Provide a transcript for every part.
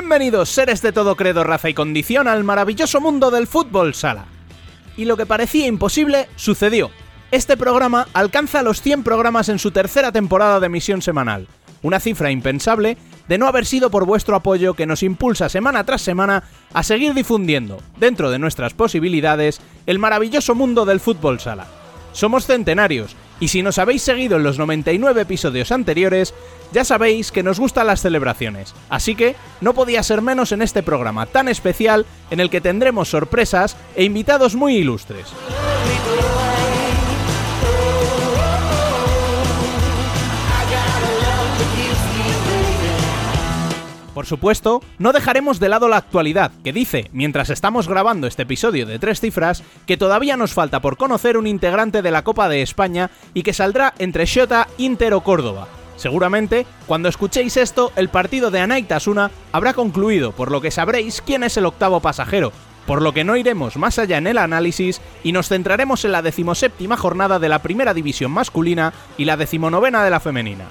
Bienvenidos seres de todo credo, raza y condición al maravilloso mundo del fútbol sala. Y lo que parecía imposible sucedió. Este programa alcanza los 100 programas en su tercera temporada de emisión semanal, una cifra impensable de no haber sido por vuestro apoyo que nos impulsa semana tras semana a seguir difundiendo, dentro de nuestras posibilidades, el maravilloso mundo del fútbol sala. Somos centenarios, y si nos habéis seguido en los 99 episodios anteriores, ya sabéis que nos gustan las celebraciones, así que no podía ser menos en este programa tan especial en el que tendremos sorpresas e invitados muy ilustres. Por supuesto, no dejaremos de lado la actualidad, que dice, mientras estamos grabando este episodio de tres cifras, que todavía nos falta por conocer un integrante de la Copa de España y que saldrá entre Xota, Inter o Córdoba. Seguramente, cuando escuchéis esto, el partido de Anaitasuna habrá concluido, por lo que sabréis quién es el octavo pasajero, por lo que no iremos más allá en el análisis y nos centraremos en la decimoséptima jornada de la primera división masculina y la decimonovena de la femenina.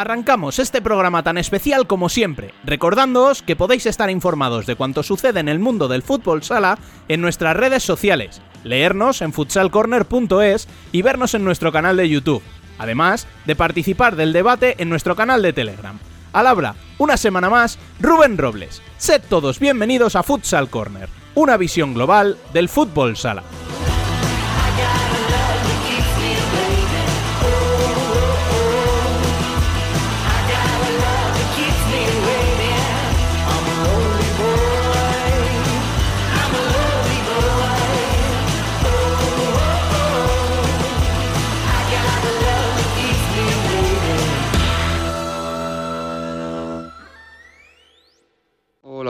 Arrancamos este programa tan especial como siempre, recordándoos que podéis estar informados de cuanto sucede en el mundo del fútbol sala en nuestras redes sociales, leernos en futsalcorner.es y vernos en nuestro canal de YouTube, además de participar del debate en nuestro canal de Telegram. Al habla, una semana más, Rubén Robles. Sed todos bienvenidos a Futsal Corner, una visión global del fútbol sala.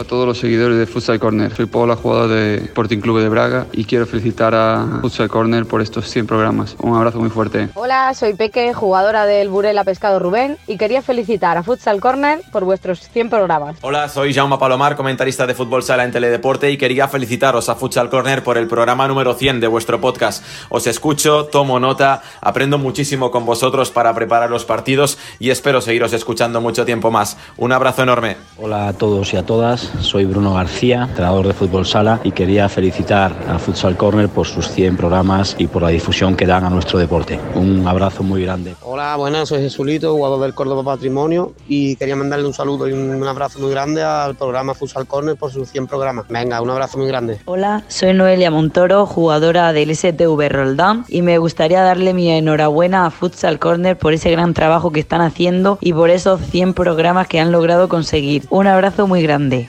A todos los seguidores de Futsal Corner. Soy Paula, jugador de Sporting Club de Braga y quiero felicitar a Futsal Corner por estos 100 programas. Un abrazo muy fuerte. Hola, soy Peque, jugadora del Burela Pescado Rubén y quería felicitar a Futsal Corner por vuestros 100 programas. Hola, soy Jaume Palomar, comentarista de Fútbol Sala en Teledeporte y quería felicitaros a Futsal Corner por el programa número 100 de vuestro podcast. Os escucho, tomo nota, aprendo muchísimo con vosotros para preparar los partidos y espero seguiros escuchando mucho tiempo más. Un abrazo enorme. Hola a todos y a todas, soy Bruno García, entrenador de Fútbol Sala y quería felicitar a Futsal Corner por sus 100 programas y por la difusión que dan a nuestro deporte. Un abrazo muy grande. Hola, buenas, soy Jesulito, jugador del Córdoba Patrimonio y quería mandarle un saludo y un abrazo muy grande al programa Futsal Corner por sus 100 programas. Venga, un abrazo muy grande. Hola, soy Noelia Montoro, jugadora del STV Roldán y me gustaría darle mi enhorabuena a Futsal Corner por ese gran trabajo que están haciendo y por esos 100 programas que han logrado conseguir. Un abrazo muy grande.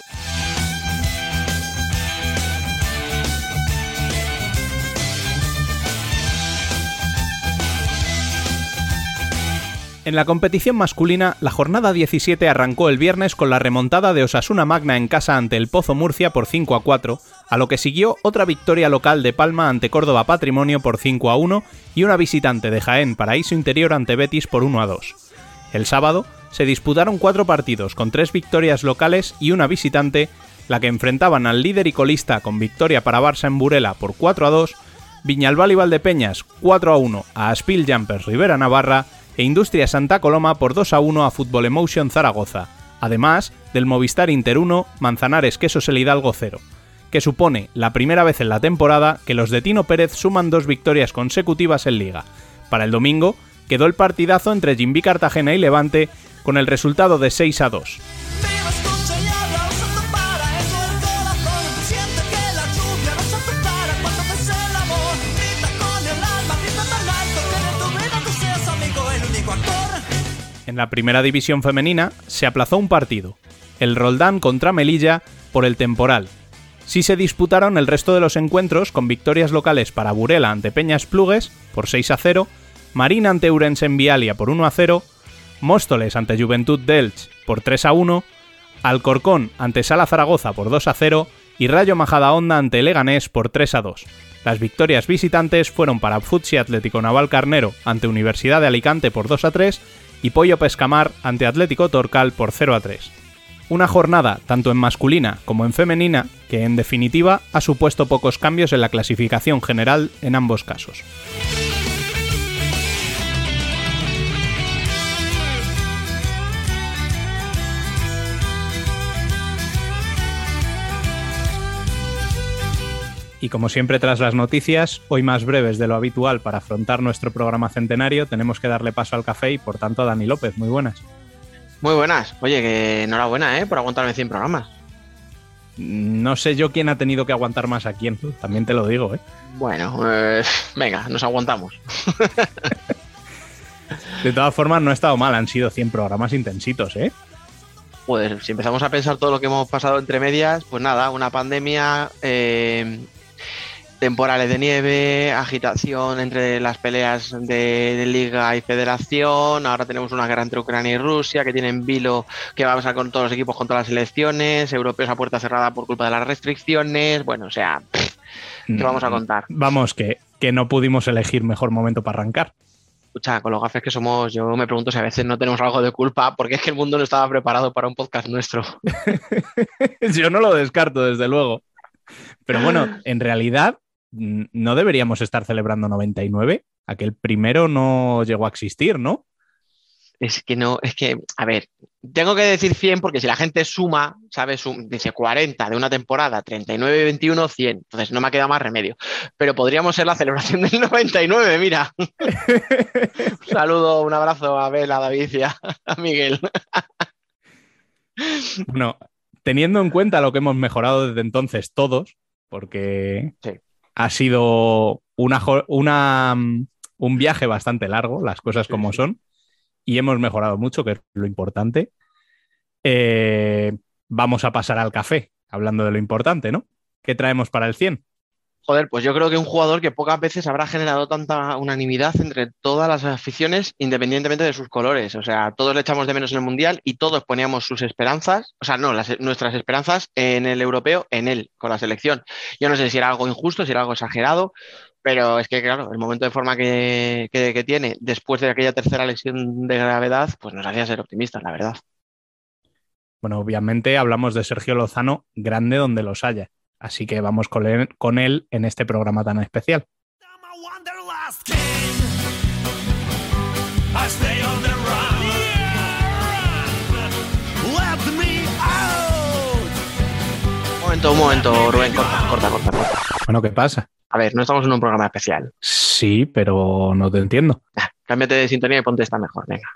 En la competición masculina, la jornada 17 arrancó el viernes con la remontada de Osasuna Magna en casa ante el Pozo Murcia por 5 a 4, a lo que siguió otra victoria local de Palma ante Córdoba Patrimonio por 5 a 1 y una visitante de Jaén Paraíso Interior ante Betis por 1 a 2. El sábado se disputaron cuatro partidos con tres victorias locales y una visitante, la que enfrentaban al líder y colista con victoria para Barça en Burela por 4 a 2, Viñalbal y Valdepeñas 4 a 1 a Aspil Jumpers Rivera Navarra e Industria Santa Coloma por 2 a 1 a Fútbol Emotion Zaragoza, además del Movistar Inter 1 Manzanares Quesos El Hidalgo 0, que supone la primera vez en la temporada que los de Tino Pérez suman dos victorias consecutivas en liga. Para el domingo quedó el partidazo entre Jimby Cartagena y Levante con el resultado de 6 a 2. En la primera división femenina se aplazó un partido, el Roldán contra Melilla, por el temporal. Sí se disputaron el resto de los encuentros con victorias locales para Burela ante Peñas Plugues por 6 a 0, Marina ante Urense en Vialia por 1 a 0, Móstoles ante Juventud Delch por 3 a 1, Alcorcón ante Sala Zaragoza por 2 a 0 y Rayo Majadahonda ante Leganés por 3 a 2. Las victorias visitantes fueron para Futsi Atlético Naval Carnero ante Universidad de Alicante por 2 a 3 y Pollo Pescamar ante Atlético Torcal por 0 a 3. Una jornada, tanto en masculina como en femenina, que en definitiva ha supuesto pocos cambios en la clasificación general en ambos casos. Y como siempre tras las noticias, hoy más breves de lo habitual para afrontar nuestro programa centenario, tenemos que darle paso al café y por tanto a Dani López. Muy buenas. Muy buenas. Oye, que enhorabuena, ¿eh? Por aguantarme 100 programas. No sé yo quién ha tenido que aguantar más a quién, también te lo digo, ¿eh? Bueno, eh, venga, nos aguantamos. de todas formas, no ha estado mal, han sido 100 programas intensitos, ¿eh? Pues si empezamos a pensar todo lo que hemos pasado entre medias, pues nada, una pandemia, eh, temporales de nieve, agitación entre las peleas de, liga y federación, ahora tenemos una guerra entre Ucrania y Rusia que tienen vilo que va a pasar con todos los equipos contra las elecciones, europeos a puerta cerrada por culpa de las restricciones, bueno, o sea, ¿qué vamos a mm, contar? Vamos, que, que no pudimos elegir mejor momento para arrancar. Escucha, con los gafes que somos, yo me pregunto si a veces no tenemos algo de culpa, porque es que el mundo no estaba preparado para un podcast nuestro. yo no lo descarto, desde luego. Pero bueno, en realidad no deberíamos estar celebrando 99. Aquel primero no llegó a existir, ¿no? Es que no, es que, a ver, tengo que decir 100 porque si la gente suma, ¿sabes? dice 40 de una temporada, 39 y 21, 100. Entonces no me ha quedado más remedio. Pero podríamos ser la celebración del 99, mira. un saludo, un abrazo a Abel, a David y a, Miguel. bueno, teniendo en cuenta lo que hemos mejorado desde entonces todos, porque ha sido una, una, mm, un viaje bastante largo, las cosas como son, y hemos mejorado mucho, que es lo importante. Eh, vamos a pasar al café, hablando de lo importante, ¿no? ¿Qué traemos para el 100? Joder, pues yo creo que un jugador que pocas veces habrá generado tanta unanimidad entre todas las aficiones, independientemente de sus colores. O sea, todos le echamos de menos en el Mundial y todos poníamos sus esperanzas, o sea, no, nuestras esperanzas en el europeo, en él, con la selección. Yo no sé si era algo injusto, si era algo exagerado, pero es que, claro, el momento de forma que, que tiene después de aquella tercera lesión de gravedad, pues nos hacía ser optimistas, la verdad. Bueno, obviamente hablamos de Sergio Lozano, grande donde los haya. Así que vamos con él, con él en este programa tan especial. Un momento, un momento, Rubén, corta, corta, corta, corta. Bueno, ¿qué pasa? A ver, no estamos en un programa especial. Sí, pero no te entiendo. Ah, cámbiate de sintonía y ponte esta mejor, venga.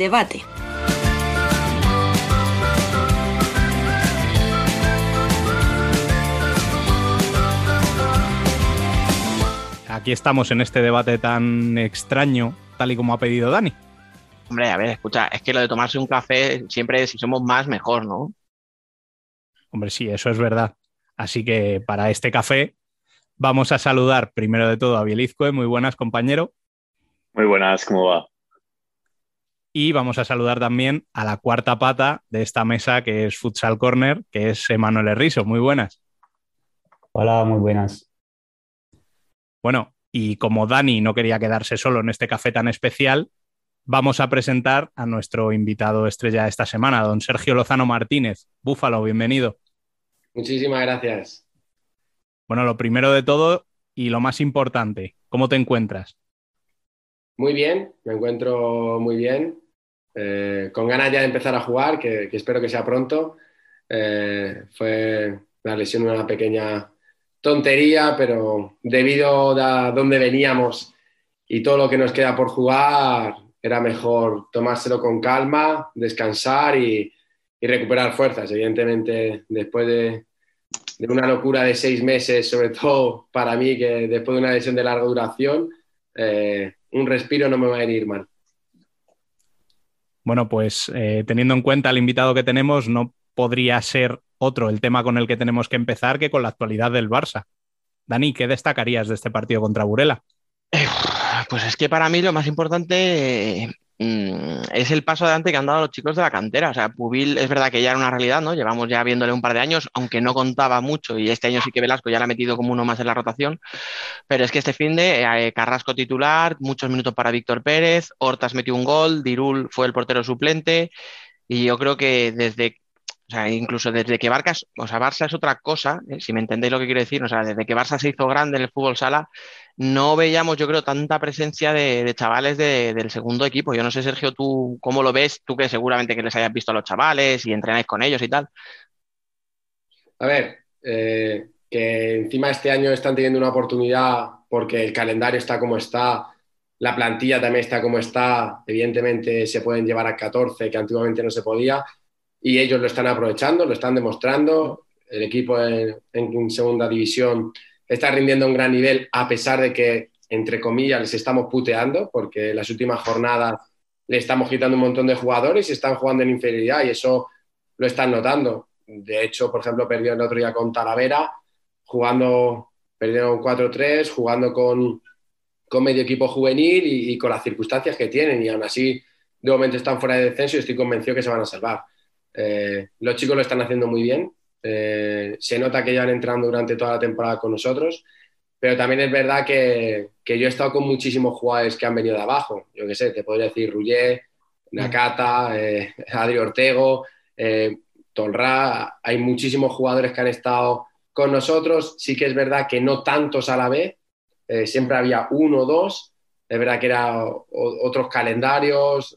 Debate. Aquí estamos en este debate tan extraño, tal y como ha pedido Dani. Hombre, a ver, escucha, es que lo de tomarse un café siempre, si somos más, mejor, ¿no? Hombre, sí, eso es verdad. Así que para este café vamos a saludar primero de todo a Bielizco. Muy buenas, compañero. Muy buenas, ¿cómo va? Y vamos a saludar también a la cuarta pata de esta mesa, que es Futsal Corner, que es Emanuel Herriso. Muy buenas. Hola, muy buenas. Bueno, y como Dani no quería quedarse solo en este café tan especial, vamos a presentar a nuestro invitado estrella de esta semana, don Sergio Lozano Martínez. Búfalo, bienvenido. Muchísimas gracias. Bueno, lo primero de todo y lo más importante, ¿cómo te encuentras? Muy bien, me encuentro muy bien, eh, con ganas ya de empezar a jugar, que, espero que sea pronto. Eh, fue la lesión una pequeña tontería, pero debido a dónde veníamos y todo lo que nos queda por jugar, era mejor tomárselo con calma, descansar y, recuperar fuerzas. Evidentemente, después de, una locura de seis meses, sobre todo para mí, que después de una lesión de larga duración, eh, un respiro no me va a ir mal. Bueno, pues eh, teniendo en cuenta el invitado que tenemos, no podría ser otro el tema con el que tenemos que empezar que con la actualidad del Barça. Dani, ¿qué destacarías de este partido contra Burela? Pues es que para mí lo más importante mm, es el paso adelante que han dado los chicos de la cantera. O sea, Pubil es verdad que ya era una realidad, ¿no? Llevamos ya viéndole un par de años, aunque no contaba mucho y este año sí que Velasco ya le ha metido como uno más en la rotación. Pero es que este fin de eh, Carrasco titular, muchos minutos para Víctor Pérez, Hortas metió un gol, Dirul fue el portero suplente y yo creo que desde o sea, incluso desde que Barca, o sea, Barça es otra cosa, eh, si me entendéis lo que quiero decir, o sea, desde que Barça se hizo grande en el fútbol sala, no veíamos, yo creo, tanta presencia de, chavales del segundo equipo. Yo no sé, Sergio, tú cómo lo ves, tú que seguramente que les hayas visto a los chavales y entrenáis con ellos y tal. A ver, eh, que encima este año están teniendo una oportunidad porque el calendario está como está, la plantilla también está como está, evidentemente se pueden llevar a 14, que antiguamente no se podía y ellos lo están aprovechando, lo están demostrando. El equipo en, segunda división está rindiendo a un gran nivel a pesar de que, entre comillas, les estamos puteando porque en las últimas jornadas le estamos quitando un montón de jugadores y están jugando en inferioridad y eso lo están notando. De hecho, por ejemplo, perdió el otro día con Talavera, jugando, perdieron 4-3, jugando con, con medio equipo juvenil y, y, con las circunstancias que tienen y aún así de momento están fuera de descenso y estoy convencido que se van a salvar. Eh, los chicos lo están haciendo muy bien. Eh, se nota que ya han entrado durante toda la temporada con nosotros, pero también es verdad que, que, yo he estado con muchísimos jugadores que han venido de abajo. Yo qué sé, te podría decir Rullé, Nakata, eh, Adri Ortego, eh, Tolra. Hay muchísimos jugadores que han estado con nosotros. Sí que es verdad que no tantos a la vez. siempre había uno o dos. Es verdad que eran otros calendarios,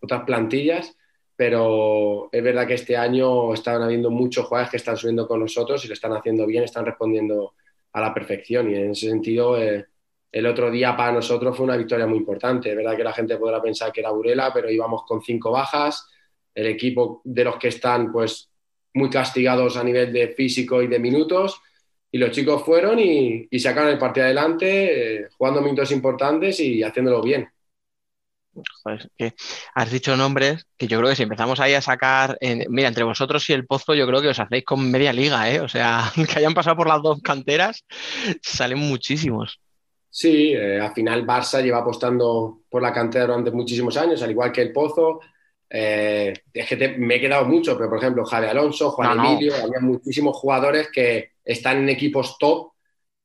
otras plantillas pero es verdad que este año están habiendo muchos jugadores que están subiendo con nosotros y lo están haciendo bien, están respondiendo a la perfección. Y en ese sentido eh, el otro día para nosotros fue una victoria muy importante. Es verdad que la gente podrá pensar que era Burela, pero íbamos con cinco bajas, el equipo de los que están pues muy castigados a nivel de físico y de minutos. Y los chicos fueron y, sacaron el partido adelante eh, jugando minutos importantes y haciéndolo bien que has dicho nombres que yo creo que si empezamos ahí a sacar, mira, entre vosotros y el Pozo, yo creo que os hacéis con media liga, ¿eh? O sea, que hayan pasado por las dos canteras, salen muchísimos. Sí, eh, al final Barça lleva apostando por la cantera durante muchísimos años, al igual que el Pozo. Eh, es que me he quedado mucho, pero por ejemplo, Javi Alonso, Juan Emilio, había muchísimos jugadores que están en equipos top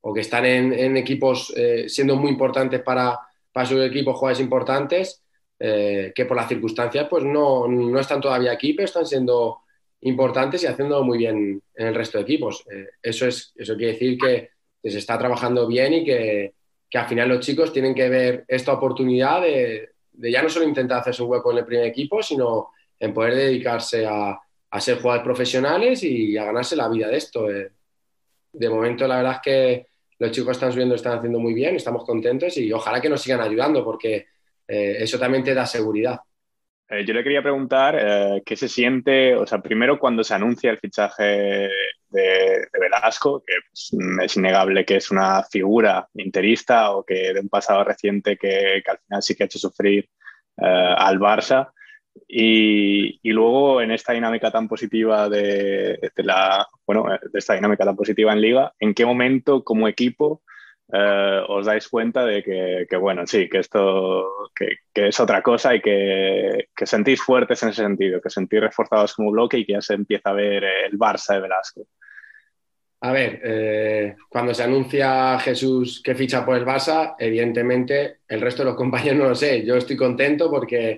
o que están en, equipos eh, siendo muy importantes para, para su equipo, jugadores importantes eh, que por las circunstancias pues no, no, están todavía aquí, pero están siendo importantes y haciendo muy bien en el resto de equipos. Eh, eso, es, eso quiere decir que, se está trabajando bien y que, que, al final los chicos tienen que ver esta oportunidad de, de, ya no solo intentar hacerse un hueco en el primer equipo, sino en poder dedicarse a, a ser jugadores profesionales y a ganarse la vida de esto. Eh, de momento, la verdad es que los chicos están subiendo, están haciendo muy bien, estamos contentos y ojalá que nos sigan ayudando porque eh, eso también te da seguridad. Eh, yo le quería preguntar eh, qué se siente, o sea, primero cuando se anuncia el fichaje de, Velasco, que pues, es innegable que es una figura interista o que de un pasado reciente que, al final sí que ha hecho sufrir al Barça. Y, luego en esta dinámica tan positiva de, la, bueno, de esta dinámica tan positiva en Liga, ¿en qué momento como equipo eh, os dais cuenta de que, bueno, sí, que esto que, es otra cosa y que, sentís fuertes en ese sentido, que sentís reforzados como bloque y que ya se empieza a ver el Barça de Velasco. A ver, eh, cuando se anuncia Jesús que ficha por el Barça, evidentemente el resto de los compañeros no lo sé. Yo estoy contento porque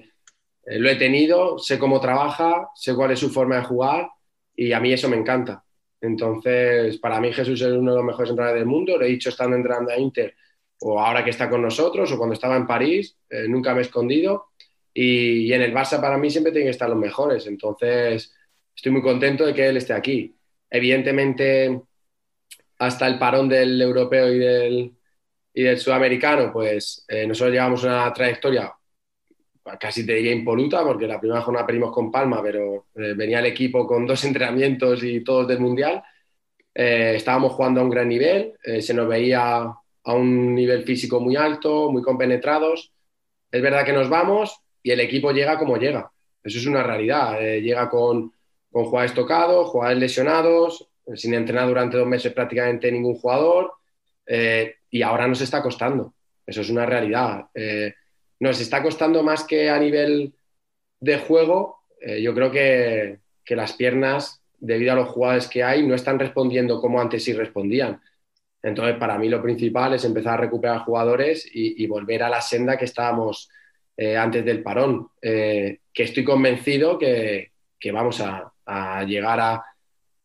eh, lo he tenido, sé cómo trabaja, sé cuál es su forma de jugar y a mí eso me encanta. Entonces, para mí Jesús es uno de los mejores entrenadores del mundo, lo he dicho estando entrando a Inter o ahora que está con nosotros o cuando estaba en París, eh, nunca me he escondido. Y, en el Barça para mí siempre tienen que estar los mejores, entonces estoy muy contento de que él esté aquí. Evidentemente, hasta el parón del europeo y del, y del sudamericano, pues eh, nosotros llevamos una trayectoria casi te diría impoluta, porque la primera jornada perdimos con Palma, pero eh, venía el equipo con dos entrenamientos y todos del Mundial. Eh, estábamos jugando a un gran nivel, eh, se nos veía a un nivel físico muy alto, muy compenetrados. Es verdad que nos vamos y el equipo llega como llega. Eso es una realidad. llega con, con jugadores tocados, jugadores lesionados, sin entrenar durante dos meses prácticamente ningún jugador, y ahora nos está costando. Eso es una realidad. Eh, nos está costando más que a nivel de juego. Eh, yo creo que, que, las piernas, debido a los jugadores que hay, no están respondiendo como antes sí respondían. Entonces, para mí lo principal es empezar a recuperar jugadores y, volver a la senda que estábamos antes del parón. que estoy convencido que, que vamos a, llegar a,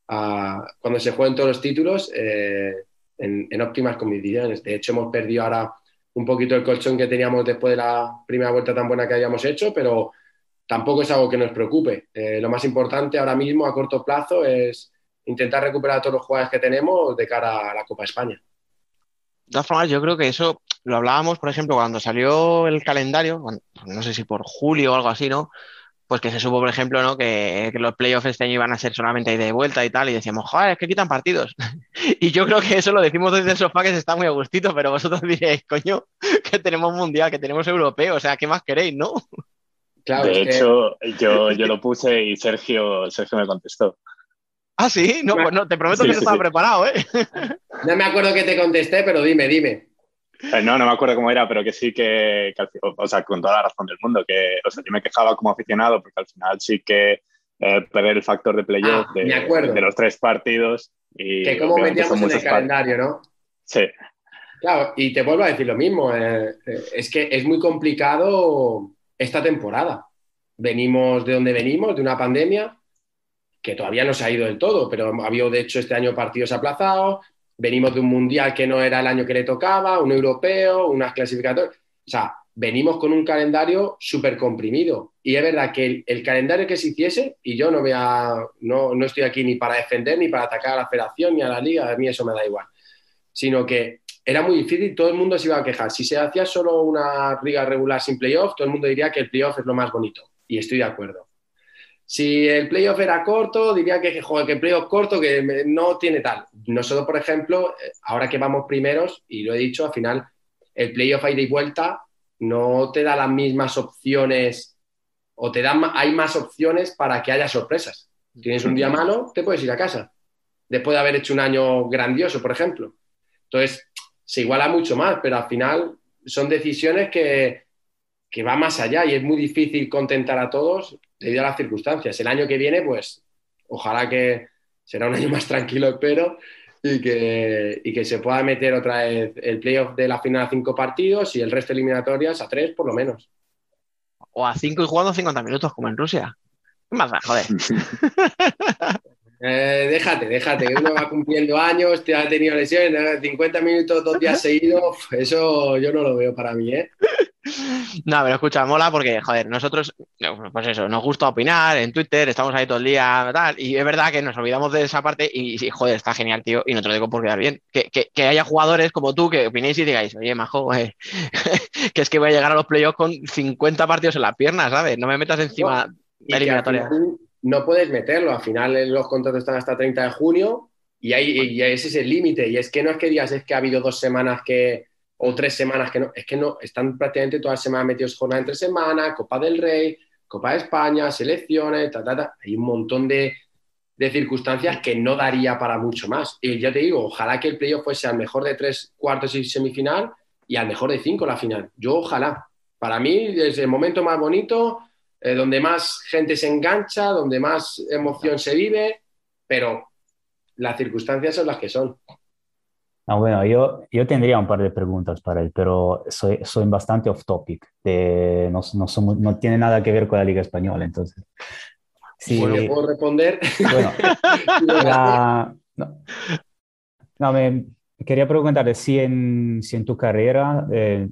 a, cuando se jueguen todos los títulos eh, en, en, óptimas condiciones. De hecho, hemos perdido ahora un poquito el colchón que teníamos después de la primera vuelta tan buena que habíamos hecho, pero tampoco es algo que nos preocupe. Eh, lo más importante ahora mismo a corto plazo es intentar recuperar todos los jugadores que tenemos de cara a la Copa España. De todas formas, yo creo que eso lo hablábamos, por ejemplo, cuando salió el calendario, no sé si por julio o algo así, ¿no? Pues que se supo, por ejemplo, ¿no? que, que, los playoffs este año iban a ser solamente ida de vuelta y tal, y decíamos, joder, es que quitan partidos. y yo creo que eso lo decimos desde el sofá que se está muy a gustito, pero vosotros diréis, coño, que tenemos mundial, que tenemos europeo, o sea, ¿qué más queréis, no? Claro, de hecho, que... yo, yo lo puse y Sergio, Sergio me contestó. Ah, sí, no, pues no, te prometo sí, que sí, estaba sí. preparado, ¿eh? No me acuerdo que te contesté, pero dime, dime. Eh, no, no me acuerdo cómo era, pero que sí que, que, o sea, con toda la razón del mundo, que o sea, yo me quejaba como aficionado porque al final sí que eh, perder el factor de playoff ah, de, de, los tres partidos. Y que cómo metíamos en el calendario, ¿no? Sí. Claro, y te vuelvo a decir lo mismo, eh, es que es muy complicado esta temporada. Venimos de donde venimos, de una pandemia que todavía no se ha ido del todo, pero ha habido de hecho este año partidos aplazados, venimos de un mundial que no era el año que le tocaba, un europeo, unas clasificatorias. O sea, venimos con un calendario súper comprimido. Y es verdad que el, calendario que se hiciese, y yo no, voy a, no, no estoy aquí ni para defender, ni para atacar a la federación, ni a la liga, a mí eso me da igual, sino que era muy difícil, todo el mundo se iba a quejar. Si se hacía solo una liga regular sin playoff, todo el mundo diría que el playoff es lo más bonito. Y estoy de acuerdo. Si el playoff era corto, diría que, joder, que el playoff corto, que no tiene tal. Nosotros, por ejemplo, ahora que vamos primeros, y lo he dicho, al final, el playoff ida y vuelta no te da las mismas opciones o te da, hay más opciones para que haya sorpresas. Tienes un día malo, te puedes ir a casa. Después de haber hecho un año grandioso, por ejemplo. Entonces, se iguala mucho más, pero al final son decisiones que, que van más allá y es muy difícil contentar a todos debido a las circunstancias. El año que viene, pues, ojalá que será un año más tranquilo, espero, y que, y que se pueda meter otra vez el playoff de la final a cinco partidos y el resto eliminatorias a tres, por lo menos. O a cinco y jugando 50 minutos, como en Rusia. ¿Qué más da, joder? Eh, déjate, déjate, que uno va cumpliendo años, te ha tenido lesiones, 50 minutos, dos días seguidos, eso yo no lo veo para mí, ¿eh? No, pero escucha, mola porque, joder, nosotros, pues eso, nos gusta opinar en Twitter, estamos ahí todo el día, tal, y es verdad que nos olvidamos de esa parte y, y joder, está genial, tío, y no te lo digo por quedar bien. Que, que, que haya jugadores como tú que opinéis y digáis, oye, majo, eh, que es que voy a llegar a los playoffs con 50 partidos en la pierna, ¿sabes? No me metas encima no, de eliminatoria no puedes meterlo. Al final los contratos están hasta 30 de junio y, hay, y ese es el límite. Y es que no es que digas, es que ha habido dos semanas que, o tres semanas que no, es que no, están prácticamente todas las semanas metidos jornada entre semana, Copa del Rey, Copa de España, selecciones, ta, ta, ta. Hay un montón de, de circunstancias que no daría para mucho más. Y ya te digo, ojalá que el playoff fuese al mejor de tres cuartos y semifinal y al mejor de cinco la final. Yo ojalá. Para mí es el momento más bonito eh, donde más gente se engancha, donde más emoción se vive, pero las circunstancias son las que son. No, bueno, yo, yo tendría un par de preguntas para él, pero soy, soy bastante off topic. De, no, no, somos, no tiene nada que ver con la Liga Española, entonces. Sí, bueno, ¿puedo responder? Bueno, la, no, no, me quería preguntarte si en, si en tu carrera eh,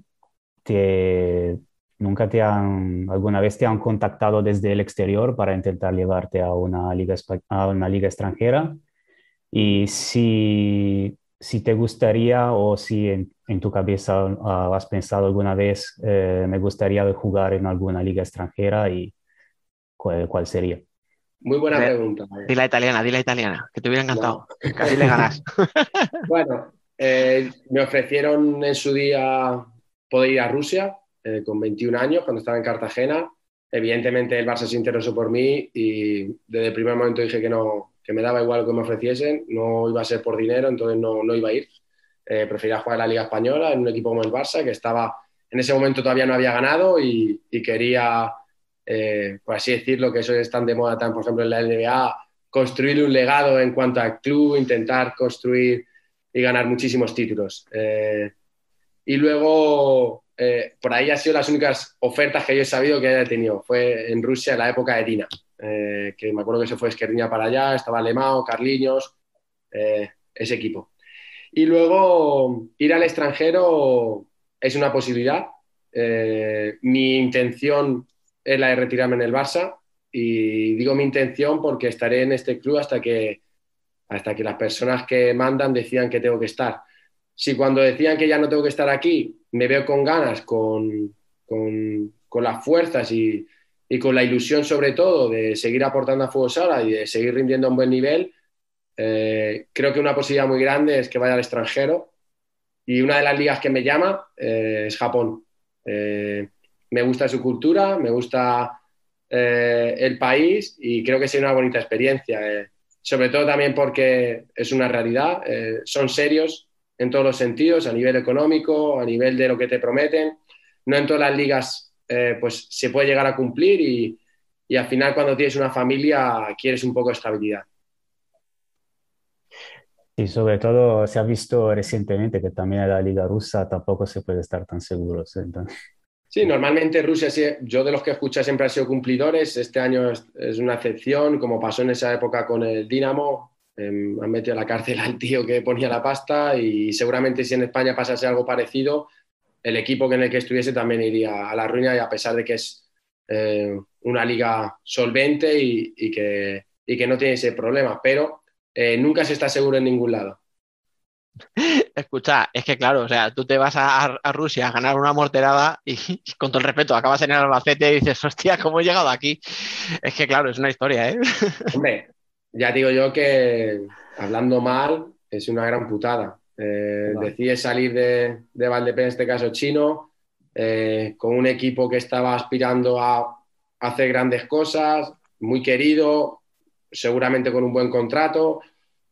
te, ¿Nunca te han, alguna vez te han contactado desde el exterior para intentar llevarte a una liga, a una liga extranjera? Y si, si te gustaría o si en, en tu cabeza uh, has pensado alguna vez, eh, me gustaría jugar en alguna liga extranjera y cuál, cuál sería. Muy buena pregunta. Di la italiana, di la italiana, que te hubiera encantado. No. Casi le ganas. bueno, eh, me ofrecieron en su día poder ir a Rusia, eh, con 21 años, cuando estaba en Cartagena. evidentemente el Barça se interesó por mí y desde el primer momento dije que no, que me daba igual lo que me ofreciesen, no iba a ser por dinero, entonces no, no iba a ir. Eh, prefería jugar en la Liga Española en un equipo como el Barça, que estaba en ese momento todavía no había ganado y, y quería, eh, por así decirlo, que eso es tan de moda, tan, por ejemplo, en la NBA, construir un legado en cuanto al club, intentar construir y ganar muchísimos títulos. Eh, y luego, eh, por ahí han sido las únicas ofertas que yo he sabido que haya tenido. Fue en Rusia en la época de Dina, eh, que me acuerdo que se fue Esquerniña para allá, estaba Alemão, Carliños, ese equipo. Y luego ir al extranjero es una posibilidad. mi intención es la de retirarme en el Barça y digo mi intención porque estaré en este club hasta que hasta que las personas que mandan decidan que tengo que estar. Si cuando decían que ya no tengo que estar aquí, me veo con ganas, con, con, con las fuerzas y, y, con la ilusión sobre todo de seguir aportando a Fútbol Sala y de seguir rindiendo a un buen nivel, eh, creo que una posibilidad muy grande es que vaya al extranjero. Y una de las ligas que me llama eh, es Japón. Eh, me gusta su cultura, me gusta el país y creo que sería una bonita experiencia. Sobre todo también porque es una realidad, son serios en todos los sentidos, a nivel económico, a nivel de lo que te prometen. No en todas las ligas pues se puede llegar a cumplir y, y al final cuando tienes una familia quieres un poco de estabilidad. Y sobre todo se ha visto recientemente que también en la liga rusa tampoco se puede estar tan seguro. Entonces... Sí, normalmente Rusia, yo de los que escucha siempre han sido cumplidores, este año es, una excepción, como pasó en esa época con el Dinamo, em, han metido a la cárcel al tío que ponía la pasta y seguramente si en España pasase algo parecido, el equipo en el que estuviese también iría a la ruina y a pesar de que es eh, una liga solvente y, que, que, no tiene ese problema, pero eh, nunca se está seguro en ningún lado. Escucha, es que claro, o sea, tú te vas a, Rusia a ganar una morterada y, con todo el respeto acabas en el Albacete y dices, hostia, ¿cómo he llegado aquí? Es que claro, es una historia, ¿eh? Hombre, ya digo yo que hablando mal es una gran putada. Eh, Decides salir de, de Valdepén, en este caso chino, eh, con un equipo que estaba aspirando a hacer grandes cosas, muy querido, seguramente con un buen contrato,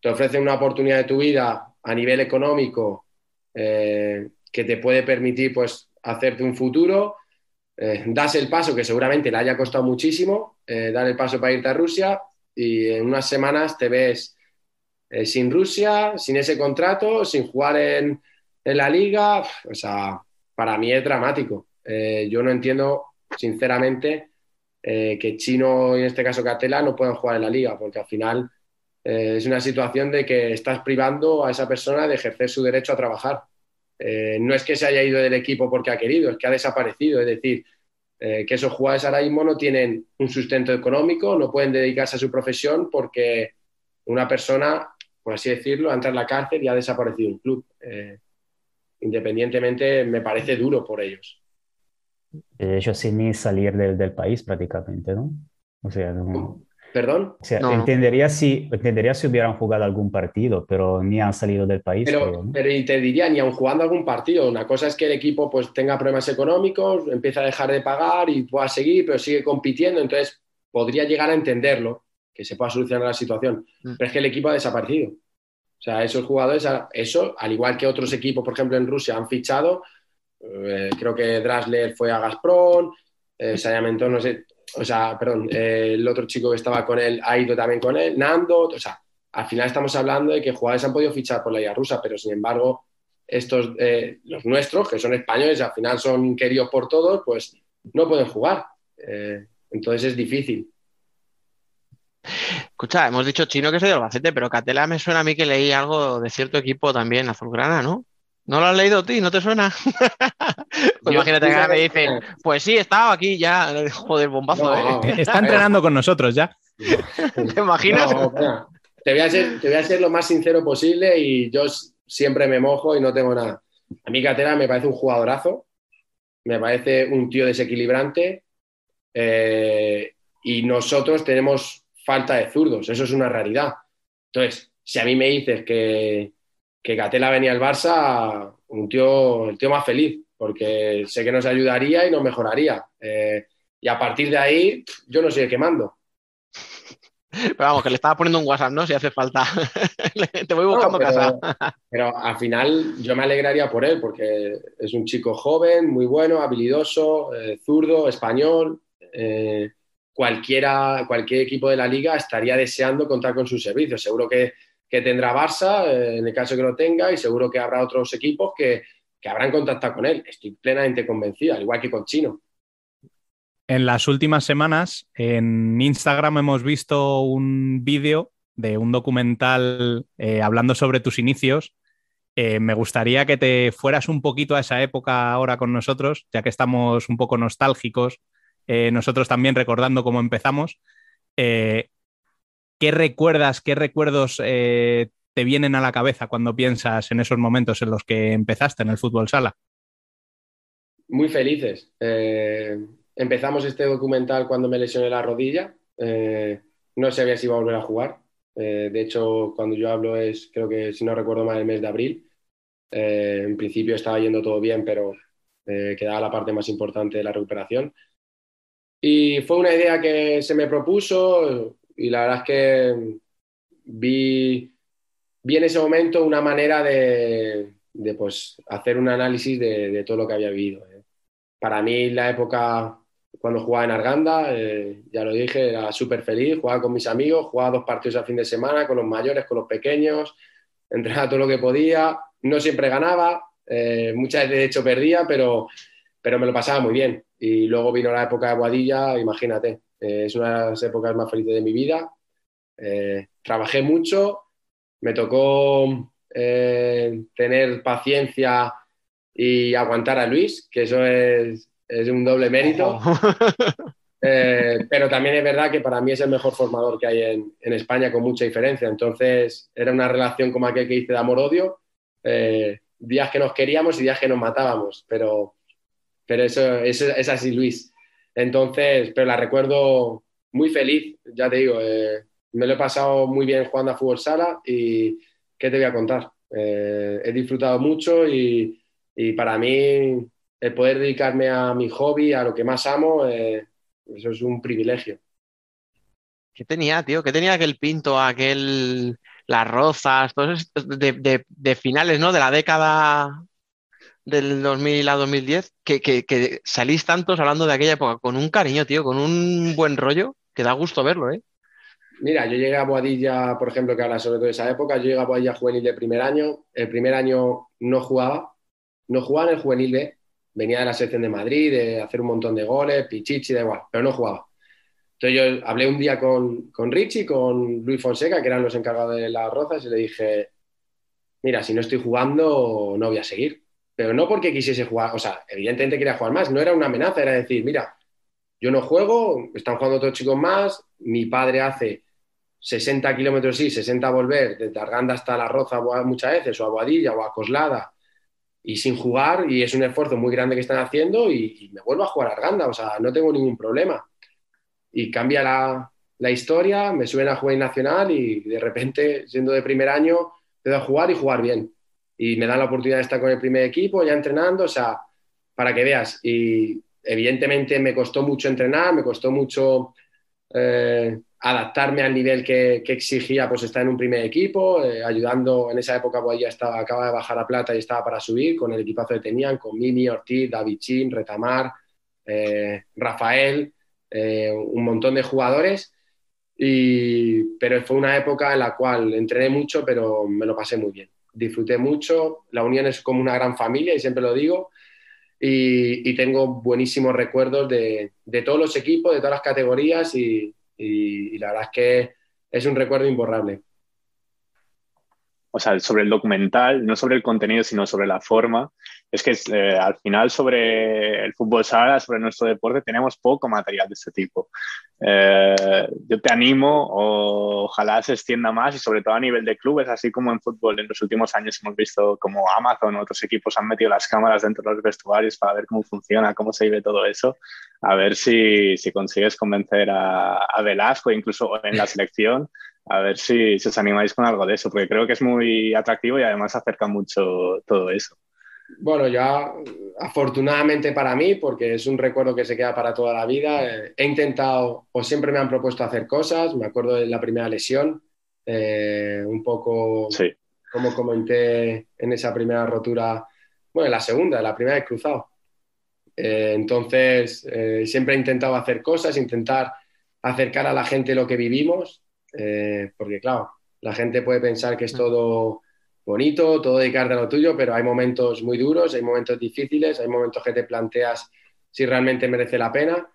te ofrecen una oportunidad de tu vida a nivel económico eh, que te puede permitir pues, hacerte un futuro, eh, das el paso que seguramente le haya costado muchísimo, eh, dar el paso para irte a Rusia y en unas semanas te ves sin Rusia, sin ese contrato, sin jugar en, la liga. O sea, para mí es dramático. yo no entiendo, sinceramente, que Chino y en este caso Catela no puedan jugar en la liga, porque al final eh, es una situación de que estás privando a esa persona de ejercer su derecho a trabajar. Eh, no es que se haya ido del equipo porque ha querido, es que ha desaparecido. Es decir, eh, que esos jugadores ahora mismo no tienen un sustento económico, no pueden dedicarse a su profesión porque una persona, por así decirlo, entra en la cárcel y ha desaparecido un club. independientemente, me parece duro por ellos. Ellos sin salir del, del país prácticamente, ¿no? O sea, no... ¿Perdón? O sea, entendería, Si, entendería si hubieran jugado algún partido, pero ni han salido del país. Pero, pero te diría, ni aun jugando algún partido. Una cosa es que el equipo pues, tenga problemas económicos, empieza a dejar de pagar y pueda seguir, pero sigue compitiendo. Entonces, podría llegar a entenderlo, que se pueda solucionar la situación. Mm. Pero es que el equipo ha desaparecido. O sea, esos jugadores, eso, al igual que otros equipos, por ejemplo, en Rusia han fichado, eh, creo que Drasler fue a Gazprom, eh, no sé, o sea, perdón, eh, el otro chico que estaba con él ha ido también con él, Nando, o sea, al final estamos hablando de que jugadores han podido fichar por la liga rusa, pero sin embargo, estos, eh, los nuestros, que son españoles, al final son queridos por todos, pues no pueden jugar. Eh, entonces es difícil. Escucha, hemos dicho chino que soy de Albacete, pero Catela me suena a mí que leí algo de cierto equipo también, Azulgrana, ¿no? ¿No lo has leído tú? ¿No te suena? pues imagínate que me dicen, pues sí, estaba aquí ya. Joder, bombazo, ¿eh? Está entrenando con nosotros ya. ¿Te imaginas? te, voy a ser, te voy a ser lo más sincero posible y yo siempre me mojo y no tengo nada. A mí Catera me parece un jugadorazo, me parece un tío desequilibrante eh, y nosotros tenemos falta de zurdos, eso es una realidad. Entonces, si a mí me dices que, que Gatela venía al Barça, un tío, el tío más feliz, porque sé que nos ayudaría y nos mejoraría. Eh, y a partir de ahí yo no sé qué mando. Pero vamos, que le estaba poniendo un WhatsApp, ¿no? Si hace falta. Te voy buscando casa. pero al final yo me alegraría por él, porque es un chico joven, muy bueno, habilidoso, eh, zurdo, español. Eh, cualquiera, cualquier equipo de la liga estaría deseando contar con sus servicios. Seguro que, que tendrá Barça, eh, en el caso que lo tenga, y seguro que habrá otros equipos que, que habrán contactado con él. Estoy plenamente convencido, al igual que con Chino. En las últimas semanas en Instagram hemos visto un vídeo de un documental eh, hablando sobre tus inicios. Eh, me gustaría que te fueras un poquito a esa época ahora con nosotros, ya que estamos un poco nostálgicos, nosotros también recordando cómo empezamos. ¿Qué recuerdas, qué recuerdos te vienen a la cabeza cuando piensas en esos momentos en los que empezaste en el fútbol sala? Muy felices Empezamos este documental cuando me lesioné la rodilla. Eh, no sabía si iba a volver a jugar. Eh, de hecho, cuando yo hablo es, creo que si no recuerdo mal, el mes de abril. Eh, en principio estaba yendo todo bien, pero quedaba la parte más importante de la recuperación. Y fue una idea que se me propuso y la verdad es que vi, en ese momento una manera de, pues, hacer un análisis de, todo lo que había vivido. Para mí la época cuando jugaba en Arganda, eh, ya lo dije, era súper feliz, jugaba con mis amigos, jugaba dos partidos al fin de semana, con los mayores, con los pequeños, entrenaba todo lo que podía, no siempre ganaba, eh, muchas veces de hecho perdía, pero, pero me lo pasaba muy bien. Y luego vino la época de Boadilla, imagínate, eh, es una de las épocas más felices de mi vida. trabajé mucho, me tocó tener paciencia y aguantar a Luis, que eso es es un doble mérito. Eh, pero también es verdad que para mí es el mejor formador que hay en, España con mucha diferencia. Entonces era una relación como aquel que hice de amor-odio, eh, días que nos queríamos y días que nos matábamos, pero, pero eso, es así, Luis. Entonces, pero la recuerdo muy feliz, ya te digo, eh, me lo he pasado muy bien jugando a fútbol sala y ¿qué te voy a contar? he disfrutado mucho y, y para mí el poder dedicarme a mi hobby, a lo que más amo, eh, eso es un privilegio. ¿Qué tenía, tío? ¿Qué tenía aquel pinto, aquel. las rozas, todos de, de, finales, ¿no? De la década del 2000 a 2010, que, que, salís tantos hablando de aquella época con un cariño, tío, con un buen rollo, que da gusto verlo, ¿eh? Mira, yo llegué a Boadilla, por ejemplo, que habla sobre todo de esa época, yo llegué a Boadilla juvenil de primer año, el primer año no jugaba, no jugaba en el juvenil B, venía de la selección de Madrid, de hacer un montón de goles, pichichi, da igual, pero no jugaba. Entonces yo hablé un día con, con Richie, con Luis Fonseca, que eran los encargados de las rozas, y le dije, mira, si no estoy jugando, no voy a seguir. Pero no porque quisiese jugar, o sea, evidentemente quería jugar más, no era una amenaza, era decir, mira, yo no juego, están jugando otros chicos más, mi padre hace 60 kilómetros sí, 60 volver, desde Arganda hasta La Roza muchas veces, o a Boadilla, o a Coslada, y sin jugar y es un esfuerzo muy grande que están haciendo y, me vuelvo a jugar Arganda, o sea, no tengo ningún problema. Y cambia la, la historia, me suben a jugar nacional y de repente, siendo de primer año, puedo a jugar y jugar bien. Y me dan la oportunidad de estar con el primer equipo, ya entrenando, o sea, para que veas. Y evidentemente me costó mucho entrenar, me costó mucho eh, adaptarme al nivel que, exigía pues estar en un primer equipo, eh, ayudando en esa época pues ya estaba, acaba de bajar a plata y estaba para subir con el equipazo que tenían, con Mimi, Ortiz, David Chin, Retamar, eh, Rafael, un montón de jugadores. Y, pero fue una época en la cual entrené mucho, pero me lo pasé muy bien. Disfruté mucho, la Unión es como una gran familia y siempre lo digo. Y, tengo buenísimos recuerdos de, de todos los equipos, de todas las categorías y, y, la verdad es que es un recuerdo imborrable. O sea, sobre el documental, no sobre el contenido, sino sobre la forma, es que eh, al final sobre el fútbol sala, sobre nuestro deporte, tenemos poco material de este tipo. Eh, yo te animo, ojalá se extienda más y sobre todo a nivel de clubes, así como en fútbol en los últimos años hemos visto como Amazon o otros equipos han metido las cámaras dentro de los vestuarios para ver cómo funciona, cómo se vive todo eso a ver si, si consigues convencer a, a, Velasco, incluso en la selección, a ver si, si, os animáis con algo de eso, porque creo que es muy atractivo y además acerca mucho todo eso. Bueno, ya afortunadamente para mí, porque es un recuerdo que se queda para toda la vida, eh, he intentado o siempre me han propuesto hacer cosas. Me acuerdo de la primera lesión, eh, un poco como comenté en esa primera rotura, bueno, en la segunda, la primera he cruzado. Eh, entonces, siempre he intentado hacer cosas, intentar acercar a la gente lo que vivimos, porque claro, la gente puede pensar que es todo bonito, todo dedicarte a lo tuyo, pero hay momentos muy duros, hay momentos difíciles, hay momentos que te planteas si realmente merece la pena.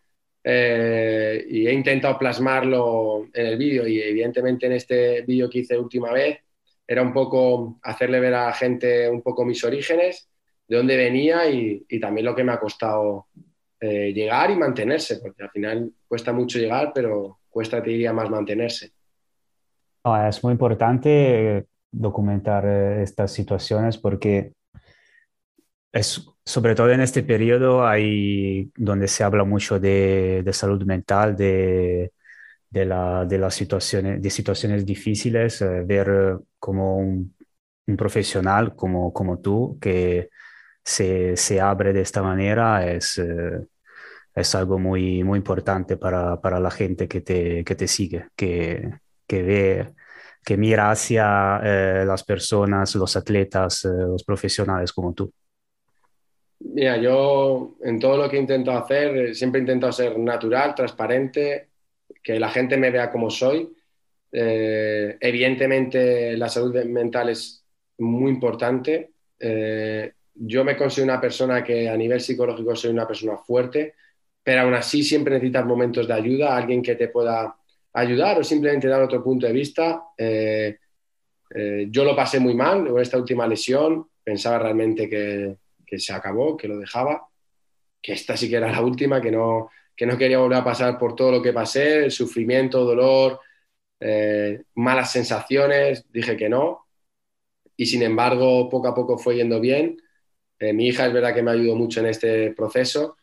Eh, y he intentado plasmarlo en el vídeo y evidentemente en este vídeo que hice última vez era un poco hacerle ver a la gente un poco mis orígenes, de dónde venía y, también lo que me ha costado eh, llegar y mantenerse, porque al final cuesta mucho llegar, pero cuesta, te diría, más mantenerse. Es muy importante documentar eh, estas situaciones porque es, sobre todo en este periodo hay donde se habla mucho de, de salud mental, de, de, la, de, las situaciones, de situaciones difíciles, eh, ver como un, un, profesional como, como tú que se, se, abre de esta manera es, eh, es algo muy, muy importante para, para la gente que te, que te sigue, que, que ve que mira hacia eh, las personas, los atletas, eh, los profesionales como tú? Mira, yo en todo lo que intento hacer, eh, siempre intento ser natural, transparente, que la gente me vea como soy. evidentemente, la salud mental es muy importante. yo me considero una persona que a nivel psicológico soy una persona fuerte, pero aún así siempre necesitas momentos de ayuda, alguien que te pueda ayudar o simplemente dar otro punto de vista. Eh, eh, yo lo pasé muy mal con esta última lesión, pensaba realmente que, se acabó, que lo dejaba, que esta sí que era la última, que no, que no quería volver a pasar por todo lo que pasé, sufrimiento, dolor, eh, malas sensaciones, dije que no. Y sin embargo, poco a poco fue yendo bien. mi hija es verdad que me ayudó mucho en este proceso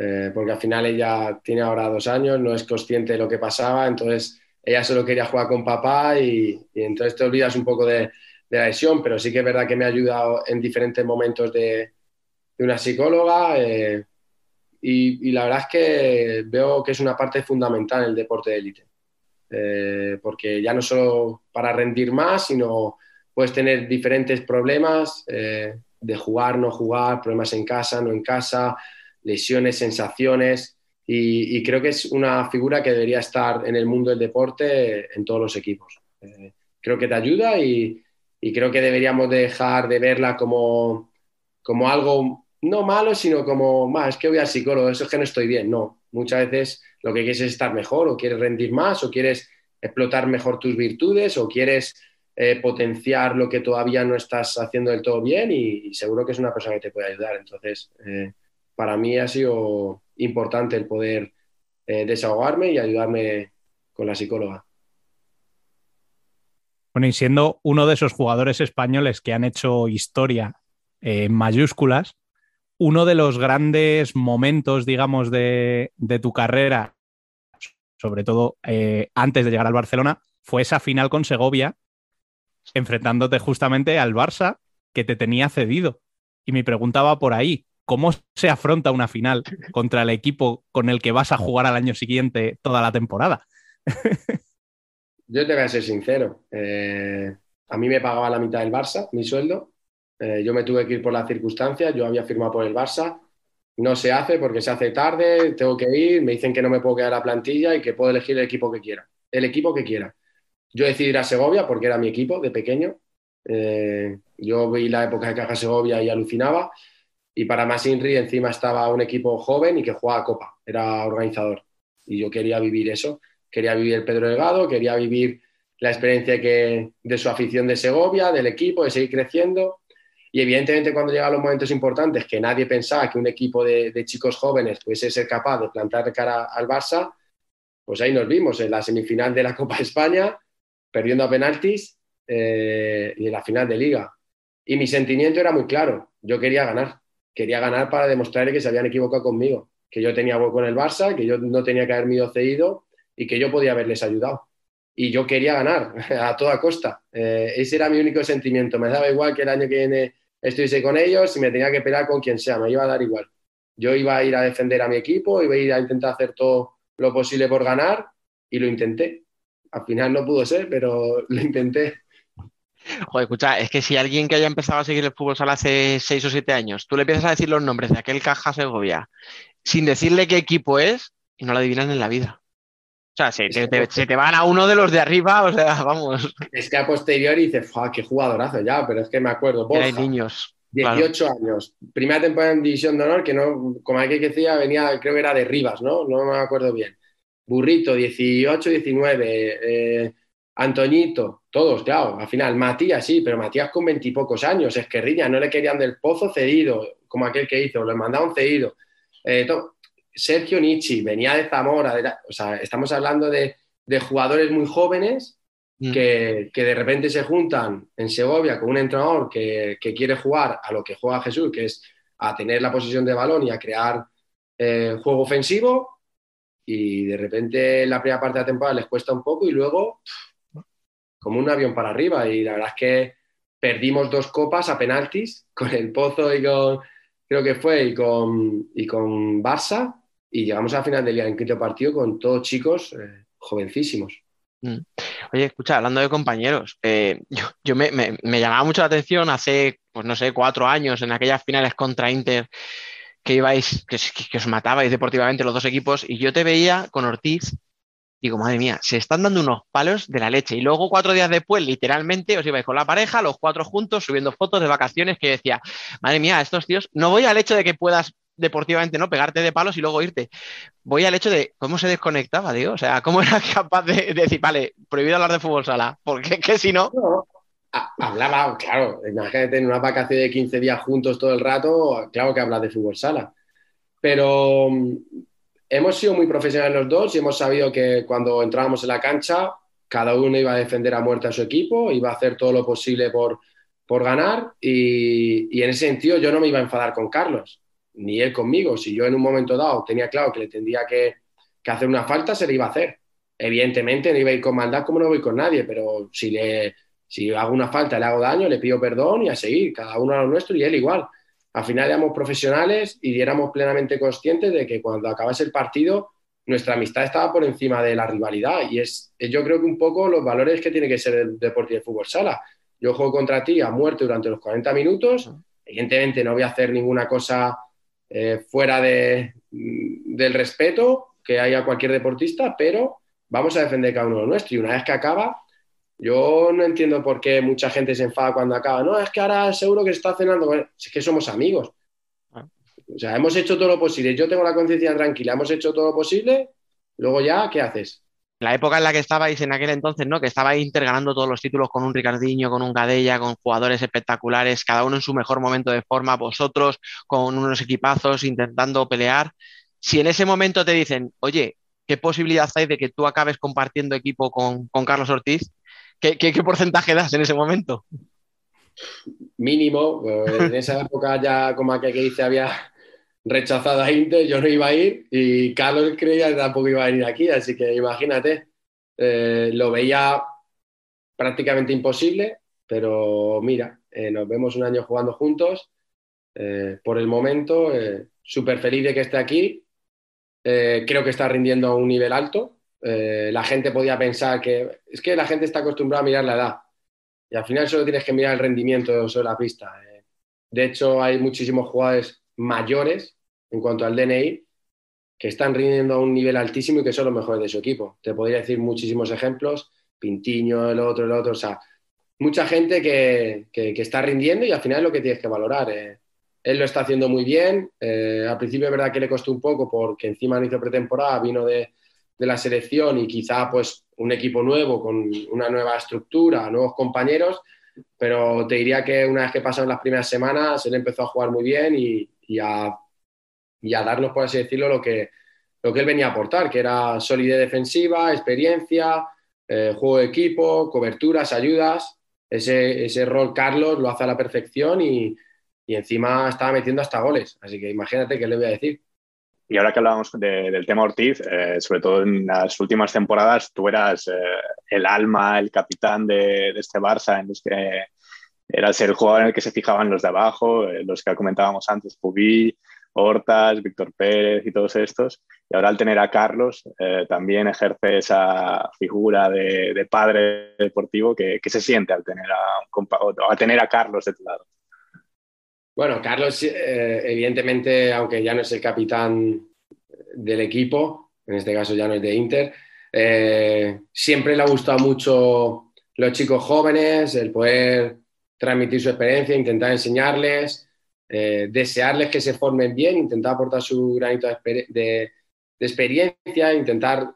eh, porque al final ella tiene ahora dos años, no es consciente de lo que pasaba, entonces ella solo quería jugar con papá y, entonces te olvidas un poco de, la lesión, pero sí que es verdad que me ha ayudado en diferentes momentos de, una psicóloga eh, y, la verdad es que veo que es una parte fundamental en el deporte de élite, eh, porque ya no solo para rendir más, sino puedes tener diferentes problemas de jugar, no jugar, problemas en casa, no en casa, lesiones, sensaciones, y, creo que es una figura que debería estar en el mundo del deporte en todos los equipos. Eh, creo que te ayuda y, creo que deberíamos dejar de verla como, como algo no malo, sino como, más que voy al psicólogo, eso es que no estoy bien. No, muchas veces lo que quieres es estar mejor o quieres rendir más o quieres explotar mejor tus virtudes o quieres eh, potenciar lo que todavía no estás haciendo del todo bien y, seguro que es una persona que te puede ayudar. Entonces, eh, para mí ha sido importante el poder eh, desahogarme y ayudarme con la psicóloga. Bueno, y siendo uno de esos jugadores españoles que han hecho historia eh, en mayúsculas, uno de los grandes momentos, digamos, de, tu carrera, sobre todo eh, antes de llegar al Barcelona, fue esa final con Segovia, enfrentándote justamente al Barça, que te tenía cedido. Y me preguntaba por ahí, ¿Cómo se afronta una final contra el equipo con el que vas a jugar al año siguiente toda la temporada? Yo te voy a ser sincero. Eh, a mí me pagaba la mitad del Barça, mi sueldo. Eh, yo me tuve que ir por las circunstancias. Yo había firmado por el Barça. No se hace porque se hace tarde. Tengo que ir. Me dicen que no me puedo quedar a plantilla y que puedo elegir el equipo que quiera. El equipo que quiera. Yo decidí ir a Segovia porque era mi equipo de pequeño. Eh, yo vi la época de Caja Segovia y alucinaba y para más Inri encima estaba un equipo joven y que jugaba Copa, era organizador. Y yo quería vivir eso, quería vivir el Pedro Delgado, quería vivir la experiencia que, de su afición de Segovia, del equipo, de seguir creciendo. Y evidentemente cuando llegan los momentos importantes, que nadie pensaba que un equipo de, chicos jóvenes pudiese ser capaz de plantar cara al Barça, pues ahí nos vimos en la semifinal de la Copa de España, perdiendo a penaltis eh, y en la final de liga. Y mi sentimiento era muy claro, yo quería ganar quería ganar para demostrarle que se habían equivocado conmigo, que yo tenía hueco en el Barça, que yo no tenía que haberme ido cedido y que yo podía haberles ayudado. Y yo quería ganar a toda costa. Eh, ese era mi único sentimiento. Me daba igual que el año que viene estuviese con ellos, si me tenía que pelear con quien sea, me iba a dar igual. Yo iba a ir a defender a mi equipo, iba a a intentar hacer todo lo posible por ganar y lo intenté. Al final no pudo ser, pero lo intenté. Joder, escucha, es que si alguien que haya empezado a seguir el fútbol sala hace seis o siete años, tú le empiezas a decir los nombres de aquel Caja Segovia sin decirle qué equipo es y no lo adivinan en la vida. O sea, se te, van a uno de los de arriba, o sea, vamos. Es que a posteriori dices, qué jugadorazo ya, pero es que me acuerdo. Hay niños. 18 años, primera temporada en División de Honor, que no, como aquí que decía, venía, creo que era de Rivas, ¿no? No me acuerdo bien. Burrito, 18, 19. Eh, Antoñito, todos, claro, al final, Matías sí, pero Matías con veintipocos años, es que Riña no le querían del pozo cedido, como aquel que hizo, le mandaron cedido. Eh, Sergio Nietzsche venía de Zamora, o sea, estamos hablando de, jugadores muy jóvenes mm. que, de repente se juntan en Segovia con un entrenador que, quiere jugar a lo que juega Jesús, que es a tener la posición de balón y a crear eh, juego ofensivo, y de repente la primera parte de la temporada les cuesta un poco y luego como un avión para arriba. Y la verdad es que perdimos dos copas a penaltis con el Pozo y con, creo que fue, y con, y con Barça. Y llegamos a final del día en quinto partido con todos chicos eh, jovencísimos. Mm. Oye, escucha, hablando de compañeros, eh, yo, me, llamaba mucho la atención hace, pues no sé, cuatro años en aquellas finales contra Inter que ibais, que, os matabais deportivamente los dos equipos y yo te veía con Ortiz Digo, madre mía, se están dando unos palos de la leche. Y luego, cuatro días después, literalmente, os ibais con la pareja, los cuatro juntos, subiendo fotos de vacaciones que decía, madre mía, estos tíos, no voy al hecho de que puedas deportivamente no pegarte de palos y luego irte. Voy al hecho de cómo se desconectaba, digo. O sea, cómo era capaz de, decir, vale, prohibido hablar de fútbol sala. Porque que si no. hablaba, claro, imagínate tener una vacación de 15 días juntos todo el rato, claro que hablas de fútbol sala. Pero hemos sido muy profesionales los dos y hemos sabido que cuando entrábamos en la cancha, cada uno iba a defender a muerte a su equipo, iba a hacer todo lo posible por, por ganar y, en ese sentido yo no me iba a enfadar con Carlos, ni él conmigo. Si yo en un momento dado tenía claro que le tendría que, hacer una falta, se le iba a hacer. Evidentemente no iba a ir con maldad como no voy con nadie, pero si, le, si hago una falta, le hago daño, le pido perdón y a seguir, cada uno a lo nuestro y él igual al final éramos profesionales y éramos plenamente conscientes de que cuando acabase el partido nuestra amistad estaba por encima de la rivalidad. Y es, yo creo que un poco los valores que tiene que ser el deporte de fútbol sala. Yo juego contra ti a muerte durante los 40 minutos, evidentemente no voy a hacer ninguna cosa eh, fuera de, del respeto que haya cualquier deportista, pero vamos a defender cada uno lo nuestro. Y una vez que acaba yo no entiendo por qué mucha gente se enfada cuando acaba. No, es que ahora seguro que está cenando. es que somos amigos. Ah. O sea, hemos hecho todo lo posible. Yo tengo la conciencia tranquila, hemos hecho todo lo posible. Luego ya, ¿qué haces? La época en la que estabais en aquel entonces, ¿no? Que estabais Inter ganando todos los títulos con un Ricardiño, con un Gadella, con jugadores espectaculares, cada uno en su mejor momento de forma, vosotros con unos equipazos intentando pelear. Si en ese momento te dicen, oye, ¿qué posibilidad hay de que tú acabes compartiendo equipo con, con Carlos Ortiz? ¿Qué, porcentaje das en ese momento? Mínimo, pues, en esa época ya como que, que dice había rechazado a Inter, yo no iba a ir y Carlos creía que tampoco iba a venir aquí, así que imagínate, eh, lo veía prácticamente imposible, pero mira, eh, nos vemos un año jugando juntos, eh, por el momento, súper feliz de que esté aquí, creo que está rindiendo a un nivel alto, eh, la gente podía pensar que es que la gente está acostumbrada a mirar la edad y al final solo tienes que mirar el rendimiento sobre la pista. Eh, de hecho, hay muchísimos jugadores mayores en cuanto al DNI que están rindiendo a un nivel altísimo y que son los mejores de su equipo. Te podría decir muchísimos ejemplos, Pintiño, el otro, el otro, o sea, mucha gente que, está rindiendo y al final es lo que tienes que valorar. Eh. Él lo está haciendo muy bien, al principio es verdad que le costó un poco porque encima no hizo pretemporada, vino de, de la selección y quizá pues un equipo nuevo con una nueva estructura, nuevos compañeros, pero te diría que una vez que pasaron las primeras semanas, él empezó a jugar muy bien y, a, darnos, por así decirlo, lo que, lo que él venía a aportar, que era solidez defensiva, experiencia, eh, juego de equipo, coberturas, ayudas. Ese, ese rol Carlos lo hace a la perfección y, y encima estaba metiendo hasta goles. Así que imagínate qué le voy a decir. Y ahora que hablábamos del tema Ortiz, eh, sobre todo en las últimas temporadas, tú eras eh, el alma, el capitán de, este Barça en los que era ser el jugador en el que se fijaban los de abajo, eh, los que comentábamos antes, Pubí, Hortas, Víctor Pérez y todos estos. Y ahora al tener a Carlos, eh, también ejerce esa figura de, padre deportivo que, se siente al tener a, a tener a Carlos de tu lado. Bueno, Carlos, eh, evidentemente, aunque ya no es el capitán del equipo, en este caso ya no es de Inter, eh, siempre le ha gustado mucho los chicos jóvenes, el poder transmitir su experiencia, intentar enseñarles, eh, desearles que se formen bien, intentar aportar su granito de, experiencia, intentar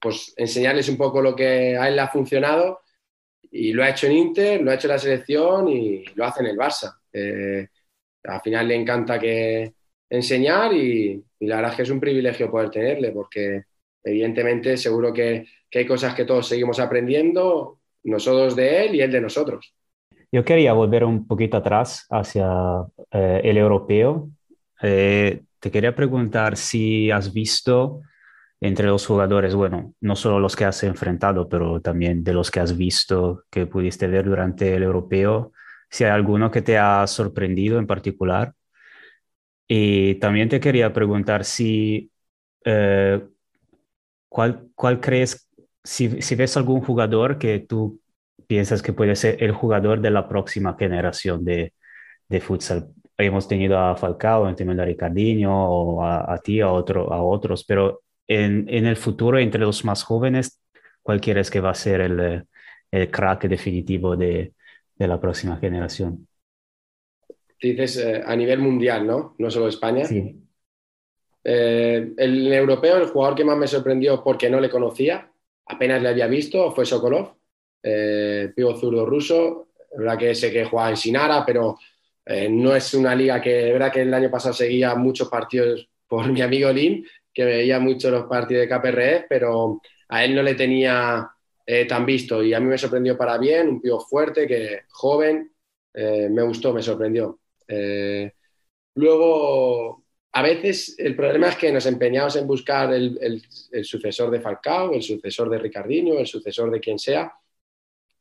pues, enseñarles un poco lo que a él le ha funcionado y lo ha hecho en Inter, lo ha hecho en la selección y lo hace en el Barça al final le encanta que enseñar y, la verdad es que es un privilegio poder tenerle porque evidentemente seguro que, hay cosas que todos seguimos aprendiendo, nosotros de él y él de nosotros. Yo quería volver un poquito atrás hacia eh, el europeo. Eh, te quería preguntar si has visto entre los jugadores, bueno, no solo los que has enfrentado, pero también de los que has visto, que pudiste ver durante el europeo, si hay alguno que te ha sorprendido en particular. Y también te quería preguntar si, eh, ¿cuál, ¿cuál, crees, si, si, ves algún jugador que tú piensas que puede ser el jugador de la próxima generación de, de futsal? Hemos tenido a Falcao, hemos tenido a Ricardinho, o a, ti, a, otro, a otros, pero en, en, el futuro, entre los más jóvenes, ¿cuál crees que va a ser el, el crack definitivo de, de la próxima generación. Dices eh, a nivel mundial, ¿no? No solo España. Sí. Eh, el europeo, el jugador que más me sorprendió porque no le conocía, apenas le había visto, fue Sokolov, eh, pivo zurdo ruso. Es verdad que sé que juega en Sinara, pero eh, no es una liga que, es verdad que el año pasado seguía muchos partidos por mi amigo Lin, que veía mucho los partidos de KPRF, pero a él no le tenía eh, tan visto y a mí me sorprendió para bien, un tío fuerte, que joven, eh, me gustó, me sorprendió. Eh, luego, a veces el problema es que nos empeñamos en buscar el, sucesor de Falcao, el sucesor de Ricardinho, el sucesor de quien sea,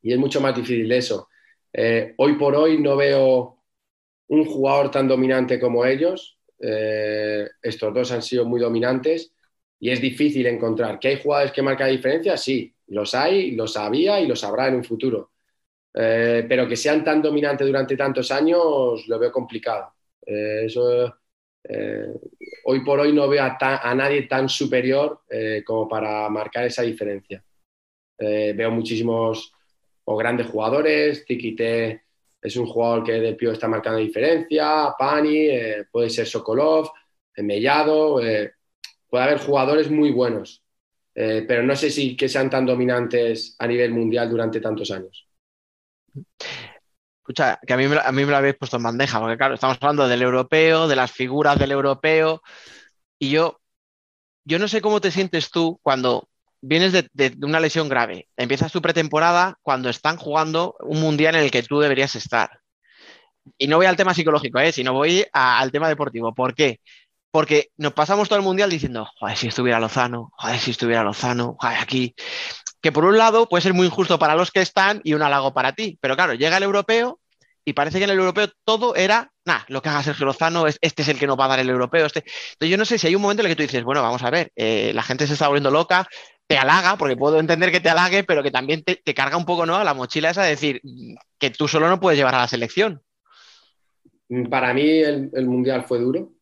y es mucho más difícil eso. hoy por hoy no veo un jugador tan dominante como ellos. estos dos han sido muy dominantes y es difícil encontrar. ¿Que hay jugadores que marcan diferencia? Sí, los hay, los había y los habrá en un futuro. Eh, pero que sean tan dominantes durante tantos años lo veo complicado. Eh, eso, eh, hoy por hoy no veo a, nadie tan superior como para marcar esa diferencia. veo muchísimos o grandes jugadores, Tikite es un jugador que de pio está marcando diferencia, Pani, puede ser Sokolov, Mellado, puede haber jugadores muy buenos. Eh, pero no sé si que sean tan dominantes a nivel mundial durante tantos años. Escucha, que a mí, a mí me lo habéis puesto en bandeja, porque claro, estamos hablando del europeo, de las figuras del europeo, y yo, yo no sé cómo te sientes tú cuando vienes de, una lesión grave, empiezas tu pretemporada cuando están jugando un mundial en el que tú deberías estar. Y no voy al tema psicológico, ¿eh? sino voy al tema deportivo. ¿Por qué? Porque nos pasamos todo el mundial diciendo, joder, si estuviera Lozano, joder, si estuviera Lozano, joder, aquí. Que por un lado puede ser muy injusto para los que están y un halago para ti, pero claro, llega el europeo y parece que en el europeo todo era, nada, lo que haga Sergio Lozano, este es el que nos va a dar el europeo. Este. Entonces yo no sé si hay un momento en el que tú dices, bueno, vamos a ver, eh, la gente se está volviendo loca, te halaga, porque puedo entender que te halague, pero que también te, carga un poco ¿no? la mochila esa de decir que tú solo no puedes llevar a la selección. Para mí el Mundial fue duro,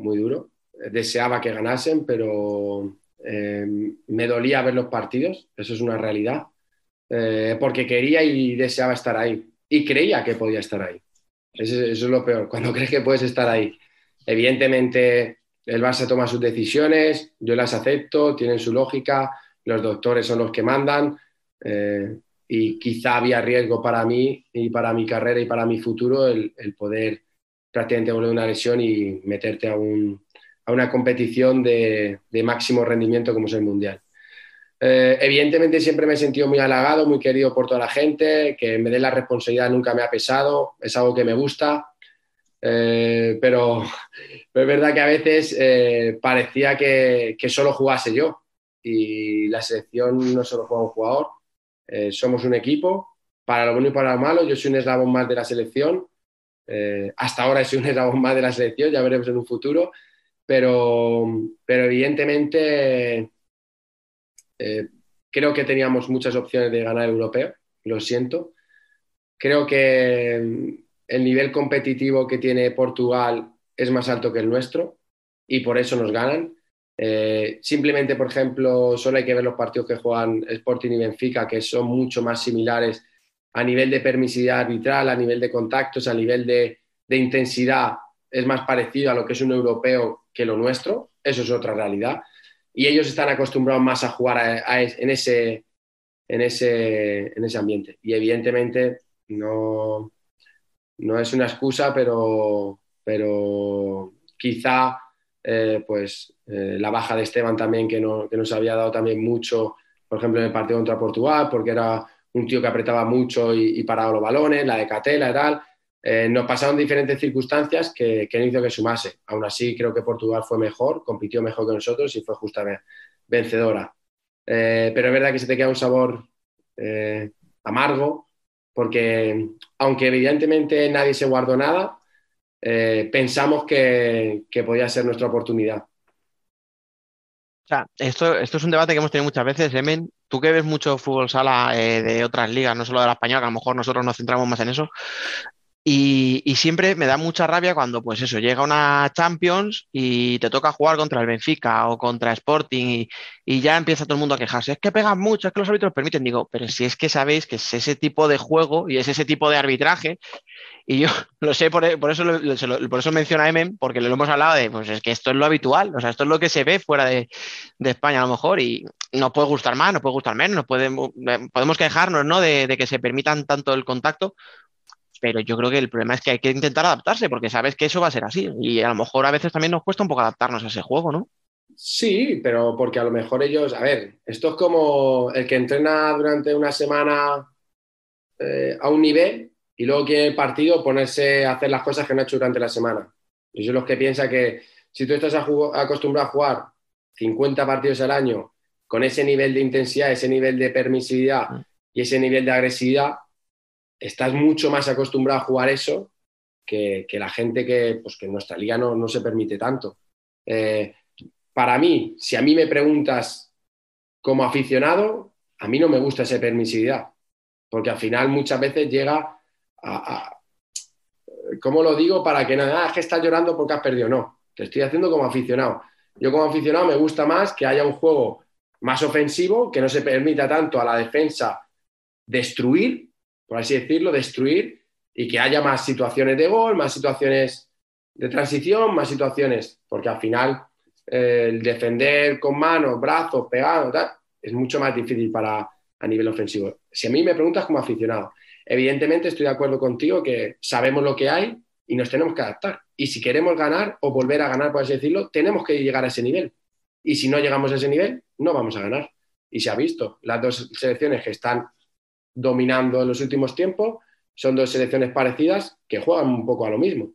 muy duro. Deseaba que ganasen, pero eh, me dolía ver los partidos, eso es una realidad, eh, porque quería y deseaba estar ahí. Y creía que podía estar ahí. Eso, es lo peor, cuando crees que puedes estar ahí. Evidentemente, el Barça toma sus decisiones, yo las acepto, tienen su lógica, los doctores son los que mandan. Eh, y quizá había riesgo para mí y para mi carrera y para mi futuro el, el poder prácticamente volver una lesión y meterte a, una competición de, máximo rendimiento como es el Mundial. Eh, evidentemente siempre me he sentido muy halagado, muy querido por toda la gente, que me dé la responsabilidad nunca me ha pesado, es algo que me gusta, eh, pero, es verdad que a veces eh, parecía que, que, solo jugase yo y la selección no solo juega un jugador, somos un equipo, para lo bueno y para lo malo, yo soy un eslabón más de la selección. Eh, hasta ahora soy un eslabón más de la selección, ya veremos en un futuro. Pero, pero evidentemente eh, creo que teníamos muchas opciones de ganar el europeo, lo siento. Creo que el nivel competitivo que tiene Portugal es más alto que el nuestro y por eso nos ganan. Eh, simplemente, por ejemplo, solo hay que ver los partidos que juegan Sporting y Benfica, que son mucho más similares a nivel de permisividad arbitral, a nivel de contactos, a nivel de, intensidad, es más parecido a lo que es un europeo que lo nuestro. Eso es otra realidad. Y ellos están acostumbrados más a jugar en, ese, en, ese, en ese ambiente. Y evidentemente no, no es una excusa, pero, pero quizá eh, pues eh, la baja de Esteban también, que, nos había dado también mucho, por ejemplo, en el partido contra Portugal, porque era un tío que apretaba mucho y, paraba los balones, la de Catela y tal. Eh, nos pasaron diferentes circunstancias que, que no hizo que sumase. Aún así, creo que Portugal fue mejor, compitió mejor que nosotros y fue justamente vencedora. pero es verdad que se te queda un sabor amargo, porque aunque evidentemente nadie se guardó nada, eh, pensamos que, podía ser nuestra oportunidad. O sea, esto, esto es un debate que hemos tenido muchas veces, Emen. Tú que ves mucho fútbol sala eh, de otras ligas, no solo de la española, que a lo mejor nosotros nos centramos más en eso. Y, siempre me da mucha rabia cuando, pues eso, llega una Champions y te toca jugar contra el Benfica o contra Sporting y, ya empieza todo el mundo a quejarse. Es que pegan mucho, es que los árbitros permiten. Digo, pero si es que sabéis que es ese tipo de juego y es ese tipo de arbitraje y yo lo sé, por, eso, por eso menciona Emen, porque lo hemos hablado de, pues es que esto es lo habitual, o sea, esto es lo que se ve fuera de, España a lo mejor y nos puede gustar más, nos puede gustar menos, nos podemos, podemos quejarnos, ¿no? De, que se permitan tanto el contacto, pero yo creo que el problema es que hay que intentar adaptarse, porque sabes que eso va a ser así y a lo mejor a veces también nos cuesta un poco adaptarnos a ese juego, ¿no? Sí, pero porque a lo mejor ellos, a ver, esto es como el que entrena durante una semana eh, a un nivel y luego quiere el partido ponerse a hacer las cosas que no ha hecho durante la semana. Yo soy los que piensa que si tú estás acostumbrado a jugar 50 partidos al año con ese nivel de intensidad, ese nivel de permisividad mm. y ese nivel de agresividad, estás mucho más acostumbrado a jugar eso que, la gente que, pues, que en nuestra liga no, se permite tanto. Eh, para mí, si a mí me preguntas como aficionado, a mí no me gusta esa permisividad, porque al final muchas veces llega ¿Cómo lo digo? Para que nada, ah, que estás llorando porque has perdido. No, te estoy haciendo como aficionado. Yo como aficionado me gusta más que haya un juego más ofensivo, que no se permita tanto a la defensa destruir, por así decirlo, destruir, y que haya más situaciones de gol, más situaciones de transición, más situaciones, porque al final eh, el defender con manos, brazos, pegados, es mucho más difícil para a nivel ofensivo. Si a mí me preguntas como aficionado, Evidentemente estoy de acuerdo contigo que sabemos lo que hay y nos tenemos que adaptar. Y si queremos ganar o volver a ganar, por así decirlo, tenemos que llegar a ese nivel. Y si no llegamos a ese nivel, no vamos a ganar. Y se ha visto, las dos selecciones que están dominando en los últimos tiempos son dos selecciones parecidas que juegan un poco a lo mismo.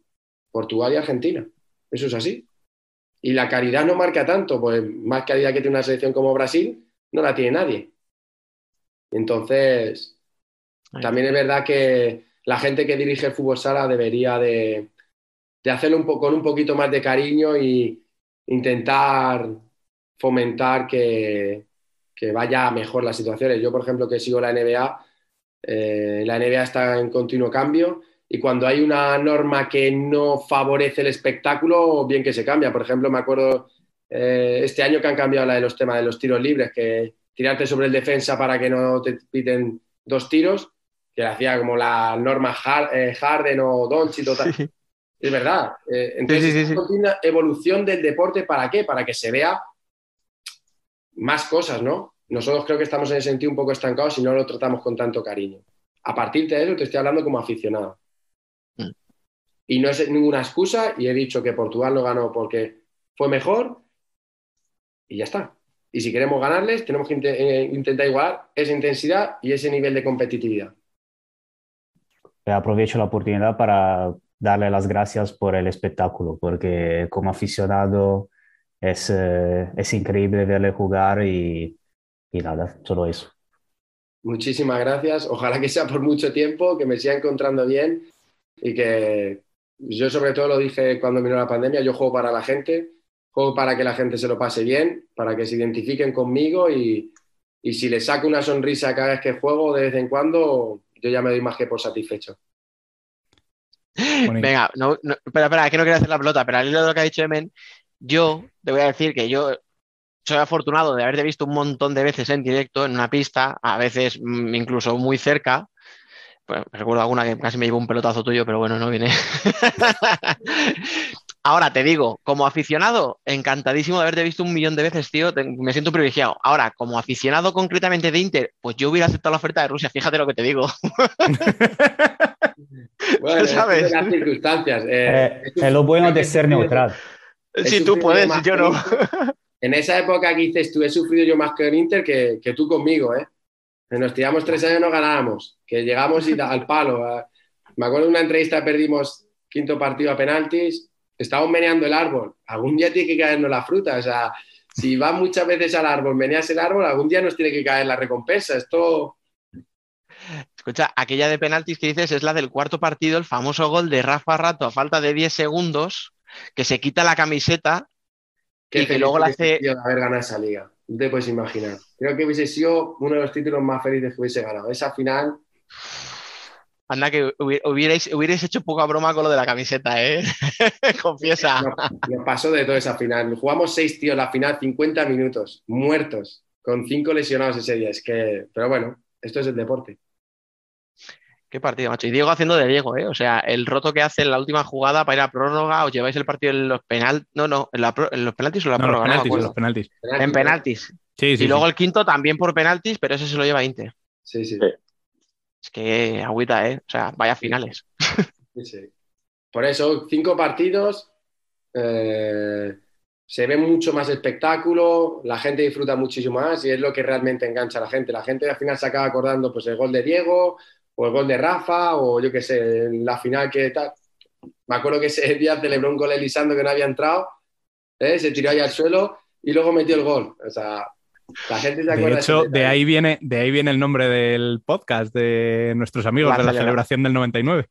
Portugal y Argentina. Eso es así. Y la calidad no marca tanto, pues más calidad que tiene una selección como Brasil, no la tiene nadie. Entonces, también es verdad que la gente que dirige el fútbol sala debería de, hacerlo un con un poquito más de cariño y intentar fomentar que, vaya mejor las situaciones. Yo, por ejemplo, que sigo la NBA, eh, la NBA está en continuo cambio y cuando hay una norma que no favorece el espectáculo, bien que se cambia. Por ejemplo, me acuerdo eh, este año que han cambiado la de los temas de los tiros libres, que tirarte sobre el defensa para que no te piten dos tiros que hacía como la norma eh, Harden o Doncic total. Es verdad. Eh, entonces, sí, una evolución del deporte, ¿para qué? Para que se vea más cosas, ¿no? Nosotros creo que estamos en ese sentido un poco estancados y no lo tratamos con tanto cariño. A partir de eso te estoy hablando como aficionado. Mm. Y no es ninguna excusa y he dicho que Portugal no ganó porque fue mejor y ya está. Y si queremos ganarles, tenemos que eh, intentar igualar esa intensidad y ese nivel de competitividad. Eh, aprovecho la oportunidad para darle las gracias por el espectáculo, porque como aficionado es, eh, es increíble verle jugar y, y nada, solo eso. muchísimas gracias. Ojalá que sea por mucho tiempo, que me siga encontrando bien y que yo sobre todo lo dije cuando vino la pandemia, yo juego para la gente, juego para que la gente se lo pase bien, para que se identifiquen conmigo y, y si les saco una sonrisa cada vez que juego de vez en cuando, yo ya me doy más que por satisfecho. Venga, no, no, espera, espera, que no quiero hacer la pelota, pero al hilo de lo que ha dicho Emen, yo te voy a decir que yo soy afortunado de haberte visto un montón de veces en directo en una pista, a veces mm, incluso muy cerca. Bueno, recuerdo alguna que casi me llevó un pelotazo tuyo, pero bueno, no viene. Ahora te digo, como aficionado, encantadísimo de haberte visto un millón de veces, tío. te- me siento privilegiado. Ahora, como aficionado concretamente de Inter, pues yo hubiera aceptado la oferta de Rusia, fíjate lo que te digo. Bueno, es ¿Sabes? las circunstancias. eh, Eh, es es lo bueno de ser neutral. Si tú sufrido puedes, yo no. En esa época que dices tú, he sufrido yo más que en Inter que, que tú conmigo, ¿eh? Nos tiramos tres años no ganábamos, que llegamos y al palo. a- Me acuerdo de una entrevista, perdimos quinto partido a penaltis, estábamos meneando el árbol. Algún día tiene que caernos la fruta, o sea, si vas muchas veces al árbol, meneas el árbol, algún día nos tiene que caer la recompensa. Esto, Escucha, aquella de penaltis que dices es la del cuarto partido, el famoso gol de Rafa Rato a falta de 10 segundos, que se quita la camiseta qué y que luego la hace. de haber ganado esa liga. No te puedes imaginar. Creo que hubiese sido uno de los títulos más felices que hubiese ganado. Esa final, Anda, que hubi- hubierais, hubierais hecho poca broma con lo de la camiseta, ¿eh? Confiesa. Nos pasó de toda esa final. Jugamos seis tíos la final, 50 minutos, muertos, con cinco lesionados ese día. Es que, pero bueno, esto es el deporte. Qué partido, macho. Y Diego haciendo de Diego, ¿eh? O sea, el roto que hace en la última jugada para ir a prórroga, os lleváis el partido en los penal, no, no, en, la pro- en los penaltis o en la No, prórroga, no me penaltis, acuerdo. los penaltis. En penaltis. Sí, sí. y luego sí. el quinto también por penaltis, pero ese se lo lleva Inter. Sí, sí. Es que agüita, ¿eh? O sea, vaya finales. sí, sí. Por eso, cinco partidos, eh, se ve mucho más espectáculo, la gente disfruta muchísimo más y es lo que realmente engancha a la gente. La gente al final se acaba acordando pues el gol de Diego o el gol de Rafa o yo qué sé, la final que tal. Me acuerdo que ese día celebró un gol Elisando que no había entrado, ¿eh? se tiró ahí al suelo y luego metió el gol. O sea, la gente se acuerda De hecho, de detalle. ahí, viene, de ahí viene el nombre del podcast de nuestros amigos La de la celebra- celebración del 99.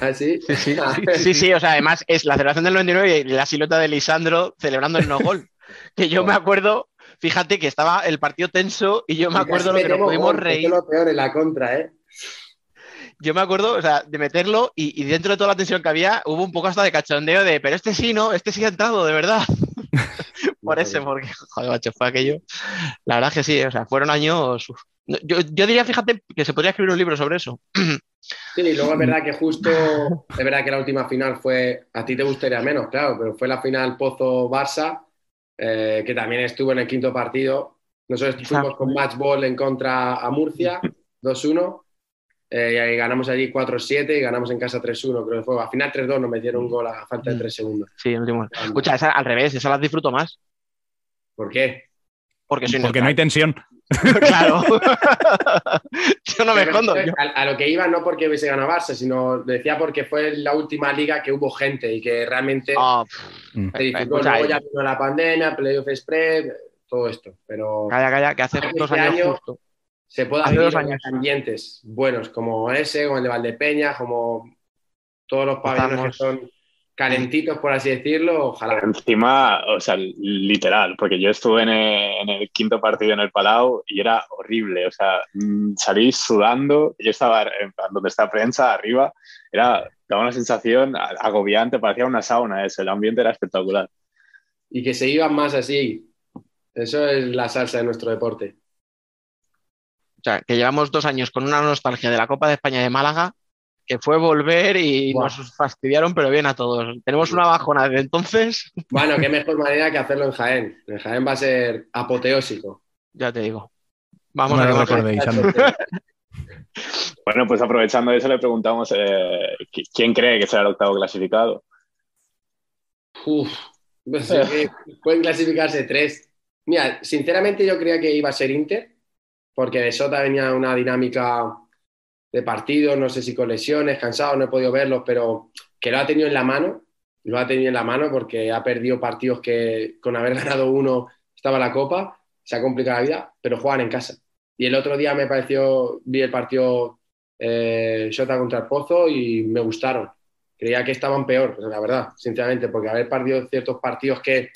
¿Ah, sí? Sí, sí, sí, sí, o sea, además es la celebración del 99 y la silueta de Lisandro celebrando el no gol. Que yo me acuerdo, fíjate que estaba el partido tenso y yo me acuerdo lo que nos pudimos gol, reír. Es lo peor en la contra, ¿eh? Yo me acuerdo, o sea, de meterlo y, y dentro de toda la tensión que había, hubo un poco hasta de cachondeo de, pero este sí, ¿no? Este sí ha entrado, de verdad. Por ese, porque, joder, macho, fue aquello. La verdad es que sí, o sea, fueron años. Yo, yo diría, fíjate, que se podría escribir un libro sobre eso. Sí, y luego es verdad que justo, es verdad que la última final fue, a ti te gustaría menos, claro, pero fue la final Pozo-Barça, eh, que también estuvo en el quinto partido. Nosotros fuimos con match ball en contra a Murcia, 2-1, eh, y ahí ganamos allí 4-7 y ganamos en casa 3-1, creo que fue. Al final 3-2 nos metieron un gol a falta de 3 segundos. Sí, el último. Escucha, esa, al revés, esa las disfruto más. ¿Por qué? Porque soy Porque no hay tensión. claro. yo no me Pero escondo. A, a lo que iba no porque hubiese ganado Barça, sino decía porque fue la última liga que hubo gente y que realmente Ah, se escucha, Luego eh. ya vino la pandemia, playoff spread, todo esto. Pero Calla, calla, que hace Este dos años año justo. Se puede hace vivir dos años. ambientes buenos como ese, como el de Valdepeña, como todos los pabellones Estamos- que son calentitos, por así decirlo. Ojalá. Encima, o sea, literal, porque yo estuve en el, en el quinto partido en el Palau y era horrible, o sea, mm, salí sudando, yo estaba en plan, donde está prensa, arriba, era, daba una sensación agobiante, parecía una sauna eso, el ambiente era espectacular. Y que se iban más así. Eso es la salsa de nuestro deporte. O sea, que llevamos dos años con una nostalgia de la Copa de España de Málaga, que fue volver y nos fastidiaron, pero bien a todos. Tenemos una bajona desde entonces, Bueno, qué mejor manera que hacerlo en Jaén. En Jaén va a ser apoteósico. ya te digo. Vamos No a anda. Bueno, pues aprovechando eso le preguntamos eh, ¿qui- quién cree que será el octavo clasificado. Uf, no sé, que pueden clasificarse tres. Mira, sinceramente yo creía que iba a ser Inter, porque de Sota venía una dinámica de partido, no sé si con lesiones, cansado, no he podido verlos, pero que lo ha tenido en la mano, lo ha tenido en la mano porque ha perdido partidos que con haber ganado uno estaba la copa, se ha complicado la vida, pero juegan en casa. Y el otro día me pareció, vi el partido eh, contra el Pozo y me gustaron. Creía que estaban peor, la verdad, sinceramente, porque haber perdido ciertos partidos que,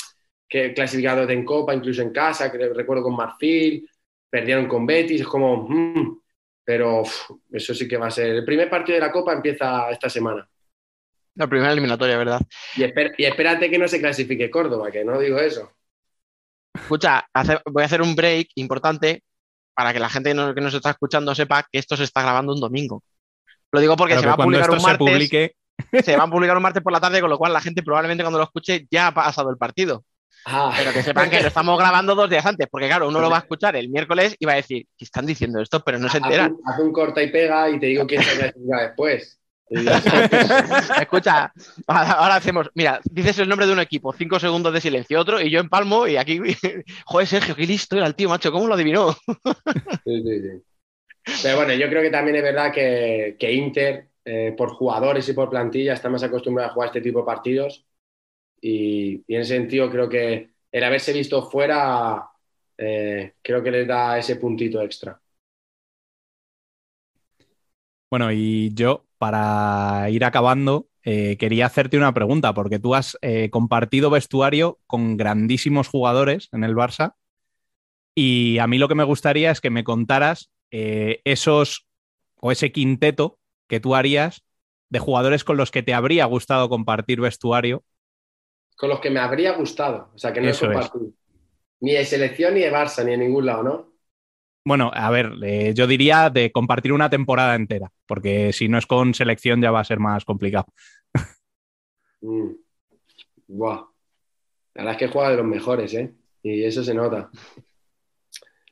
que clasificados en Copa, incluso en casa, que recuerdo con Marfil, perdieron con Betis, es como, mm, pero uf, eso sí que va a ser. El primer partido de la Copa empieza esta semana. La primera eliminatoria, ¿verdad? Y, esper- y espérate que no se clasifique Córdoba, que no digo eso. Escucha, hace- voy a hacer un break importante para que la gente no- que nos está escuchando sepa que esto se está grabando un domingo. Lo digo porque Claro se va a publicar un se martes. publique, Se va a publicar un martes por la tarde, con lo cual la gente probablemente cuando lo escuche ya ha pasado el partido. Ah. Pero que sepan que lo estamos grabando dos días antes, porque claro, uno lo va a escuchar el miércoles y va a decir, ¿qué están diciendo esto? Pero no se Haz enteran. un, haz un corta y pega y te digo quién se clasifica después. Escucha, ahora ahora hacemos, mira, dices el nombre de un equipo, cinco segundos de silencio, otro, y yo empalmo, y aquí, joder, Sergio, qué listo era el tío, macho, ¿cómo lo adivinó? Sí, sí, sí. Pero bueno, yo creo que también es verdad que, que Inter, eh, por jugadores y por plantilla, está más acostumbrado a jugar este tipo de partidos. Y, y en ese sentido creo que el haberse visto fuera, eh, creo que les da ese puntito extra. Bueno, y yo, para ir acabando, eh, quería hacerte una pregunta, porque tú has eh, compartido vestuario con grandísimos jugadores en el Barça, y a mí lo que me gustaría es que me contaras esos o ese quinteto que tú harías de jugadores con los que te habría gustado compartir vestuario. Con los que me habría gustado, o sea, que no Eso es. Ni de selección ni de Barça, ni en ningún lado, ¿no? Bueno, a ver, eh, yo diría de compartir una temporada entera, porque si no es con selección ya va a ser más complicado. Mm. Buah. La verdad es que juega de los mejores, ¿eh? Y eso se nota.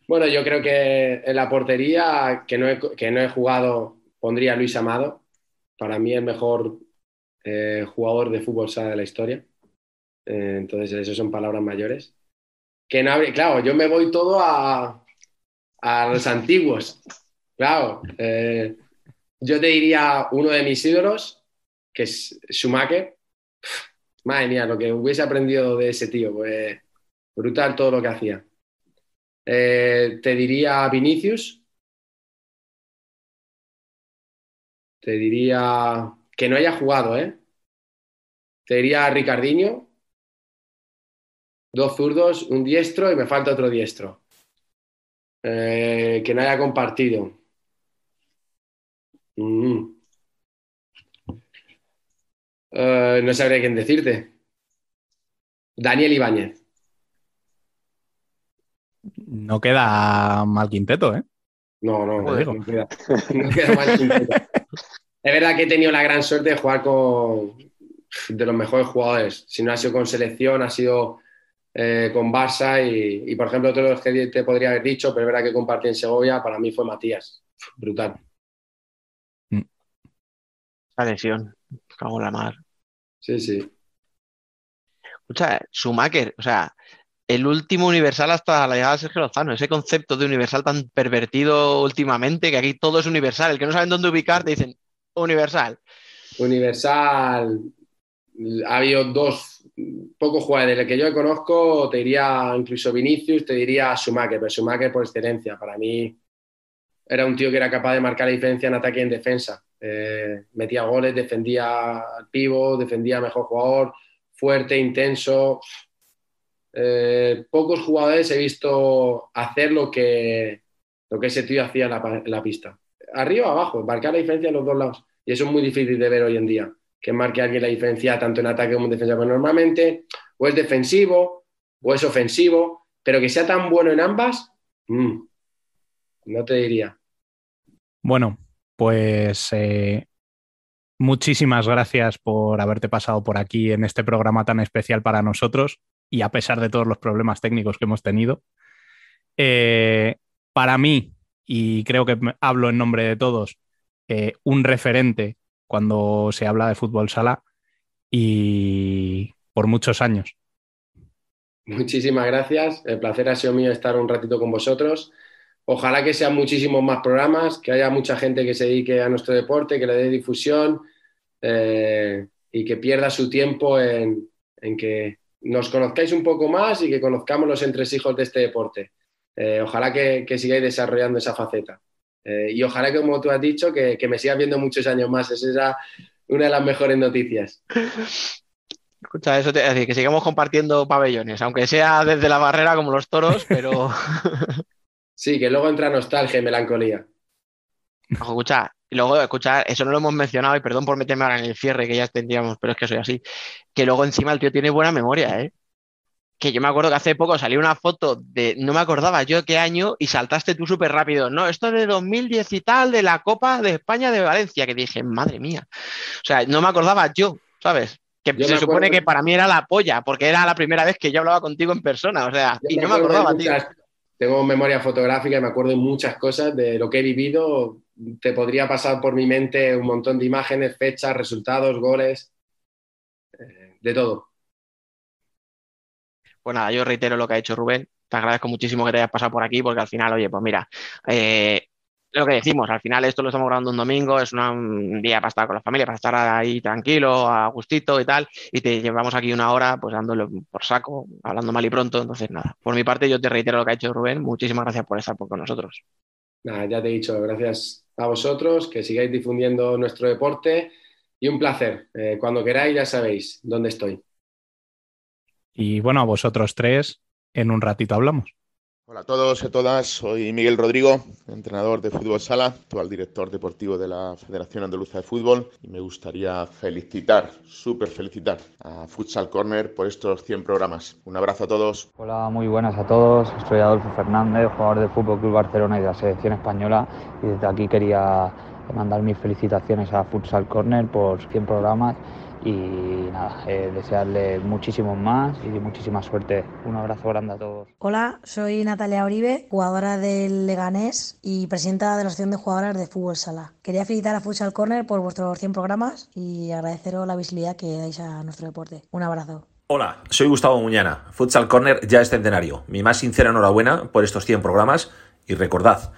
Bueno, yo creo que en la portería, que no he, que no he jugado, pondría a Luis Amado. Para mí el mejor eh, jugador de fútbol sala de la historia. Eh, entonces, eso son palabras mayores. Que no habría- claro, yo me voy todo a, a los antiguos. Claro, eh, yo te diría uno de mis ídolos, que es Schumacher. Madre mía, lo que hubiese aprendido de ese tío, pues brutal todo lo que hacía. Eh, te diría Vinicius. Te diría que no haya jugado, ¿eh? Te diría Ricardinho. Dos zurdos, un diestro y me falta otro diestro. Eh, que no haya compartido. Mm. Eh, no sabría quién decirte. Daniel Ibáñez. No queda mal quinteto, ¿eh? No, no, queda, no queda mal quinteto. Es verdad que he tenido la gran suerte de jugar con de los mejores jugadores. Si no ha sido con selección, ha sido eh, con Barça y, y, por ejemplo, otro de los que te podría haber dicho, pero es verdad que compartí en Segovia, para mí fue Matías. Brutal. La lesión, cago en la mar. Sí, sí. Escucha, Schumacher, o sea, el último universal hasta la llegada de Sergio Lozano, ese concepto de universal tan pervertido últimamente, que aquí todo es universal, el que no saben dónde ubicar te dicen universal. Universal, ha habido dos pocos jugadores, el que yo conozco, te diría incluso Vinicius, te diría Schumacher, pero Schumacher por excelencia, para mí era un tío que era capaz de marcar la diferencia en ataque y en defensa. Eh, metía goles, defendía al pivo, defendía mejor jugador, fuerte, intenso. Eh, pocos jugadores he visto hacer lo que, lo que ese tío hacía en la, en la pista. Arriba abajo, marcar la diferencia en los dos lados. Y eso es muy difícil de ver hoy en día, que marque alguien la diferencia tanto en ataque como en defensa. Pero normalmente o es defensivo o es ofensivo, pero que sea tan bueno en ambas, mmm, no te diría. Bueno, pues eh, muchísimas gracias por haberte pasado por aquí en este programa tan especial para nosotros y a pesar de todos los problemas técnicos que hemos tenido. Eh, para mí, y creo que hablo en nombre de todos, eh, un referente cuando se habla de fútbol sala y por muchos años. Muchísimas gracias. El placer ha sido mío estar un ratito con vosotros. Ojalá que sean muchísimos más programas, que haya mucha gente que se dedique a nuestro deporte, que le dé difusión eh, y que pierda su tiempo en, que nos conozcáis un poco más y que conozcamos los entresijos de este deporte. Eh, ojalá que, sigáis desarrollando esa faceta. Eh, y ojalá, como tú has dicho, que, que, me sigas viendo muchos años más. Esa es una de las mejores noticias. Escucha, eso te decir, que sigamos compartiendo pabellones, aunque sea desde la barrera como los toros, pero. sí, que luego entra nostalgia y melancolía. Escucha, y luego, escuchar, eso no lo hemos mencionado, y perdón por meterme ahora en el cierre, que ya tendríamos, pero es que soy así. Que luego encima el tío tiene buena memoria, ¿eh? Que yo me acuerdo que hace poco salió una foto de, no me acordaba yo qué año, y saltaste tú súper rápido. No, esto es de 2010 y tal, de la Copa de España de Valencia, que dije, madre mía. O sea, no me acordaba yo, ¿sabes? Que yo se supone que para mí era la polla, porque era la primera vez que yo hablaba contigo en persona, o sea, y no me acordaba, muchas, tío. Tengo memoria fotográfica y me acuerdo de muchas cosas de lo que he vivido. Te podría pasar por mi mente un montón de imágenes, fechas, resultados, goles, eh, de todo. Pues nada, yo reitero lo que ha hecho Rubén. Te agradezco muchísimo que te hayas pasado por aquí, porque al final, oye, pues mira, eh, lo que decimos, al final esto lo estamos grabando un domingo, es un día para estar con la familia, para estar ahí tranquilo, a gustito y tal, y te llevamos aquí una hora pues dándolo por saco, hablando mal y pronto, entonces nada, por mi parte yo te reitero lo que ha hecho Rubén, muchísimas gracias por estar con nosotros. Nada, ya te he dicho, gracias a vosotros, que sigáis difundiendo nuestro deporte y un placer, eh, cuando queráis ya sabéis dónde estoy. Y bueno, a vosotros tres, en un ratito hablamos. Hola a todos y a todas, soy Miguel Rodrigo, entrenador de fútbol sala, actual director deportivo de la Federación Andaluza de Fútbol y me gustaría felicitar, súper felicitar a Futsal Corner por estos 100 programas. Un abrazo a todos. Hola, muy buenas a todos, soy Adolfo Fernández, jugador del Fútbol Club Barcelona y de la selección española y desde aquí quería mandar mis felicitaciones a Futsal Corner por 100 programas y nada, eh, desearles muchísimos más y muchísima suerte. Un abrazo grande a todos. Hola, soy Natalia Oribe, jugadora del Leganés y presidenta de la Asociación de Jugadoras de Fútbol Sala. Quería felicitar a Futsal Corner por vuestros 100 programas y agradeceros la visibilidad que dais a nuestro deporte. Un abrazo. Hola, soy Gustavo Muñana. Futsal Corner ya es centenario. Mi más sincera enhorabuena por estos 100 programas y recordad,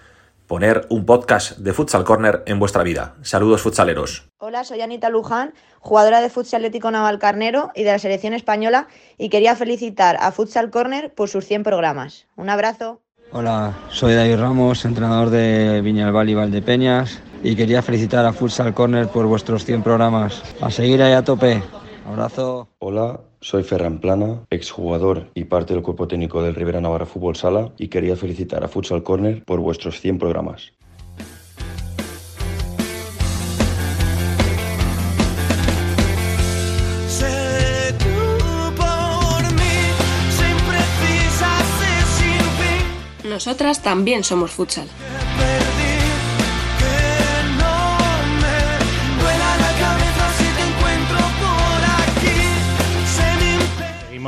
poner un podcast de Futsal Corner en vuestra vida. Saludos futsaleros. Hola, soy Anita Luján, jugadora de Futsal Atlético Naval Carnero y de la selección española y quería felicitar a Futsal Corner por sus 100 programas. Un abrazo. Hola, soy David Ramos, entrenador de Viñalbal y Valdepeñas y quería felicitar a Futsal Corner por vuestros 100 programas. A seguir ahí a tope. Abrazo. Hola, soy Ferran Plana, exjugador y parte del cuerpo técnico del Rivera Navarra Fútbol Sala y quería felicitar a Futsal Corner por vuestros 100 programas. Nosotras también somos futsal.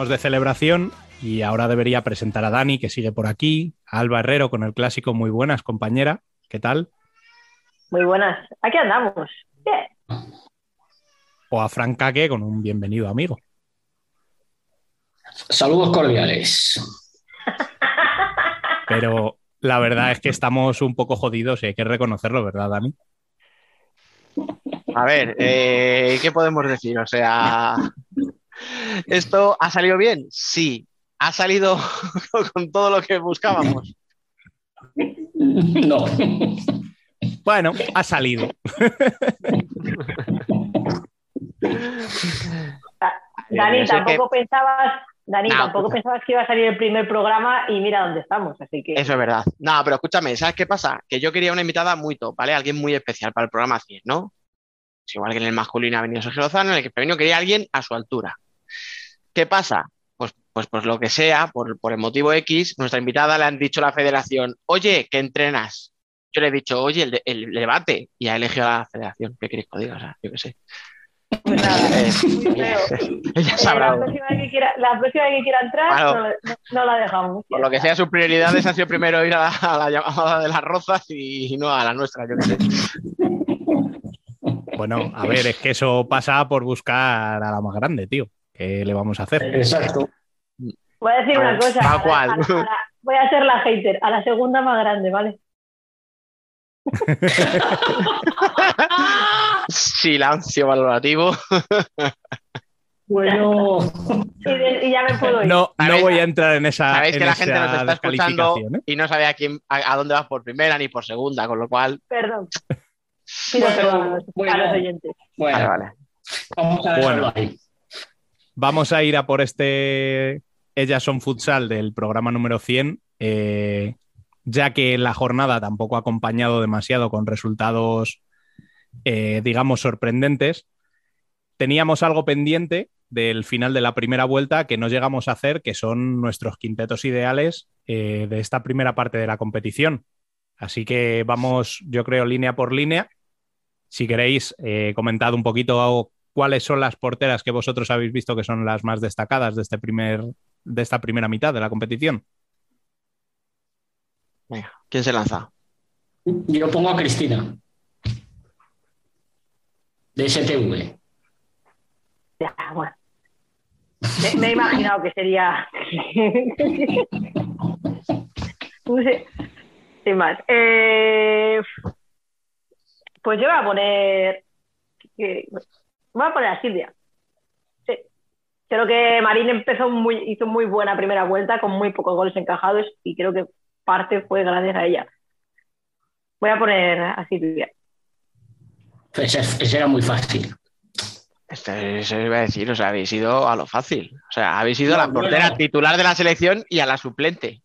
De celebración y ahora debería presentar a Dani, que sigue por aquí, a Alba Herrero con el clásico Muy buenas, compañera. ¿Qué tal? Muy buenas. Aquí andamos. O a Frank Kake con un bienvenido amigo. Saludos cordiales. Pero la verdad es que estamos un poco jodidos y hay que reconocerlo, ¿verdad, Dani? A ver, eh, ¿qué podemos decir? O sea, ¿Esto ha salido bien? Sí. ¿Ha salido con todo lo que buscábamos? No. Bueno, ha salido. Dani, tampoco pensabas, Dani, tampoco pensabas que iba a salir el primer programa y mira dónde estamos, así que. Eso es verdad. No, pero escúchame, ¿sabes qué pasa? Que yo quería una invitada muy top, ¿vale? Alguien muy especial para el programa 100, ¿no? igual que en el masculino ha venido Sergio Lozano, en el que femenino quería alguien a su altura. ¿Qué pasa? Pues, pues, pues lo que sea, por, el motivo X, nuestra invitada le han dicho a la federación, oye, ¿qué entrenas? Yo le he dicho, oye, el, debate, y ha elegido a la federación. ¿Qué queréis que diga? O sea, yo qué sé. Pues nada, eh, Ella sabrá. La próxima, vez que quiera, la próxima que quiera entrar, no, la dejamos. Por lo que sea, sus prioridades han sido primero ir a la, llamada de las rozas y no a la nuestra, yo qué sé. Bueno, a ver, es que eso pasa por buscar a la más grande, tío. ¿Qué le vamos a hacer? Exacto. Voy a decir una cosa. cual? voy a ser la hater, a la segunda más grande, ¿vale? Silencio valorativo. Bueno. Y, ya me puedo ir. No, no voy a entrar en esa. Sabéis que la gente nos está escuchando ¿eh? y no sabe a, quién, a, a dónde vas por primera ni por segunda, con lo cual. Perdón. Pido perdón a los, a los oyentes. Bueno, Vale, vale. vamos a dejarlo Bueno. ahí. Vamos a ir a por este Ellas son futsal del programa número 100, eh, ya que la jornada tampoco ha acompañado demasiado con resultados, eh, digamos, sorprendentes. Teníamos algo pendiente del final de la primera vuelta que no llegamos a hacer, que son nuestros quintetos ideales eh, de esta primera parte de la competición. Así que vamos, yo creo, línea por línea. Si queréis, eh, comentad un poquito cuáles son las porteras que vosotros habéis visto que son las más destacadas de, este primer, de esta primera mitad de la competición. Venga, ¿quién se lanza? Yo pongo a Cristina. De STV. Ya, bueno. Me, me he imaginado que sería. no sé. Sin más. Eh, pues yo voy a poner. Voy a poner a Silvia. Sí. Creo que Marín empezó muy, hizo muy buena primera vuelta con muy pocos goles encajados y creo que parte fue gracias a ella. Voy a poner a Silvia. Ese, ese era muy fácil. Este, eso iba a decir, o sea, habéis ido a lo fácil. O sea, habéis ido a No, la no, portera no. titular de la selección y a la suplente.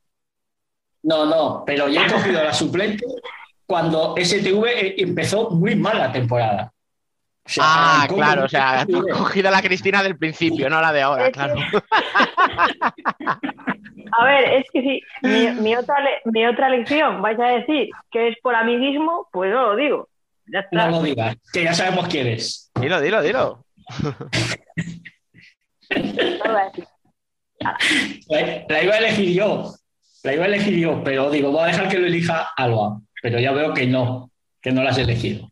No, no, pero yo he cogido la suplente cuando STV eh, empezó muy mal la temporada. O sea, ah, claro, o sea, tú has cogido a la Cristina del principio, no la de ahora, claro. A ver, es que si mi, mi otra, le- mi otra lección vais a decir que es por amiguismo, pues no lo digo. Ya está. No lo digas, que ya sabemos quién es. Dilo, dilo, dilo. No lo voy a decir. La, la iba a elegir yo, la iba a elegir yo, pero digo, voy a dejar que lo elija Alba. Pero ya veo que no, que no la has elegido.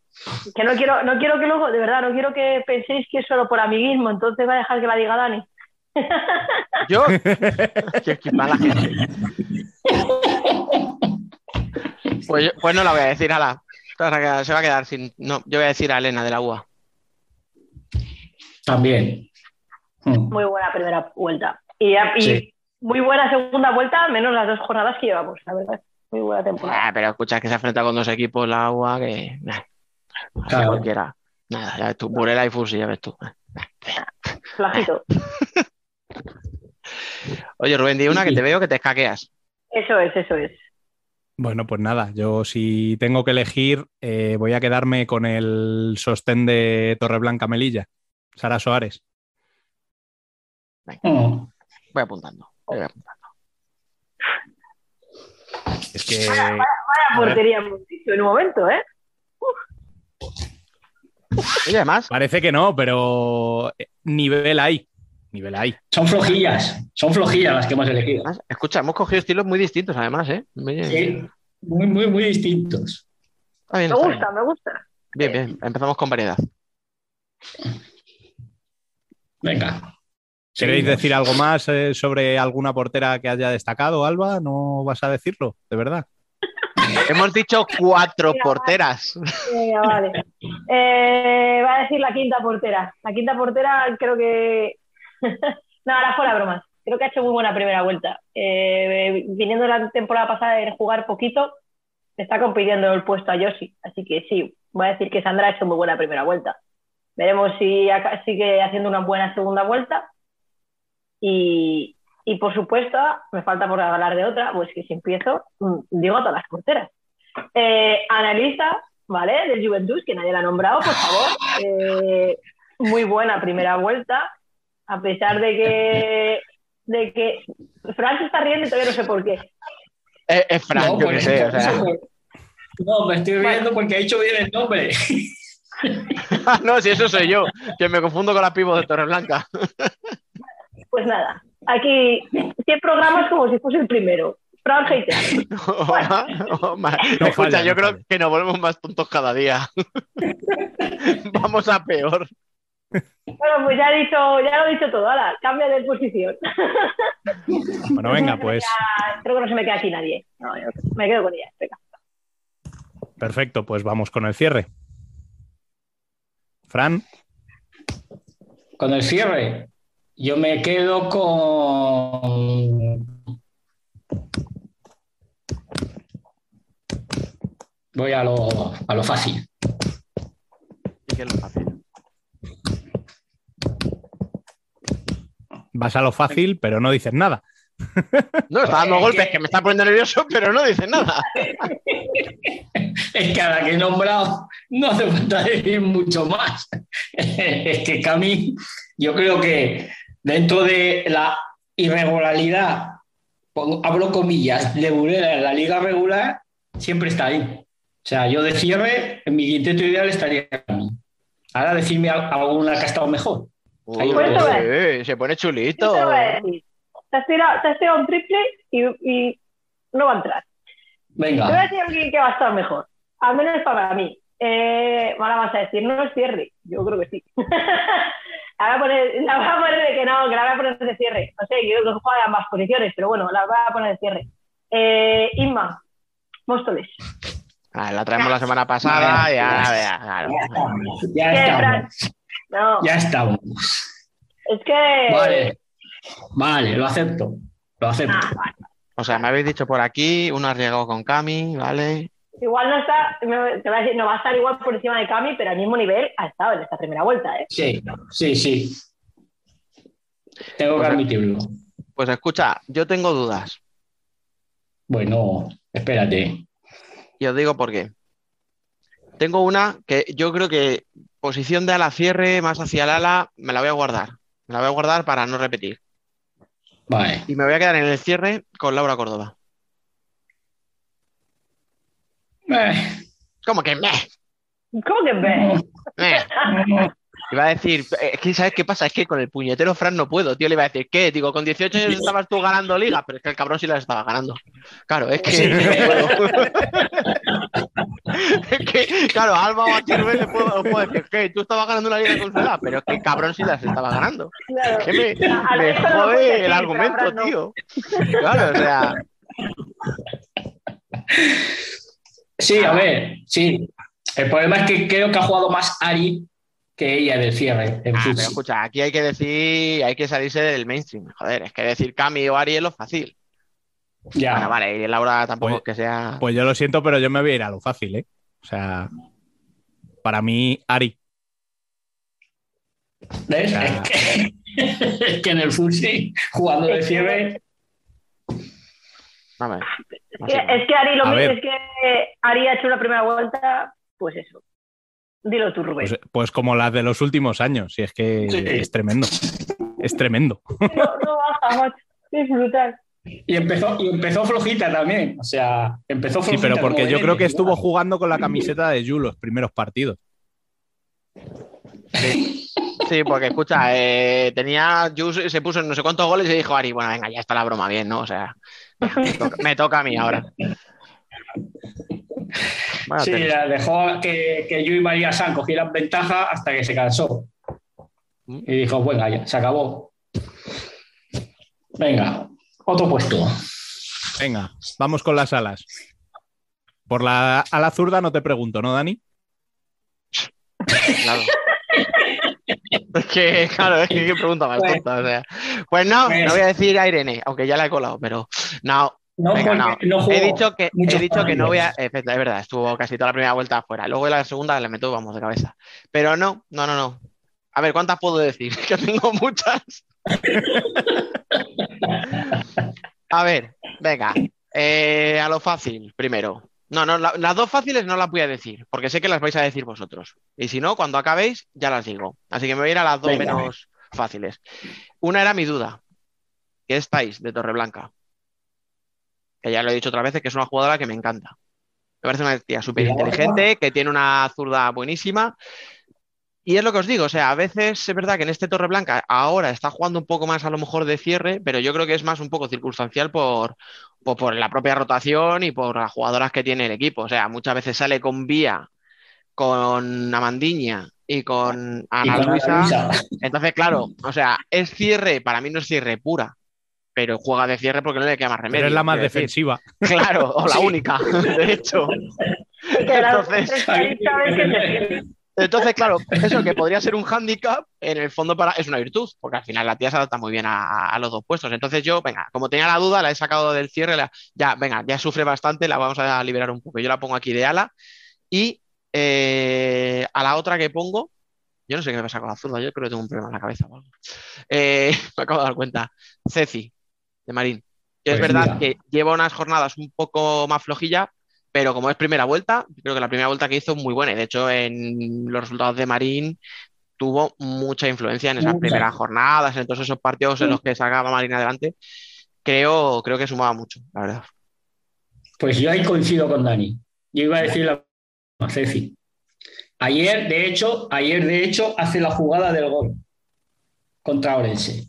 Que no quiero, no quiero que luego, de verdad, no quiero que penséis que es solo por amiguismo, entonces va a dejar que la diga Dani. ¿Yo? qué, qué mala gente. Pues, yo- pues no la voy a decir, ala. Se va a quedar- se va a quedar sin. No, yo voy a decir a Elena de la UA. También. Mm. Muy buena primera vuelta. Y, y Sí. muy buena segunda vuelta, menos las dos jornadas que llevamos, la verdad. Muy buena temporada. Ah, pero escucha que se enfrenta con dos equipos la UA que. nah, Claro. cualquiera. Nada, ya ves tú. Burela y Fusi, ya ves tú. Flajito. Oye, Rubén, di una que te veo que te escaqueas. Eso es, eso es. Bueno, pues nada, yo si tengo que elegir, eh, voy a quedarme con el sostén de Torreblanca Melilla, Sara Soares. Mm. Voy apuntando. voy apuntando. Es que. Vaya, vaya portería hemos dicho en un momento, ¿eh? Oye, además. Parece que no, pero eh, nivel hay. Nivel hay. Son flojillas, son flojillas las que hemos elegido. Escucha, hemos cogido estilos muy distintos, además, ¿eh? Muy, Sí, muy, muy, muy distintos. Bien, Me gusta, me gusta. Bien, bien. Empezamos con variedad. Venga. ¿Queréis decir algo más eh, sobre alguna portera que haya destacado, Alba? ¿No vas a decirlo? ¿De verdad? Hemos dicho cuatro porteras. Vale. Eh, va a decir la quinta portera. La quinta portera creo que... no, ahora fuera bromas. Creo que ha hecho muy buena primera vuelta. Eh, viniendo la temporada pasada de jugar poquito, está compitiendo el puesto a Yoshi. Así que sí, voy a decir que Sandra ha hecho muy buena primera vuelta. Veremos si sigue haciendo una buena segunda vuelta. Y, y por supuesto, me falta por hablar de otra, pues que si empiezo, mm, digo a todas las porteras. Eh, analista, ¿vale? Del Juventus, que nadie la ha nombrado, por favor. Eh, muy buena primera vuelta, a pesar de que, de que Fran se está riendo y todavía no sé por qué. Es, es Fran, No, yo por qué sé. O sea. No, me estoy riendo porque ha dicho bien el nombre. no, si eso soy yo, que me confundo con la pivo de Torreblanca. Pues nada, aquí 100 programas como si fuese el primero. Fran hater. Oh, ma- No Escucha, yo no creo que nos volvemos más tontos cada día. Vamos a peor. Bueno, pues ya he dicho, ya lo he dicho todo. Ahora, cambia de posición. Bueno, venga, pues Ya, creo que no se me queda aquí nadie. No, yo me quedo con ella. Venga. perfecto, pues vamos con el cierre. Fran, Con el cierre, Yo me quedo con. Voy a lo, a lo fácil. ¿Y qué es lo fácil? Vas a lo fácil, pero no dices nada. No, está dando golpes que me está poniendo nervioso, pero no dice nada. Es que a la que he nombrado no hace falta decir mucho más. Es que Cami, yo creo que dentro de la irregularidad, abro comillas, de Burela en la liga regular, siempre está ahí. O sea, yo de cierre, en mi quinteto ideal estaría Cami. Ahora decirme al- alguna que ha estado mejor. Ahí Uy, Pues se pone chulito. Te has tirado, te has tirado un triple y, y no va a entrar. Te voy a Venga, decir a alguien que va a estar mejor. Al menos para mí. Eh, ahora vas a decir, no es cierre. Yo creo que sí. la, voy a poner, la voy a poner de que no, que la voy a poner de cierre. No sé, yo creo que juega en ambas posiciones, pero bueno, la voy a poner de cierre. Eh, Inma, Móstoles. Ah, la traemos la semana pasada y ahora vea, claro. ya ¿Qué, estamos. No, Ya estamos. es que. Vale, vale, lo acepto. Lo acepto. O sea, me habéis dicho por aquí, uno ha llegado con Cami, ¿vale? Igual no está, me- te voy a decir, no va a estar igual por encima de Cami, pero al mismo nivel ha estado en esta primera vuelta, ¿eh? Sí, sí, sí. Tengo que admitirlo. Pues escucha, yo tengo dudas. Bueno, espérate. Y os digo por qué. Tengo una que yo creo que posición de ala cierre más hacia el ala me la voy a guardar. Me la voy a guardar para no repetir. Vale. Y me voy a quedar en el cierre con Laura Córdoba. ¿Cómo que meh? ¿Cómo que ve? meh? Iba a decir, es que ¿sabes qué pasa? Es que con el puñetero Fran no puedo, tío. Le iba a decir, ¿qué? Digo, con 18 años estabas tú ganando liga, pero es que el cabrón sí las estaba ganando. Claro, es que Sí. no puedo. Es que, claro, a Alba o a le puedo, puedo decir, que tú estabas ganando una liga con su edad, pero es que el cabrón sí las estaba ganando. Claro. Que me, me jode decir, el argumento, no. tío. Claro, o sea, Sí, a ver, sí. El problema es que creo que ha jugado más Ari que ella del cierre en ah, pero escucha, aquí hay que decir, hay que salirse del mainstream. Joder, es que decir Cami o Ari es lo fácil. Ya. Bueno, vale, y Laura tampoco Pues- es que sea. Pues yo lo siento, pero yo me voy a ir a lo fácil, ¿eh? O sea, para mí, Ari. ¿Ves? Es que, es que en el Futsi, jugando de cierre, A ver, Es que, es que Ari lo mismo, es que Ari ha hecho una primera vuelta, pues eso. Dilo tú, Rubén. Pues, pues como las de los últimos años, y es que Sí. es tremendo. Es tremendo. No, no baja, macho. Es brutal. y empezó, y empezó flojita también. O sea, empezó Sí, flojita. pero como porque yo creo que estuvo jugando con la camiseta de Yu los primeros partidos. Sí, porque escucha, eh, tenía Jus se puso en no sé cuántos goles y dijo Ari, bueno, venga, ya está la broma bien, ¿no? O sea, me, toca, me toca a mí ahora. Sí, dejó que, que yo y María San cogieran ventaja hasta que se cansó. ¿Mm? Y dijo, bueno, ya, se acabó. Venga, otro puesto. Venga, vamos con las alas. Por la ala zurda no te pregunto, ¿no, Dani? Claro. Es que, claro, es que pregunta más tonta. O sea. Pues no, no voy a decir a Irene, aunque ya la he colado, pero no. No, venga, no. no he dicho que, he dicho que no voy a. efecto, Es verdad, estuvo casi toda la primera vuelta afuera. Luego en la segunda le meto, vamos, de cabeza. Pero no, no, no, no. A ver, ¿cuántas puedo decir? Que tengo muchas. A ver, venga. eh, a lo fácil, primero. No, no, la- las dos fáciles no las voy a decir, porque sé que las vais a decir vosotros. Y si no, cuando acabéis, ya las digo. Así que me voy a ir a las dos Venga. menos fáciles. Una era mi duda, que es Thais, de Torreblanca. Que ya lo he dicho otras veces, que es una jugadora que me encanta. Me parece una tía súper inteligente, que tiene una zurda buenísima. Y es lo que os digo, o sea, a veces es verdad que en este Torreblanca ahora está jugando un poco más a lo mejor de cierre, pero yo creo que es más un poco circunstancial por, por, por la propia rotación y por las jugadoras que tiene el equipo. O sea, muchas veces sale con Vía, con Amandiña y con Ana con Ana Luisa. Luisa. Entonces, claro, o sea, es cierre, para mí no es cierre pura, pero juega de cierre porque no le queda más remedio. Pero es la más decir. defensiva. Claro, o la Sí. única, de hecho. Entonces, Entonces, claro, eso que podría ser un hándicap, en el fondo para, es una virtud, porque al final la tía se adapta muy bien a, a los dos puestos. Entonces yo, venga, como tenía la duda, la he sacado del cierre, la- ya, venga, ya sufre bastante, la vamos a liberar un poco. Yo la pongo aquí de ala y eh, a la otra que pongo, yo no sé qué me pasa con la zurda, yo creo que tengo un problema en la cabeza. Eh, me acabo de dar cuenta. Ceci, de Marín. Que es Pues verdad mira. que lleva unas jornadas un poco más flojilla, pero como es primera vuelta, creo que la primera vuelta que hizo es muy buena. Y de hecho, en los resultados de Marín tuvo mucha influencia en esas Mucha. primeras jornadas, en todos esos partidos en los que sacaba Marín adelante. Creo, creo que sumaba mucho, la verdad. Pues yo ahí coincido con Dani. Yo iba a decir la misma, Ceci. Ayer, de hecho, ayer, de hecho, hace la jugada del gol contra Orense.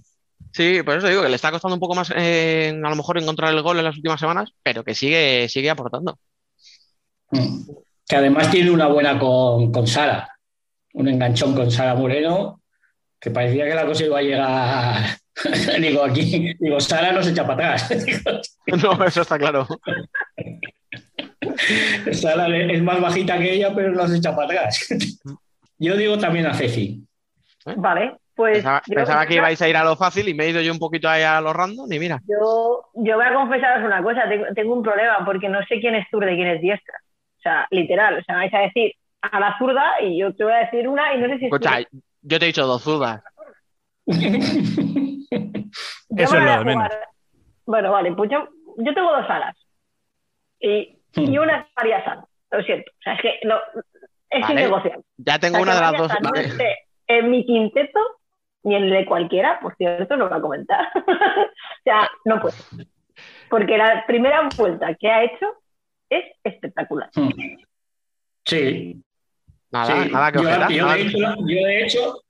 Sí, por eso digo que le está costando un poco más eh, a lo mejor encontrar el gol en las últimas semanas, pero que sigue, sigue aportando. Que además tiene una buena con, con Sara. Un enganchón con Sara Moreno, que parecía que la cosa iba a llegar. digo, aquí, digo, Sara no se echa para atrás. No, eso está claro. Sara es más bajita que ella, pero no se echa para atrás. Yo digo también a Ceci. Vale, pues Pensaba, yo- pensaba que ibais a ir a lo fácil y me he ido yo un poquito ahí a lo random y mira. Yo, yo voy a confesaros una cosa, tengo, tengo un problema porque no sé quién es zurda y quién es diestra. O sea, literal, o sea, vais a decir a la zurda y yo te voy a decir una y no sé si es Escucha, zurda. yo te he dicho dos zurdas. Eso es lo de menos. Bueno, vale, pues yo, yo tengo dos alas. Y, y una es María Sanz, lo siento. O sea, es que no, es Vale. innegociable. Ya tengo O sea, una de las dos. No esté en mi quinteto ni en el de cualquiera, por cierto, no lo voy a comentar. o sea, no puedo. Porque la primera vuelta que ha hecho es espectacular. Sí. Nada, Sí. nada que yo, yo nada de hecho, yo de hecho,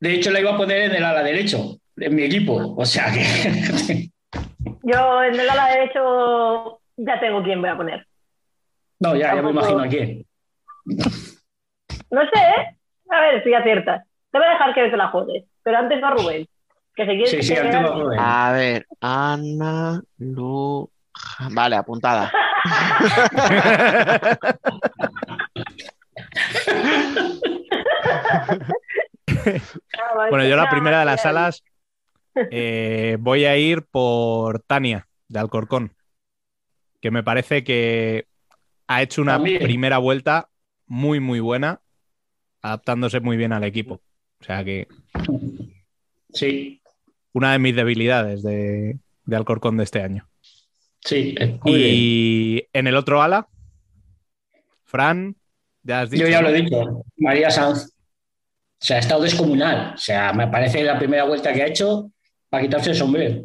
de hecho la iba a poner en el ala derecho, en mi equipo. O sea que. Yo en el ala derecho ya tengo quién voy a poner. no, ya, ya me imagino a quién. No sé, ¿eh? A ver, si aciertas. Te voy a dejar que te la jodes. Pero antes va Rubén. Que se quiere Sí, sí, antes va Rubén. A ver, Ana Lu. Vale, apuntada. Bueno, yo la primera de las salas eh, voy a ir por Tania, de Alcorcón, que me parece que ha hecho una También. primera vuelta muy, muy buena, adaptándose muy bien al equipo. O sea que Sí, una de mis debilidades de, de Alcorcón de este año. Sí, eh, bien. Y en el otro ala, Fran, ya has dicho. Yo ya lo he dicho, María Sanz. O sea, ha estado descomunal. O sea, me parece la primera vuelta que ha hecho para quitarse el sombrero.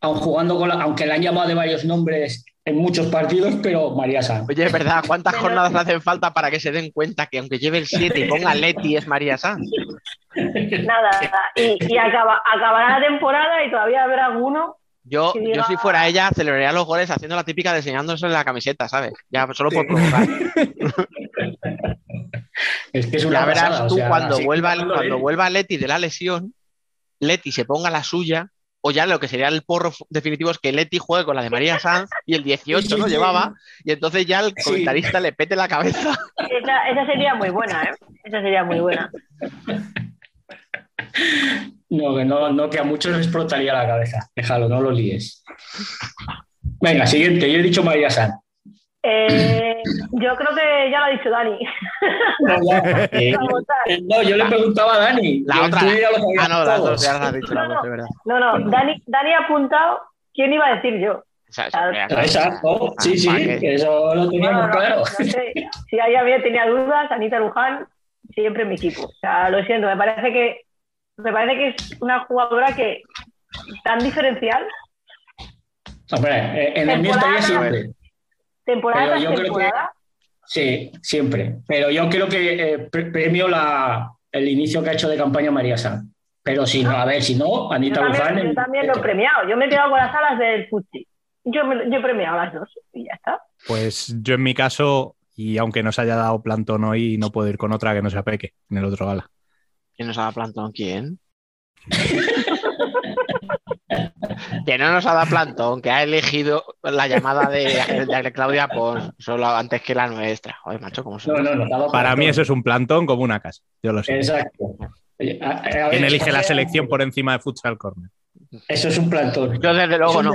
Aun jugando con la- aunque le han llamado de varios nombres en muchos partidos, pero María Sanz. Oye, es verdad, ¿cuántas jornadas le hacen falta para que se den cuenta que aunque lleve el 7 y ponga Leti es María Sanz? Nada, nada. Y, y acaba, acabará la temporada y todavía habrá alguno. Yo, yo si fuera ella, celebraría los goles haciendo la típica de enseñándose la camiseta, ¿sabes? Ya solo por provocar. Es que es una Ya verás pasada, o tú sea, cuando vuelva, cuando vuelva Leti de la lesión, Leti se ponga la suya, o ya lo que sería el porro definitivo es que Leti juegue con la de María Sanz y el 18 Sí, no sí. llevaba, y entonces ya el Sí. comentarista le pete la cabeza. Esa, esa sería muy buena, ¿eh? Esa sería muy buena. No, que no, no, que a muchos les explotaría la cabeza. Déjalo, no lo líes. Venga, siguiente. Yo he dicho María Sanz. Eh, yo creo que ya lo ha dicho Dani. No, ya, eh, eh, no, yo le preguntaba a Dani. La otra. habías Ah, no, las todos. dos ya las has dicho, No, dos, de verdad. No, no, Dani, Dani ha apuntado quién iba a decir yo. O sea, eso, Claro. ya Ah. Exacto, sí, sí, que eso lo teníamos No, no, claro. no sé. Si ahí había tenía dudas, Anita Luján siempre en mi equipo. O sea, lo siento, me parece que me parece que es una jugadora que tan diferencial, Hombre, eh, en el mío estaría Temporada. siempre. temporada Pero tras yo creo que- temporada. Sí, siempre. Pero yo creo que eh, pre- premio la, el inicio que ha hecho de campaña María Sanz. Pero si no, a ver, si no, Yo Anita Luján. también, yo también lo he premiado. Yo me he quedado con las alas del Futsi. Yo, me- yo he premiado las dos y ya está. Pues yo en mi caso, y aunque nos haya dado plantón hoy, no puedo ir con otra que no sea Peque en el otro ala. ¿Quién nos ha plantado? ¿Quién? Que no nos ha dado plantón, que ha elegido la llamada de, de Claudia por solo antes que la nuestra. Joder, macho, ¿cómo se No, Para plantón. mí eso es un plantón como una casa. Yo lo sé. Exacto. Oye, a- a- a ver, ¿Quién elige la selección por encima de Futsal Corner? Eso es un plantón. Yo desde luego no.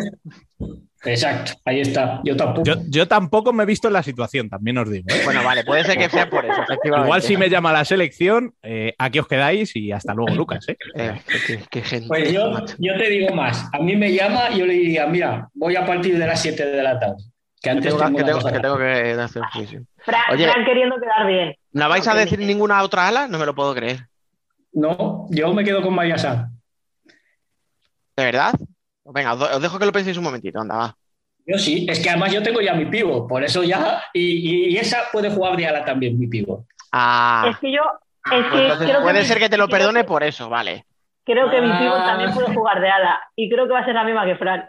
Exacto, ahí está. Yo tampoco. Yo, yo tampoco me he visto en la situación, también os digo. ¿eh? Bueno, vale, puede ser que sea por eso, efectivamente. Igual si me llama la selección, eh, aquí os quedáis y hasta luego, Lucas. ¿eh? Eh, qué, qué gente. Pues yo, yo te digo más. A mí me llama y yo le diría, mira, voy a partir de las 7 de la tarde. Que antes tengo, que, tengo, que tengo que hacer un juicio. Fran, Oye. Fran queriendo quedar bien. ¿No vais a decir ninguna otra ala? No me lo puedo creer. No, yo me quedo con María Sá. ¿De verdad? Venga, os dejo que lo penséis un momentito, anda, va. Yo sí, es que además yo tengo ya mi pivo, por eso ya. Y, y- y esa puede jugar de ala también, mi pivo. Ah, Es que yo, es pues que entonces creo puede que, ser que te lo perdone que- por eso, vale. Creo que mi pívot Ah. también puede jugar de ala. Y creo que va a ser la misma que Fran.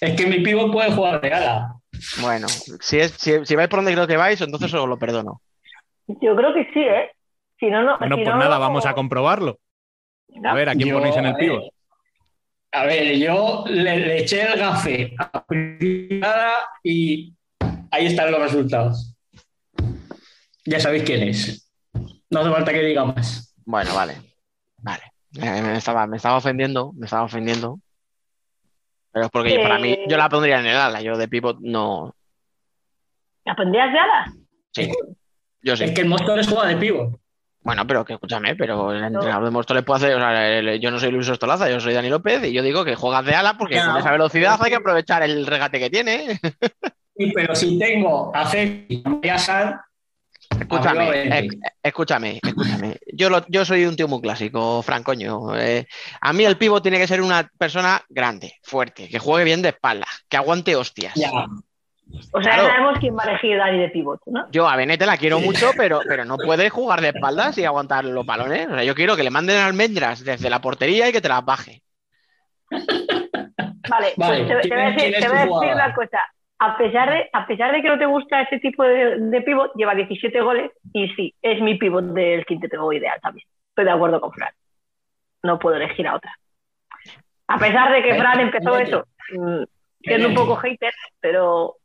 Es que mi pivo puede jugar de ala. Bueno, si, es, si, si vais por donde creo que vais, entonces os lo perdono. Yo creo que sí, ¿eh? Si no, no. Bueno, si pues no, nada, vamos a comprobarlo. A ver, ¿a quién Yo, ponéis en el a pívot? ver, A ver, yo le, le eché el gafe a primera y ahí están los resultados. Ya sabéis quién es. No hace falta que diga más. Bueno, vale. Vale. Eh, me, estaba, me estaba ofendiendo, me estaba ofendiendo. Pero es porque yo, para mí, Eh. yo la pondría en el ala, yo de pivot no. ¿La pondrías de ala? Sí, yo sí. Es que el Móstoles juega de pivo. Bueno, pero que escúchame, pero el entrenador de Móstoles puede hacer, o sea, el- yo no soy Luis Ostolaza, yo soy Dani López y yo digo que juegas de ala porque con esa velocidad hay que aprovechar el regate que tiene. Sí, pero si tengo a Ceci y a San, Escúchame, escúchame, escúchame. Yo, lo- yo soy un tío muy clásico, Fran, coño. Eh, a mí el pivo tiene que ser una persona grande, fuerte, que juegue bien de espalda, que aguante hostias. ya. O sea, Claro. ya sabemos quién va a elegir Dani de pivot, ¿no? Yo a Benete la quiero mucho, pero, pero no puede jugar de espaldas y aguantar los balones. O sea, yo quiero que le manden almendras desde la portería y que te las baje. Vale, Vale, pues te, te ¿quién voy a decir, te voy a una cosa. A pesar, de, a pesar de que no te gusta ese tipo de, de pivot, lleva 17 goles y sí, es mi pivot del quinteto ideal también. Estoy de acuerdo con Fran. No puedo elegir a otra. A pesar de que Fran empezó eso, mm, siendo un poco hater, pero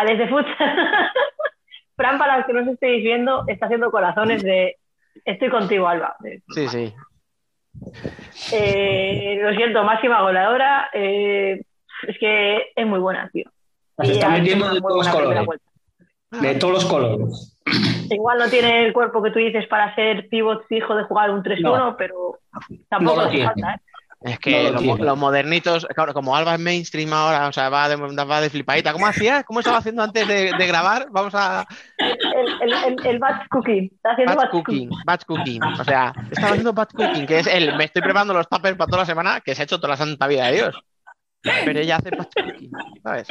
a desde futsal. Fran, para los que no os estéis viendo, está haciendo corazones de estoy contigo, Alba. Sí, sí. eh, lo siento, máxima goleadora. eh, es que es muy buena, tío. Y está metiendo de todos los colores. De todos los colores. Igual no tiene el cuerpo que tú dices para ser pivot fijo de jugar un 3-1, No. pero tampoco No hace tiene. falta, ¿eh? Es que No lo los, modernitos, claro, como Alba es mainstream ahora, o sea, va de, va de flipadita. ¿Cómo hacía? ¿Cómo estaba haciendo antes de, de grabar? Vamos a. El, el, el, el batch cooking. Está haciendo Batch batch cooking, batch cooking. O sea, estaba haciendo batch cooking, que es el. Me estoy preparando los tuppers para toda la semana, que se ha hecho toda la santa vida de Dios. Pero ella hace batch cooking, ¿sabes?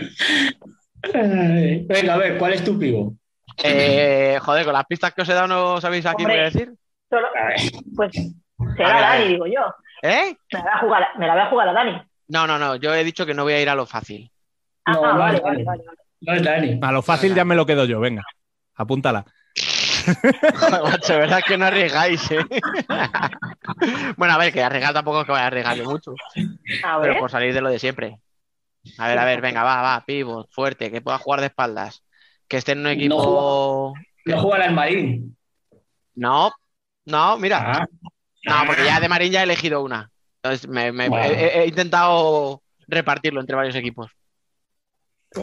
Venga, a ver, ¿cuál es tu pivo? Eh, joder, con las pistas que os he dado, ¿no sabéis a quién voy a decir? Solo- pues será. Dani, digo yo. ¿Eh? Me la, voy a jugar, me la voy a jugar a Dani. No, no, no. Yo he dicho que no voy a ir a lo fácil. Ah, No, no vale, vale, vale, vale. No es Dani. A lo fácil ya me lo quedo yo, venga. Apúntala. Joder, macho, verdad que no arriesgáis, ¿eh? bueno, a ver, que arriesgar tampoco es que vaya a arriesgar yo mucho. A Pero por salir de lo de siempre. A ver, a ver, venga, va, va, pivot, fuerte, que pueda jugar de espaldas. Que esté en un equipo. No juega el Marín. No, no, mira. Ah, No, porque ya de Marín ya he elegido una. Entonces me, me- Bueno. he, he intentado repartirlo entre varios equipos.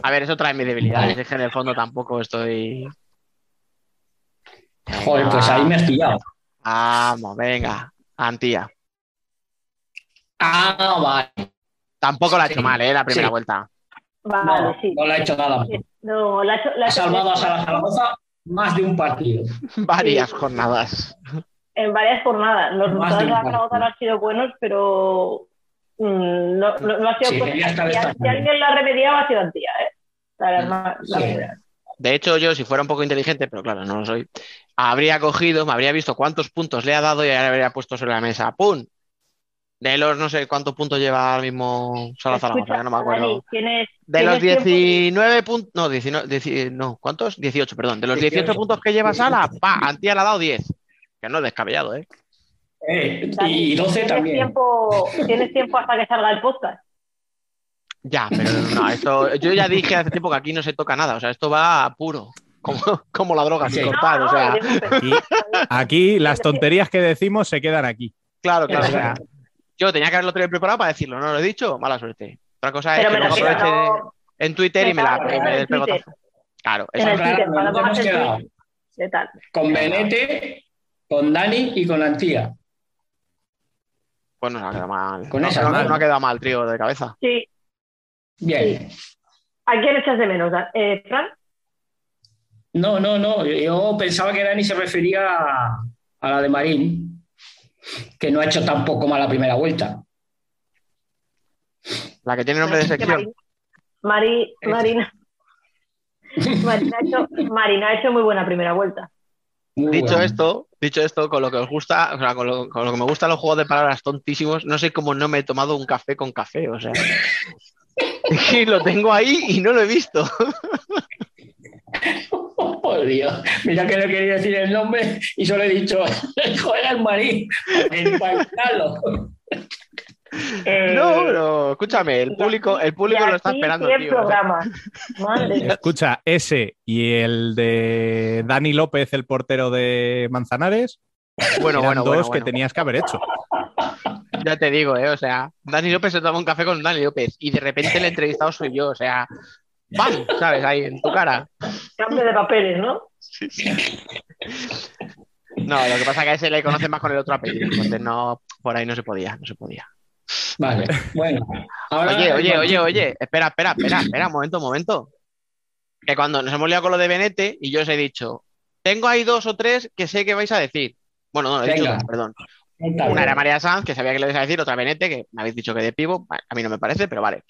A ver, es otra de mis debilidades. Es que en el fondo tampoco estoy. joder, pues ahí me has pillado. Vamos, venga. Antía. Ah, vale. Tampoco la ha hecho Sí. mal, ¿eh? La primera Sí. vuelta. Vale, No, sí. no le ha hecho nada mal. No, la ha hecho- la ha Ha hecho- salvado a Sala Zaragoza más de un partido. Varias jornadas. En varias jornadas. Los Más resultados de la. Zaragoza no han sido buenos, pero mm, no, no, no ha sido. Sí, si, alguien la remediaba, ha sido Antía, ¿eh? La, la- la Sí. verdad. De hecho, yo, si fuera un poco inteligente, pero claro, no lo soy, habría cogido, me habría visto cuántos puntos le ha dado y ahora habría puesto sobre la mesa. ¡Pum! De los no sé cuántos puntos lleva ahora mismo Sala Zaragoza, ya no me acuerdo. Dani, tienes, De los tienes tiempo- 19 puntos, no, 19, dieci- no, ¿cuántos? 18, perdón. De los 18, 18. puntos que lleva Sala, pa, Antía le ha dado 10. Que no es descabellado, ¿eh? Eh, Dani, y 12 tienes también. Tiempo, tienes tiempo hasta que salga el podcast. Ya, pero no, esto, yo ya dije hace tiempo que aquí no se toca nada, o sea, esto va puro, como, como la droga, sin Sí. cortar, o sea, Aquí, aquí las tonterías que decimos se quedan aquí. claro, claro, o sea, yo tenía que haberlo tenido preparado para decirlo, no lo he dicho, mala suerte. Otra cosa es Pero que aproveche no- en Twitter y me la me el pegotazo. Claro. Twitter, Claro, hemos quedado tweet. ¿Qué tal? con Benete, con Dani y con Antía. Pues no se ha quedado mal. Con no, esa, no- ¿no? no ha quedado mal, trío de cabeza. Sí. Bien. ¿A quién echas de menos, eh, Fran? No, no, no. Yo pensaba que Dani se refería a, a la de Marín, que no ha hecho tampoco mala primera vuelta. La que tiene nombre de sección. Mari, Marina. Marina, ha hecho, Marina ha hecho muy buena primera vuelta. Muy Dicho esto, dicho esto, con lo que os gusta, o sea, con lo, que me gustan los juegos de palabras tontísimos, no sé cómo no me he tomado un café con café, o sea. Y lo tengo ahí y no lo he visto. Por Dios. Mira que no quería decir el nombre y solo he dicho, joder, el Marín, para evitarlo. Eh, No, pero escúchame, el público, el público y lo está aquí esperando, 100 tío. o sea. programas. Madre mía. Escucha, ese y el de Dani López, el portero de Manzanares, Bueno, eran bueno, dos bueno, que bueno. tenías que haber hecho. Ya te digo, ¿eh? O sea, Dani López se toma un café con Dani López y de repente el entrevistado soy yo, o sea, ¡bam! ¿Sabes? Ahí en tu cara. Cambio de papeles, ¿no? No, lo que pasa es que a ese le conoce más con el otro apellido, entonces no, por ahí no se podía, no se podía. Vale, bueno. Ahora, Oye, oye, oye, oye, espera, espera, espera, espera, un momento, un momento. Que cuando nos hemos liado con lo de Benete y yo os he dicho, tengo ahí dos o tres que sé que vais a decir. Bueno, no, he dicho Venga. dos, perdón. Una era María Sanz, que sabía que le ibais a decir, otra Benete, que me habéis dicho que de pivo, a mí no me parece, pero vale.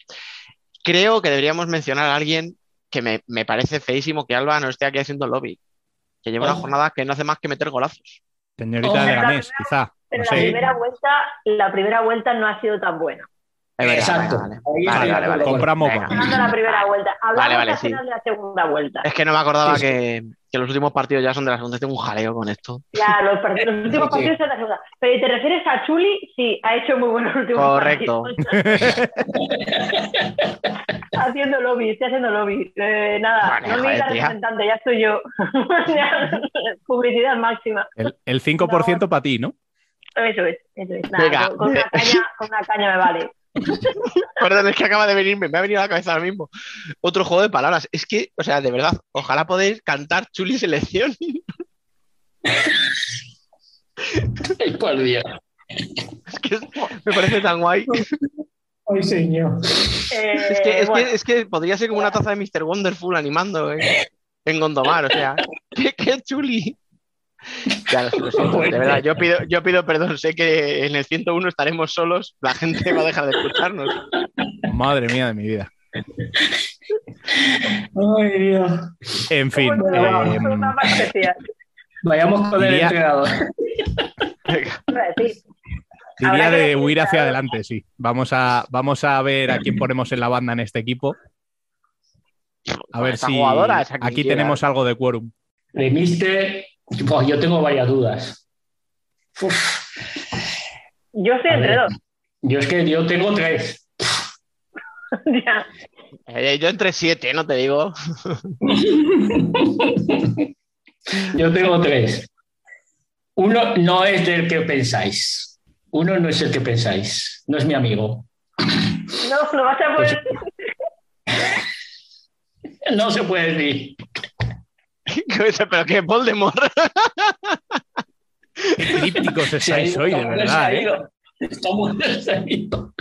Creo que deberíamos mencionar a alguien que me, me parece feísimo que Alba no esté aquí haciendo lobby, que lleva una Oh. jornada que no hace más que meter golazos. Señorita Oh. de Ganés, quizá. Pero la primera vuelta, la primera vuelta no ha sido tan buena. Exacto. vale, vale, vale. Compramos Venga. guapa. Hablando de la primera vuelta. Hablamos Vale, vale, al sí. final de la segunda vuelta. Es que no me acordaba Sí, sí. Que, que los últimos partidos ya son de la segunda. Tengo un jaleo con esto. Ya, los, partidos, los últimos Sí. partidos son de la segunda. Pero ¿y te refieres a Chuli? Sí, ha hecho muy buenos últimos Correcto. partidos. haciendo lobby, estoy haciendo lobby. Eh, nada, Vale, no me la representante, ya estoy yo. Publicidad máxima. El, el 5% para ti, ¿no? Eso es, eso es. Nada, Venga. con, con una caña, con una caña me vale. Perdón, es que acaba de venirme, me ha venido a la cabeza ahora mismo. Otro juego de palabras. Es que, o sea, de verdad, ojalá podáis cantar Chuli Selección. Ay, por Dios. Es que es- me parece tan guay. Ay, señor. Eh, Es que, es, bueno, que, es que podría ser como una taza de Mr. Wonderful animando en, en Gondomar, o sea, qué, qué chuli. Ya, lo, lo siento, de verdad, yo pido, yo pido perdón, sé que en el 101 estaremos solos, la gente va a dejar de escucharnos. Madre mía de mi vida. Ay, Dios. En fin, eh. Vayamos con el entrenador. Diría de huir hacia adelante, sí. Vamos a, vamos a ver a quién ponemos en la banda en este equipo. A ver si aquí tenemos algo de quórum. De Mister, pues yo tengo varias dudas. Uf, Yo soy A entre dos. yo es que yo tengo tres. Ya. Eh, yo entre siete, no te digo. Yo tengo tres. Uno no es del que pensáis. Uno no es el que pensáis. No es mi amigo. No, no vas a Pues- poder. No se puede decir. Pero que Voldemort. Qué crípticos Se ha estáis ido, hoy, de verdad. ¿eh? distraído. Está muy distraído.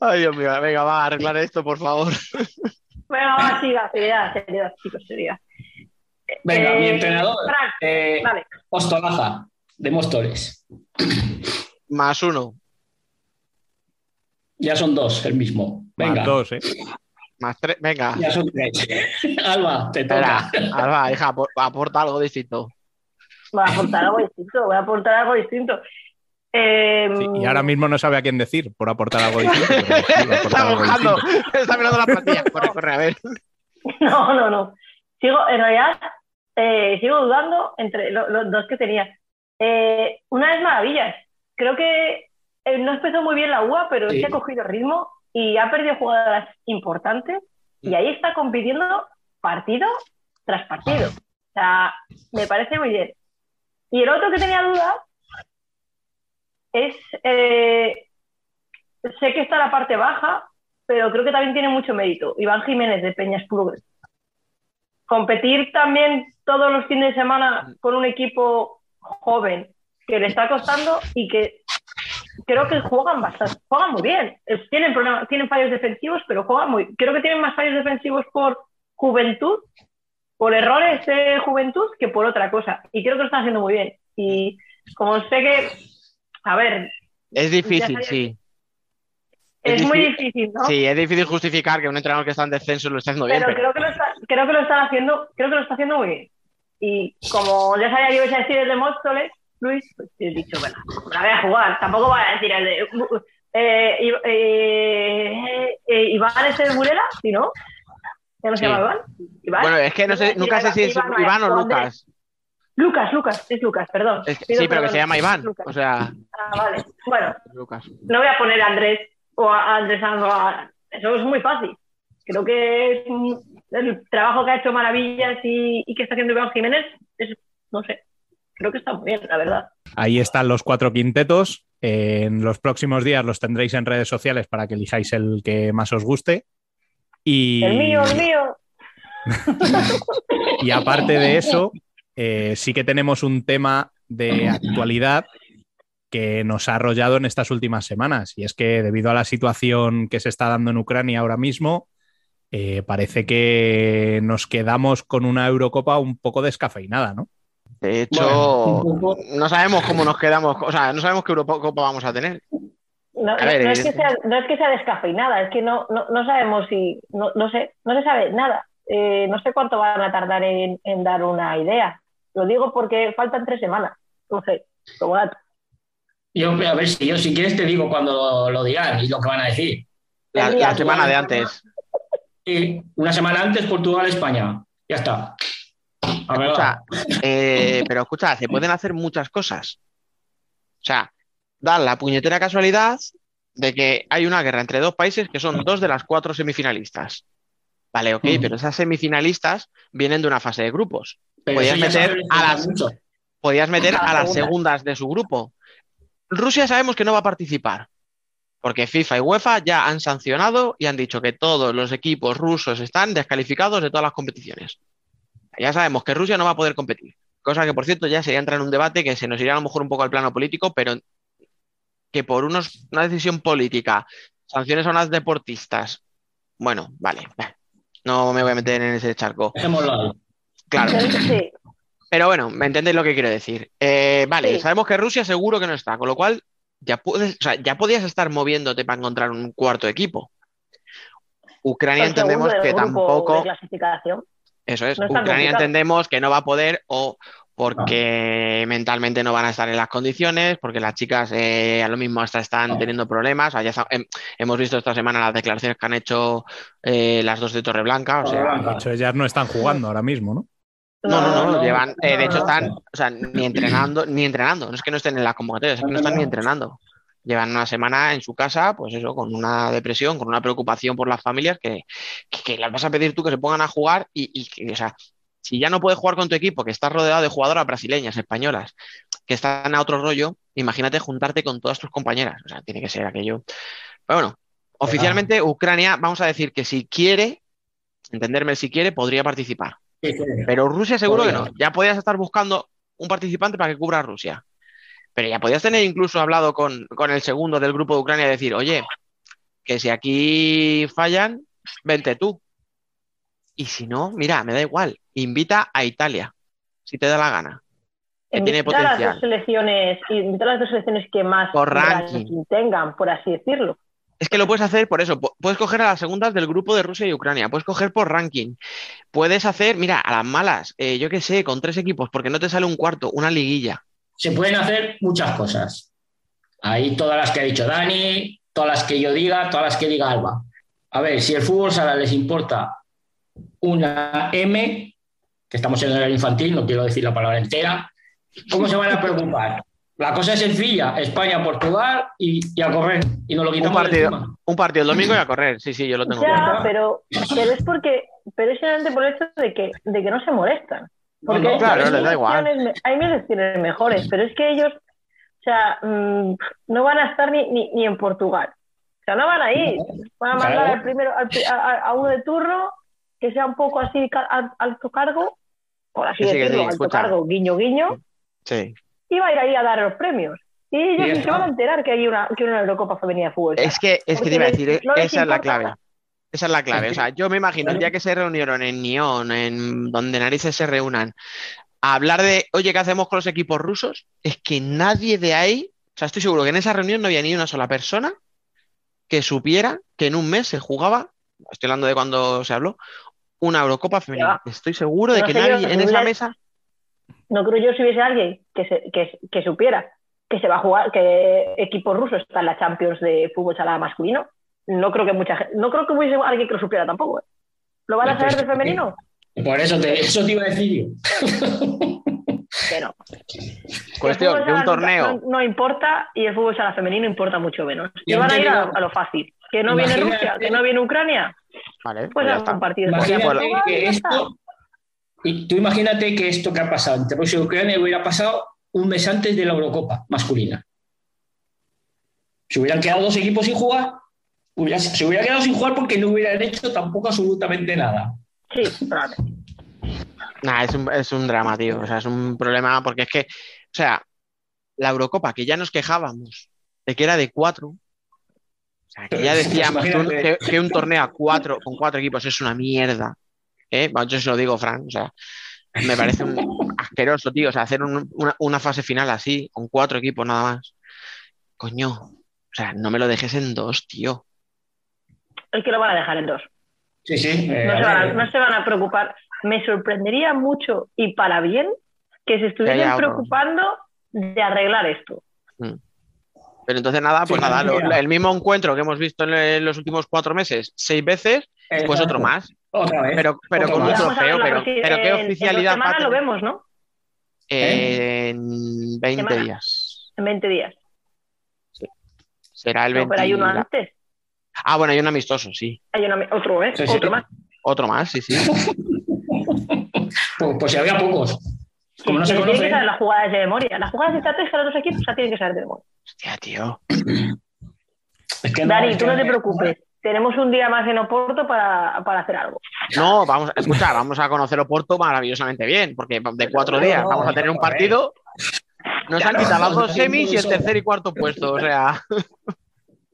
Ay, Dios mío, venga, va a arreglar esto, por favor. Venga, va, siga, seriedad, seriedad, chicos, seriedad. Venga, Eh, mi entrenador. Fran, eh, vale. Ostolaza, de Móstoles. Más uno, Ya son dos, el mismo. Venga, Más dos, ¿eh? Más tres, venga. ya son tres. Alba, te Espera, toca. Alba, hija, apor- aporta algo distinto. voy a aportar algo distinto, voy a aportar algo distinto. Eh, Sí, y ahora mismo no sabe a quién decir por aportar algo distinto. Está buscando, está mirando la plantilla. Corre, corre, a ver. No, no, no. Sigo, en realidad, eh, sigo dudando entre lo- los dos que tenía. Eh, una es maravillas. Creo que eh, no empezó muy bien la UA, pero Sí. sí ha cogido ritmo y ha perdido jugadoras importantes y ahí está compitiendo partido tras partido. O sea, me parece muy bien. Y el otro que tenía dudas es, eh, sé que está la parte baja, pero creo que también tiene mucho mérito. Iván Jiménez de Peñas Progres. Competir también todos los fines de semana con un equipo joven que le está costando y que creo que juegan bastante, juegan muy bien. Eh, Tienen problemas, tienen fallos defensivos, pero juegan muy. Creo que tienen más fallos defensivos por juventud, por errores de juventud que por otra cosa. Y creo que lo están haciendo muy bien. Y como sé que, a ver, Es difícil, sí. es muy difícil, ¿no? Sí, es difícil justificar que un entrenador que está en descenso lo esté haciendo bien. pero pero- creo que lo está, creo que lo están haciendo, creo que lo está haciendo muy bien. Y como ya sabía que ibas a decir el de Móstoles, Luis, pues he dicho, bueno, la voy a jugar. Tampoco voy a decir el de eh, eh, eh, Iván es el Burela, ¿sí no? ¿Ya no se Sí. llama Iván? ¿Iván? Bueno, es que no sé, nunca sé si es Iván, Iván o. Lucas. Lucas, Lucas, es Lucas, perdón. Es que- Pido sí, pero que se llama Iván. Lucas. O sea, Ah, vale. Bueno, Lucas. no voy a poner a Andrés o a Andrés Sandro. a- Eso es muy fácil. Creo que es un- el trabajo que ha hecho Maravillas y, y que está haciendo Iván Jiménez, es, no sé, creo que está muy bien, la verdad. Ahí están los cuatro quintetos. En los próximos días los tendréis en redes sociales para que elijáis el que más os guste. Y, El mío, el mío. y aparte de eso, eh, sí que tenemos un tema de actualidad que nos ha arrollado en estas últimas semanas. Y es que debido a la situación que se está dando en Ucrania ahora mismo, eh, parece que nos quedamos con una Eurocopa un poco descafeinada, ¿no? De hecho, no sabemos cómo nos quedamos, o sea, no sabemos qué Eurocopa vamos a tener. No, A ver, no es que sea, no es que sea descafeinada, es que no, no, no sabemos si, no, no sé, no se sabe nada. Eh, no sé cuánto van a tardar en, en dar una idea. Lo digo porque faltan tres semanas. No sé, como dato. Yo, a ver, si yo si quieres te digo cuando lo, lo dirán y lo que van a decir. La, la semana de antes. Sí, una semana antes Portugal-España. Ya está. Escucha, eh, pero escucha, se pueden hacer muchas cosas. O sea, da la puñetera casualidad de que hay una guerra entre dos países que son dos de las cuatro semifinalistas. Vale, ok, pero esas semifinalistas vienen de una fase de grupos. Pero Podías meter, a las, podías meter A las segundas de su grupo. Rusia sabemos que no va a participar, porque FIFA y UEFA ya han sancionado y han dicho que todos los equipos rusos están descalificados de todas las competiciones. Ya sabemos que Rusia no va a poder competir. Cosa que, por cierto, ya sería entrar en un debate que se nos iría a lo mejor un poco al plano político, pero que por unos, una decisión política, sanciones a unas deportistas, bueno, vale, no me voy a meter en ese charco. Claro. Sí. Pero bueno, me entendéis lo que quiero decir. Eh, vale, Sí. sabemos que Rusia seguro que no está, con lo cual ya puedes, o sea, ya podías estar moviéndote para encontrar un cuarto equipo. Ucrania entendemos que de tampoco, clasificación. Eso es, no Ucrania entendemos que no va a poder o porque mentalmente no van a estar en las condiciones, porque las chicas eh, a lo mismo hasta están teniendo problemas. O sea, ya sa- hem- hemos visto esta semana las declaraciones que han hecho eh, las dos de Torreblanca. O sea, De hecho, ellas no están jugando ahora mismo, ¿no? no, no, no, no, llevan, eh, de hecho están, o sea, ni entrenando, ni entrenando, no es que no estén en las convocatorias, es que no están ni entrenando. Llevan una semana en su casa, pues eso, con una depresión, con una preocupación por las familias que, que, que las vas a pedir tú que se pongan a jugar y, y que, o sea, si ya no puedes jugar con tu equipo, que estás rodeado de jugadoras brasileñas, españolas, que están a otro rollo, imagínate juntarte con todas tus compañeras, o sea, tiene que ser aquello. Pero bueno, oficialmente Ucrania, vamos a decir que si quiere, entenderme, si quiere, podría participar. Sí, sí. Pero Rusia seguro que no. Ya podías estar buscando un participante para que cubra a Rusia. Pero ya podías tener incluso hablado con, con el segundo del grupo de Ucrania y decir, oye, que si aquí fallan, vente tú. Y si no, mira, me da igual, invita a Italia, si te da la gana. Que tiene a las dos potencial. selecciones, invita a las dos selecciones que más Por ranking. tengan, por así decirlo. Es que lo puedes hacer por eso. pu- Puedes coger a las segundas del grupo de Rusia y Ucrania. Puedes coger por ranking. Puedes hacer, mira, a las malas, eh, yo qué sé, con tres equipos, porque no te sale un cuarto, una liguilla. Se pueden hacer muchas cosas. Ahí todas las que ha dicho Dani, todas las que yo diga, todas las que diga Alba. A ver, si el fútbol sala les importa una M, que estamos en el infantil, no quiero decir la palabra entera, ¿cómo se van a preocupar? La cosa es sencilla, España, Portugal y, y a correr. Y nos lo Un quitamos de partido, un partido el domingo y a correr. Sí, sí, yo lo tengo Ya, pero, pero es porque, pero es simplemente por el hecho de que, de que no se molestan. Porque no, hay claro, mil les da igual. hay mil opciones mejores, pero es que ellos, o sea, mm, no van a estar ni, ni, ni en Portugal. O sea, no van a ir. Van a mandar Claro. al primero, al a, uno de turno que sea un poco así al- alto cargo, por así sí, decirlo, sí, alto escucha. cargo, guiño, guiño, Sí. y va a ir ahí a dar los premios. Y ellos ni se van a enterar que hay una, que hay una Eurocopa femenina de fútbol. Es que, es que te iba a decir, no esa es la clave. nada. Esa es la clave. O sea, yo me imagino el día que se reunieron en Nyon, en donde narices se reúnan, a hablar de, oye, ¿qué hacemos con los equipos rusos? Es que nadie de ahí, o sea, estoy seguro que en esa reunión no había ni una sola persona que supiera que en un mes se jugaba, estoy hablando de cuando se habló, una Eurocopa femenina. Estoy seguro de No que sé nadie en esa mesa. No creo yo si hubiese alguien que, se- que, que supiera que se va a jugar, que equipo ruso está en la Champions de fútbol sala masculino. No creo que mucha gente, no creo que hubiese alguien que lo supiera tampoco. ¿eh? ¿Lo van a saber del femenino? Por eso te, eso te iba a decir yo. Que no. Cuestión de un torneo. No, no importa y el fútbol sala femenino importa mucho menos. Y Yo van a ir a, lo fácil. Que no viene Rusia, que no viene Ucrania. Vale, Pues pues un partido. Imagínate y que esto, y tú imagínate que esto que ha pasado entre Rusia y Ucrania hubiera pasado un mes antes de la Eurocopa masculina. Se hubieran quedado dos equipos sin jugar, hubiera- se hubieran quedado sin jugar porque no hubieran hecho tampoco absolutamente nada. Sí, claro. Nah, es un, es un drama, tío. O sea, es un problema porque es que, o sea, la Eurocopa, que ya nos quejábamos de que era de cuatro, o sea, que ya decíamos que un, Imagínate. que- que un torneo a cuatro, con cuatro equipos es una mierda. ¿eh? Bueno, Yo se lo digo, Fran, o sea, me parece un asqueroso, tío. O sea, hacer un- una, una fase final así, con cuatro equipos nada más. Coño, o sea, no me lo dejes en dos, tío. Es que lo van a dejar en dos. Sí, sí. eh, No se, van a, ver, no se van a preocupar. Me sorprendería mucho y para bien que se estuviesen preocupando de arreglar esto. Pero entonces nada, pues Sí, nada, lo- el mismo encuentro que hemos visto en los últimos cuatro meses, seis veces, pues Exacto. otro más. Otra vez. Pero, con un más. Trofeo, pero, pero qué en- en oficialidad va a lo vemos, ¿no? en 20 Semana. días. En 20 días. Será el No, 20. pero hay uno antes. Ah, bueno, hay un amistoso, sí. Hay otro, ¿eh? Sí, sí. Otro más. Otro más, sí, sí. Pues, pues si había pocos. Como no se Pero tienen que conocen. saber las jugadas de memoria. Las jugadas estratégicas de los dos equipos las tienen que saber de memoria. Hostia, tío. Es que no, Dani, es tú que- no te preocupes. Tenemos un día más en Oporto para, para hacer algo. No, vamos, escucha, vamos a conocer Oporto maravillosamente bien, porque de cuatro días no, vamos a tener un partido. Nos han quitado las dos semis y el tercer y cuarto puesto, o sea.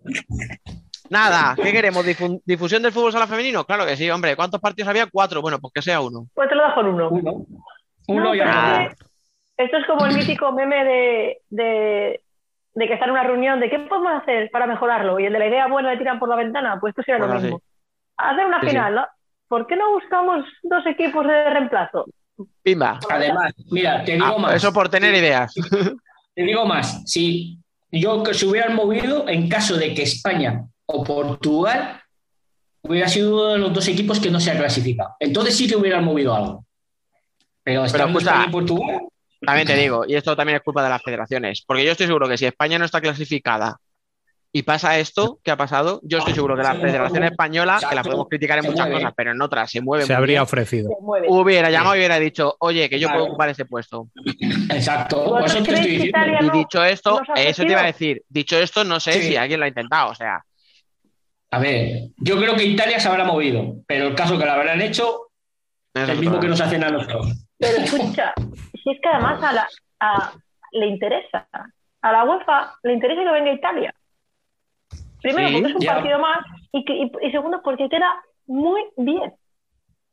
Nada, ¿qué queremos? Difu- ¿Difusión del fútbol sala femenino? Claro que sí, hombre. ¿Cuántos partidos había? Cuatro. Bueno, pues que sea uno. Pues te lo dejo en uno. Uno. Uno No, y pero nada. es que Esto es como el mítico meme de, de, de que está en una reunión de qué podemos hacer para mejorarlo y el de la idea buena le tiran por la ventana. Pues esto sería Pues lo así. mismo. Hacer una sí. final, ¿no? ¿Por qué no buscamos dos equipos de reemplazo? Pimba. Además, mira, te digo Ah, más. eso por tener ideas. Te digo más, si yo que se hubieran movido en caso de que España o Portugal hubiera sido uno de los dos equipos que no se ha clasificado. Entonces sí que hubieran movido algo. Pero estando escucha, España y Portugal, También te digo, y esto también es culpa de las federaciones, porque yo estoy seguro que si España no está clasificada y pasa esto que ha pasado, yo estoy seguro que la Federación. Española, que la podemos criticar en muchas cosas, pero en otras se mueve Se habría bien, ofrecido. Se hubiera llamado y hubiera dicho, oye, que yo Claro. puedo ocupar ese puesto. exacto. ¿Vosotros Por eso te creéis estoy que diciendo. Italia Y dicho esto, eso te iba a decir, dicho esto, no sé Sí. si alguien lo ha intentado, o sea, A ver, yo creo que Italia se habrá movido, pero el caso que lo habrán hecho es el mismo que nos hacen a nosotros. Pero escucha, si es que además a la, a- le interesa, a la UEFA le interesa que venga Italia. Primero Sí, porque es un ya. partido más y, que- y- y segundo porque queda muy bien.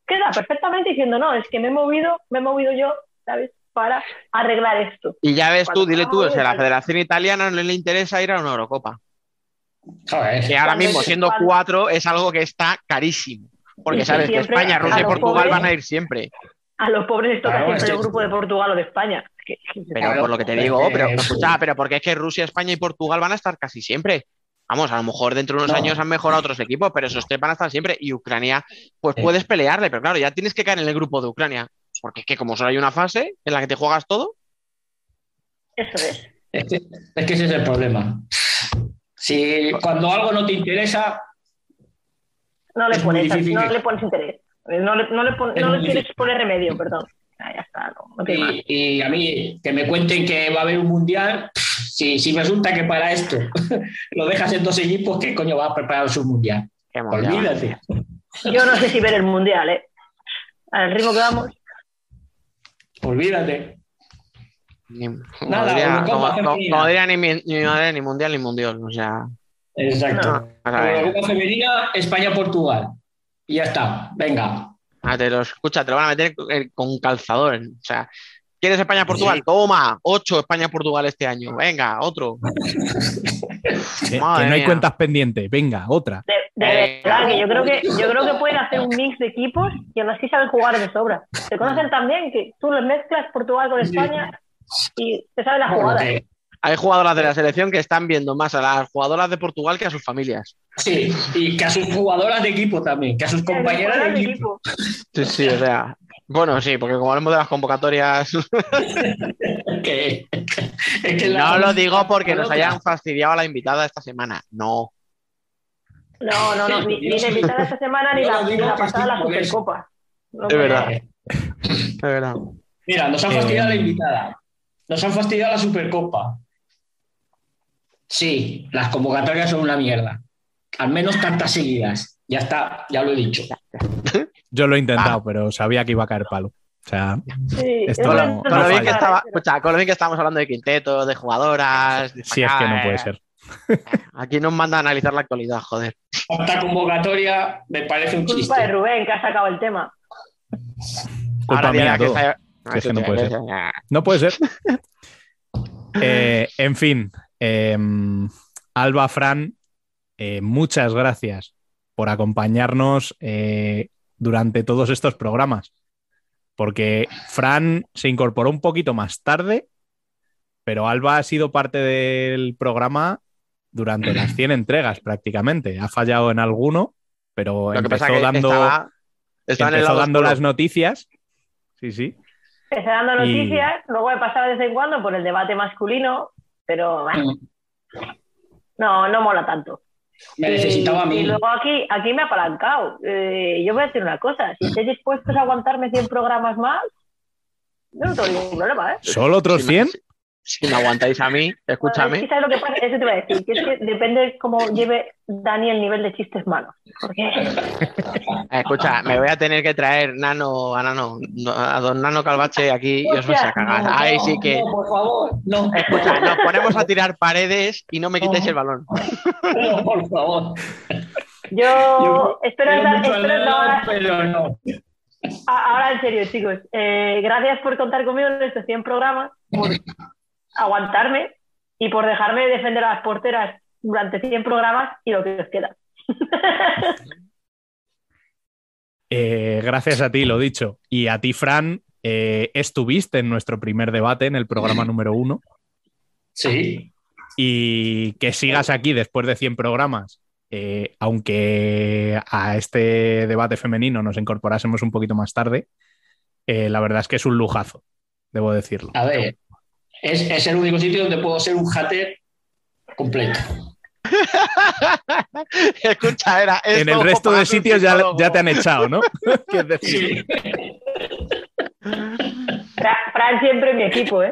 Queda perfectamente diciendo, no, es que me he movido, me he movido yo, ¿sabes? Para arreglar esto. Y ya ves tú, dile tú, o sea, la Italia. Federación Italiana no le interesa ir a una Eurocopa. Joder. Que ahora mismo, siendo cuatro, es algo que está carísimo. Porque sabes que España, Rusia y Portugal pobres- van a ir siempre. A los pobres les toca Claro, siempre es el grupo de Portugal o de España. Pero por lo que te digo, pero escucha, pero porque es que Rusia, España y Portugal van a estar casi siempre. Vamos, a lo mejor dentro de unos No. años han mejorado otros equipos, pero esos tres van a estar siempre. Y Ucrania, pues puedes pelearle, pero claro, ya tienes que caer en el grupo de Ucrania. Porque es que como solo hay una fase en la que te juegas todo, Eso es. Es que, es que ese es el problema. Si cuando algo no te interesa, No le pones, difícil no le pones interés. No le, no le, pon- Es no le quieres poner remedio, perdón. Ah, ya está, no, y a mí que me cuenten que va a haber un mundial, si, si resulta que para esto lo dejas en dos equipos, ¿qué coño va a preparar su mundial? mundial? Olvídate. Yo no sé si ver el mundial, ¿eh? Al ritmo que vamos. Olvídate. Ni, Nada, diría, como- como- femenina. como diría ni, ni madre, ni mundial ni mundial. O sea, Exacto. No. Eurocopa femenina, España-Portugal. Y ya está. Venga. ah, te lo escucha, te lo van a meter con calzador. O sea, ¿quieres España-Portugal? Toma, ocho España-Portugal este año. Venga, otro. Que, no hay cuentas pendientes. Venga, otra. De, de Eh, verdad, que yo creo que yo creo que pueden hacer un mix de equipos y aún así saben jugar de sobra. Se conocen tan bien que tú los mezclas Portugal con España y te saben la jugada. Porque Hay jugadoras de la selección que están viendo más a las jugadoras de Portugal que a sus familias. Sí, y que a sus jugadoras de equipo también, que a sus compañeras de de equipo. Sí, sí, o sea. Bueno, sí, porque como hablamos de las convocatorias. es que la- no lo digo porque nos hayan fastidiado a la invitada esta semana. No. No, no, no, ni, ni la invitada esta semana ni la, ni pasada sí, la. Supercopa. No, Es verdad. Es verdad. Mira, nos han fastidiado Eh, la invitada. Nos han fastidiado la Supercopa. Sí, las convocatorias son una mierda. Al menos tantas seguidas. Ya está, ya lo he dicho. Yo lo he Ah. intentado, pero sabía que iba a caer palo. O sea, Sí, esto Con no, lo, no con lo bien que estaba, escucha, con lo bien que estábamos hablando de quinteto, de jugadoras. de Si es que no puede eh, ser. Aquí nos manda a analizar la actualidad, joder. Esta convocatoria me parece un chiste. Culpa de Rubén que ha sacado el tema. Culpa Ahora mía dirá que está- es que no puede ser. No puede ser. Eh, en fin, eh, Alba, Fran, eh, muchas gracias por acompañarnos eh, durante todos estos programas. Porque Fran se incorporó un poquito más tarde, pero Alba ha sido parte del programa durante las 100 entregas prácticamente. Ha fallado en alguno, pero Lo que pasa empezó que dando, estaba, estaba en el empezó dando oscuro. las noticias. Sí, sí. Está dando Y- noticias, luego me pasaba de vez en cuando por el debate masculino, pero bah, no, no mola tanto. Me necesitaba a y, mí. y luego aquí, aquí me ha apalancado. Eh, yo voy a decir una cosa, si estáis dispuestos a aguantarme 100 programas más, yo no tengo ningún problema, ¿eh? ¿Solo otros 100? Si me aguantáis a mí, escúchame. ¿sabes lo que pasa? Eso te iba a decir, que es que depende cómo lleve Dani el nivel de chistes malos. Porque Escucha, me voy a tener que traer Nano a Nano, a don Nano Calvache aquí y os vais a cagar. No, Ahí no, sí que. no, por favor, no. Escucha, nos ponemos a tirar paredes y no me quitéis el balón. No, por favor. yo espero mucho espero dar- pero no. Ahora en serio, chicos, eh, gracias por contar conmigo en estos 100 programas, por aguantarme y por dejarme defender a las porteras durante 100 programas y lo que os queda. Eh, gracias a ti, lo dicho. Y a ti, Fran, eh, estuviste en nuestro primer debate en el programa número uno. Sí. Y que sigas aquí después de 100 programas, eh, aunque a este debate femenino nos incorporásemos un poquito más tarde, eh, la verdad es que es un lujazo, debo decirlo. A ver, es, es el único sitio donde puedo ser un hater completo. Escucha, era. es En el resto de sitios ya, ya te han echado, ¿no? Quiero decir, Fra- Fran siempre en mi equipo, ¿eh?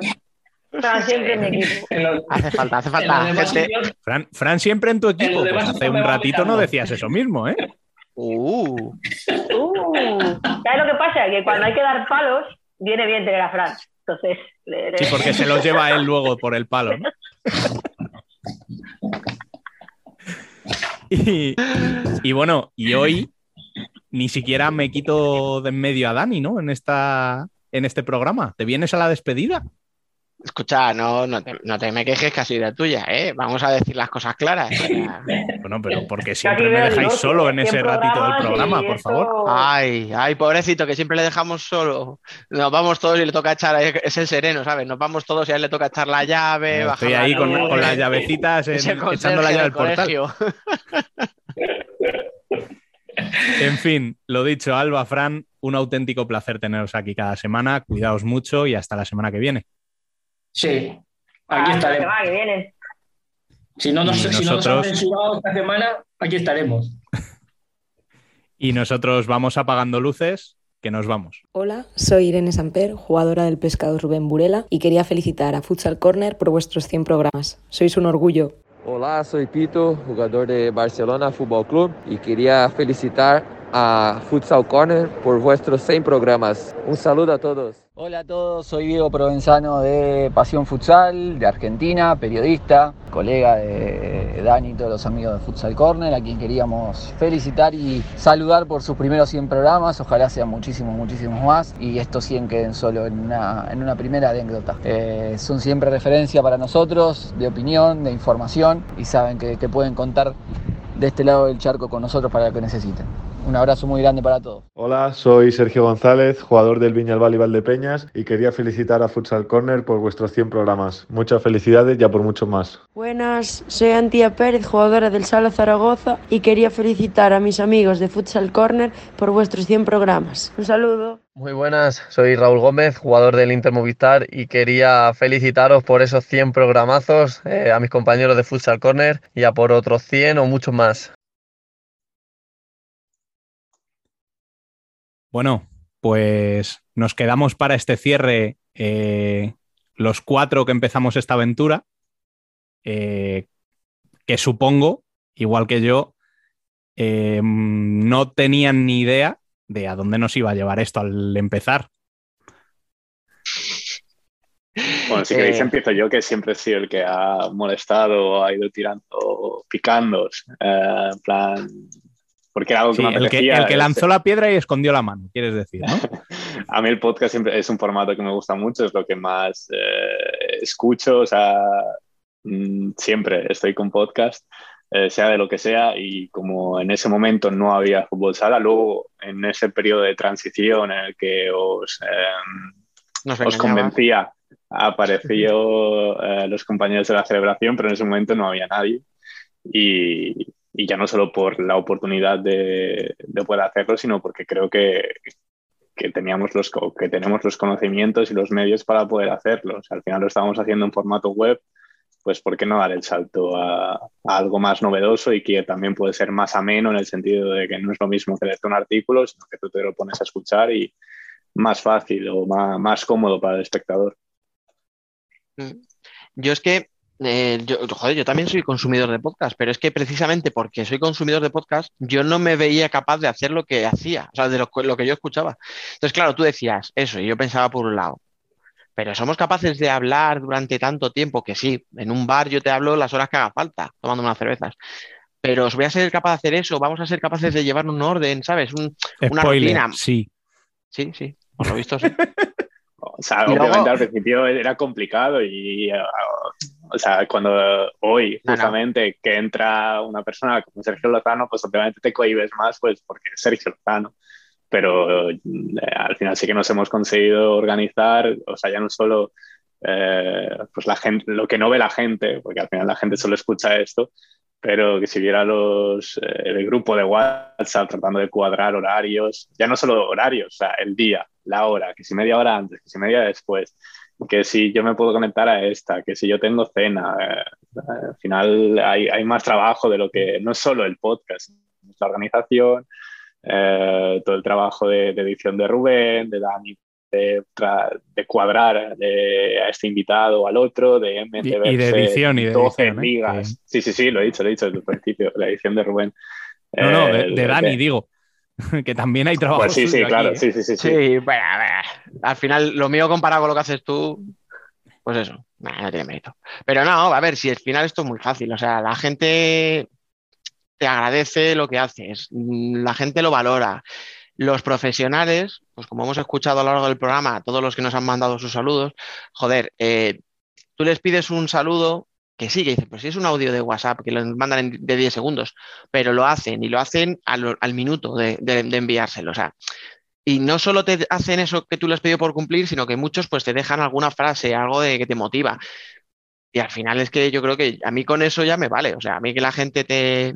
Fran siempre en mi equipo. Hace falta, hace falta. gente- sitios, Fran, Fran siempre en tu equipo. Pues hace un ratito no decías eso mismo, ¿eh? Uh, Uh, ¿Sabes lo que pasa? Que cuando hay que dar palos, viene bien tener a Fran. Entonces, Sí, porque se los lleva él luego por el palo, ¿no? Y, y bueno, y hoy ni siquiera me quito de en medio a Dani, ¿no? En, esta, en este programa. ¿Te vienes a la despedida? Escucha, no, no, te, no te me quejes que ha sido tuya, ¿eh? Vamos a decir las cosas claras. Bueno, pero porque siempre me dejáis solo en ese ratito del programa, por favor. Ay, ay, pobrecito, que siempre le dejamos solo. Nos vamos todos y le toca echar, es el sereno, ¿sabes? Nos vamos todos y a él le toca echar la llave. No, estoy ahí con, con, las llavecitas, en, echando la llave al portal. en fin, lo dicho, Alba, Fran, un auténtico placer teneros aquí cada semana. Cuidaos mucho y hasta la semana que viene. Sí, aquí estaremos. que viene. Si no nos, si nosotros... no nos han censurado esta semana, aquí estaremos. y nosotros vamos apagando luces, que nos vamos. Hola, soy Irene Samper, jugadora del pescado Rubén Burela, y quería felicitar a Futsal Corner por vuestros 100 programas. Sois un orgullo. Hola, soy Pito, jugador de Barcelona Fútbol Club, y quería felicitar a Futsal Corner por vuestros 100 programas. Un saludo a todos. Hola a todos, soy Diego Provenzano de Pasión Futsal, de Argentina, periodista, colega de Dani y todos los amigos de Futsal Corner, a quien queríamos felicitar y saludar por sus primeros 100 programas, ojalá sean muchísimos, muchísimos más y estos 100 queden solo en una, en una primera anécdota. Eh, son siempre referencia para nosotros, de opinión, de información y saben que, que pueden contar de este lado del charco con nosotros para lo que necesiten. Un abrazo muy grande para todos. Hola, soy Sergio González, jugador del Viñalbal y Valdepeñas y quería felicitar a Futsal Corner por vuestros 100 programas. Muchas felicidades y a por mucho más. Buenas, soy Antía Pérez, jugadora del Sala Zaragoza y quería felicitar a mis amigos de Futsal Corner por vuestros 100 programas. Un saludo. Muy buenas, soy Raúl Gómez, jugador del Inter Movistar y quería felicitaros por esos 100 programazos, eh, a mis compañeros de Futsal Corner y a por otros 100 o muchos más. Bueno, pues nos quedamos para este cierre eh, los cuatro que empezamos esta aventura, eh, que supongo, igual que yo, no tenían ni idea de a dónde nos iba a llevar esto al empezar. Bueno, si queréis empiezo yo, que siempre he sido el que ha molestado, ha ido tirando, picando, en plan, porque era algo que Sí, me el, que, apetecía. el que este. lanzó la piedra y escondió la mano, quieres decir, ¿no? A mí el podcast siempre es un formato que me gusta mucho, es lo que más eh, escucho, o sea, mm, siempre estoy con podcast, eh, sea de lo que sea, y como en ese momento no había fútbol sala, luego en ese periodo de transición en el que os, eh, Nos os convencía, apareció eh, los compañeros de la celebración, pero en ese momento no había nadie. Y, y ya no solo por la oportunidad de, de poder hacerlo, sino porque creo que, que, teníamos los, que tenemos los conocimientos y los medios para poder hacerlo. O sea, al final lo estamos haciendo en formato web, pues ¿por qué no dar el salto a, algo más novedoso y que también puede ser más ameno en el sentido de que no es lo mismo que leerte un artículo, sino que tú te lo pones a escuchar y más fácil o más, más cómodo para el espectador. Mm. Yo es que, eh, yo, joder, yo también soy consumidor de podcast, pero es que precisamente porque soy consumidor de podcast, yo no me veía capaz de hacer lo que hacía, o sea, de lo, lo que yo escuchaba. Entonces, claro, tú decías eso y yo pensaba por un lado, pero somos capaces de hablar durante tanto tiempo que sí, en un bar yo te hablo las horas que haga falta, tomando unas cervezas. Pero os voy a ser capaz de hacer eso, vamos a ser capaces de llevar un orden, ¿sabes? Un- una Spoiler, rutina. sí. Sí, sí, por lo visto sí. O sea, Y luego- obviamente al principio era complicado y, uh, o sea, cuando hoy No, no. justamente que entra una persona como Sergio Lozano, pues obviamente te cohibes más, pues porque es Sergio Lozano. Pero eh, al final sí que nos hemos conseguido organizar, o sea, ya no solo eh, pues la gente, lo que no ve la gente, porque al final la gente solo escucha esto, pero que si viera los, eh, el grupo de WhatsApp tratando de cuadrar horarios, ya no solo horarios, o sea, el día, la hora, que si media hora antes, que si media después, que si yo me puedo conectar a esta, que si yo tengo cena, eh, al final hay, hay más trabajo de lo que, no solo el podcast, la organización, eh, todo el trabajo de, de edición de Rubén, de Dani, de, cuadrar de- a este invitado o al otro, de Y- y de edición, y de 12 edición, ¿eh? ligas. Sí, sí, sí, lo he dicho, lo he dicho desde el principio, la edición de Rubén. No, no, de, Eh, de Dani, digo. Que también hay trabajo. Pues sí, sí, claro, aquí, ¿eh? sí, sí, sí. sí. Sí, bueno, a ver, al final lo mío comparado con lo que haces tú, pues eso, no tiene mérito. Pero no, a ver, si al final esto es muy fácil, o sea, la gente te agradece lo que haces, mm, la gente lo valora. Los profesionales, pues como hemos escuchado a lo largo del programa, todos los que nos han mandado sus saludos, joder, eh, tú les pides un saludo que sí, que dicen, pues si es un audio de WhatsApp que lo mandan de 10 segundos, pero lo hacen y lo hacen al, minuto de, enviárselo. O sea, y no solo te hacen eso que tú les pedido por cumplir, sino que muchos pues te dejan alguna frase, algo de que te motiva. Y al final es que yo creo que a mí con eso ya me vale. O sea, a mí que la gente te,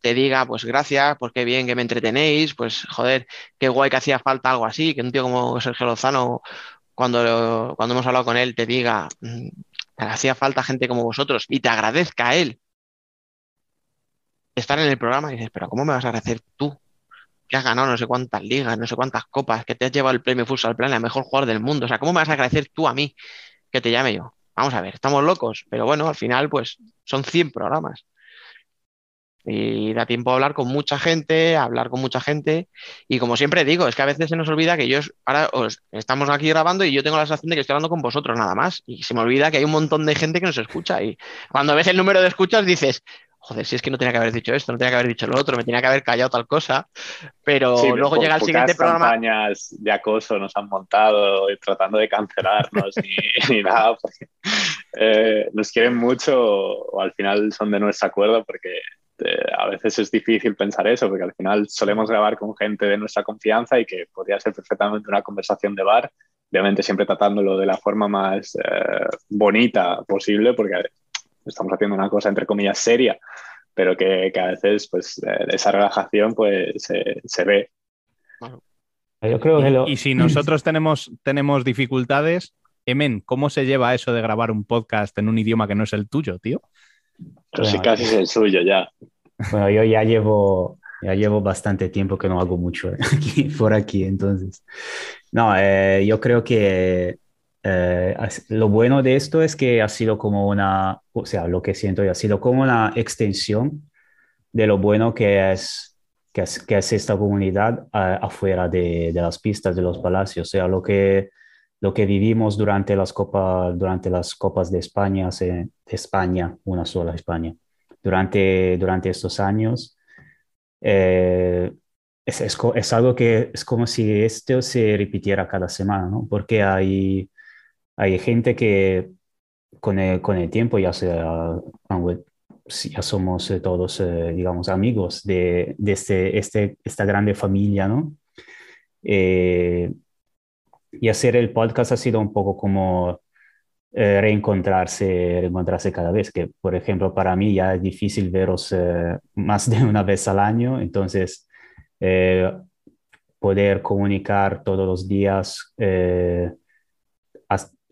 te diga, pues gracias, pues qué bien que me entretenéis, pues joder, qué guay que hacía falta algo así, que un tío como Sergio Lozano, cuando, cuando hemos hablado con él, te diga, mm, hacía falta gente como vosotros y te agradezca a él estar en el programa y dices, pero ¿cómo me vas a agradecer tú? Que has ganado no sé cuántas ligas, no sé cuántas copas, que te has llevado el premio Futsal Plan, el mejor jugador del mundo. O sea, ¿cómo me vas a agradecer tú a mí que te llame yo? Vamos a ver, estamos locos, pero bueno, al final, pues son 100 programas y da tiempo a hablar con mucha gente, a hablar con mucha gente. Y como siempre digo, es que a veces se nos olvida que yo ahora os, estamos aquí grabando y yo tengo la sensación de que estoy hablando con vosotros nada más. Y se me olvida que hay un montón de gente que nos escucha. Y cuando ves el número de escuchas dices, joder, si es que no tenía que haber dicho esto, no tenía que haber dicho lo otro, me tenía que haber callado tal cosa. Pero luego llega el siguiente programa. campañas de acoso nos han montado tratando de cancelarnos ni, nada. Eh, nos quieren mucho o al final son de nuestro acuerdo porque a veces es difícil pensar eso, porque al final solemos grabar con gente de nuestra confianza y que podría ser perfectamente una conversación de bar, obviamente siempre tratándolo de la forma más eh, bonita posible, porque estamos haciendo una cosa entre comillas seria, pero que, a veces pues esa relajación pues se ve. Yo creo y, y, si nosotros tenemos, tenemos dificultades, Emen, ¿cómo se lleva eso de grabar un podcast en un idioma que no es el tuyo, tío? Casi casi es el suyo ya. Bueno, yo ya llevo, ya llevo bastante tiempo que no hago mucho aquí, por aquí, entonces. No, eh, yo creo que eh, lo bueno de esto es que ha sido como una, o sea, lo que siento yo, ha sido como una extensión de lo bueno que es, que es, que es esta comunidad afuera de, de, las pistas, de los palacios, o sea, lo que, lo que vivimos durante las, copas, durante las copas de España, de España, una sola España durante, durante estos años. Eh, es, es, algo que es como si esto se repitiera cada semana, ¿no? Porque hay, hay gente que con el, con el tiempo ya, sea, ya somos eh, todos, eh, digamos, amigos de, de este, este, esta grande familia, ¿no? y hacer el podcast ha sido un poco como eh, reencontrarse, reencontrarse cada vez, que por ejemplo para mí ya es difícil veros eh, más de una vez al año, entonces eh, poder comunicar todos los días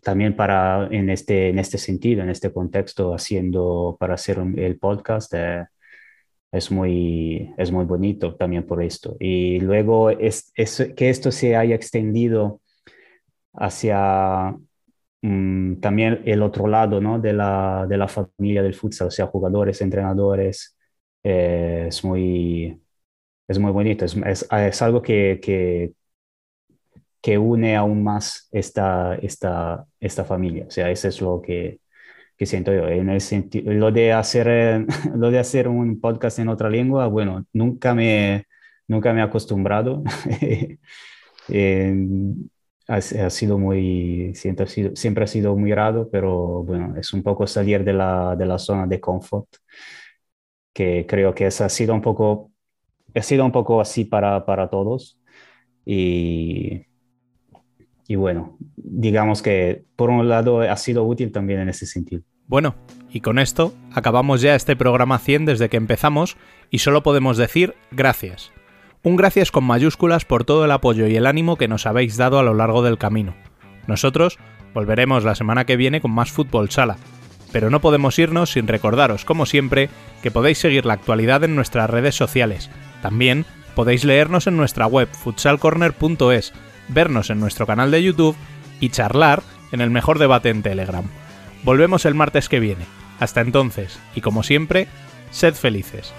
también para en este, en este sentido, en este contexto, haciendo para hacer el podcast. es muy, es muy bonito también por esto. Y luego es, es, que esto se haya extendido hacia Mm, también el otro lado ¿no? de, la, de la familia del futsal, o sea, jugadores, entrenadores, eh, es, muy, es muy bonito, es, es, algo que, que, que, une aún más esta, esta, esta familia, o sea, eso es lo que, que siento yo. En el sentido, lo, de hacer, lo de hacer un podcast en otra lengua, bueno, nunca me, nunca me he acostumbrado. ha, sido muy, siempre ha sido, siempre ha sido muy raro, pero bueno, es un poco salir de la, de la zona de confort, que creo que es, ha sido un poco, ha sido un poco así para, para todos. Y, y bueno, digamos que por un lado ha sido útil también en ese sentido. Bueno, y con esto acabamos ya este programa 100 desde que empezamos y solo podemos decir gracias. Un gracias con mayúsculas por todo el apoyo y el ánimo que nos habéis dado a lo largo del camino. Nosotros volveremos la semana que viene con más fútbol sala, pero no podemos irnos sin recordaros, como siempre, que podéis seguir la actualidad en nuestras redes sociales. También podéis leernos en nuestra web futsalcorner.es, vernos en nuestro canal de YouTube y charlar en el mejor debate en Telegram. Volvemos el martes que viene. Hasta entonces, y como siempre, sed felices.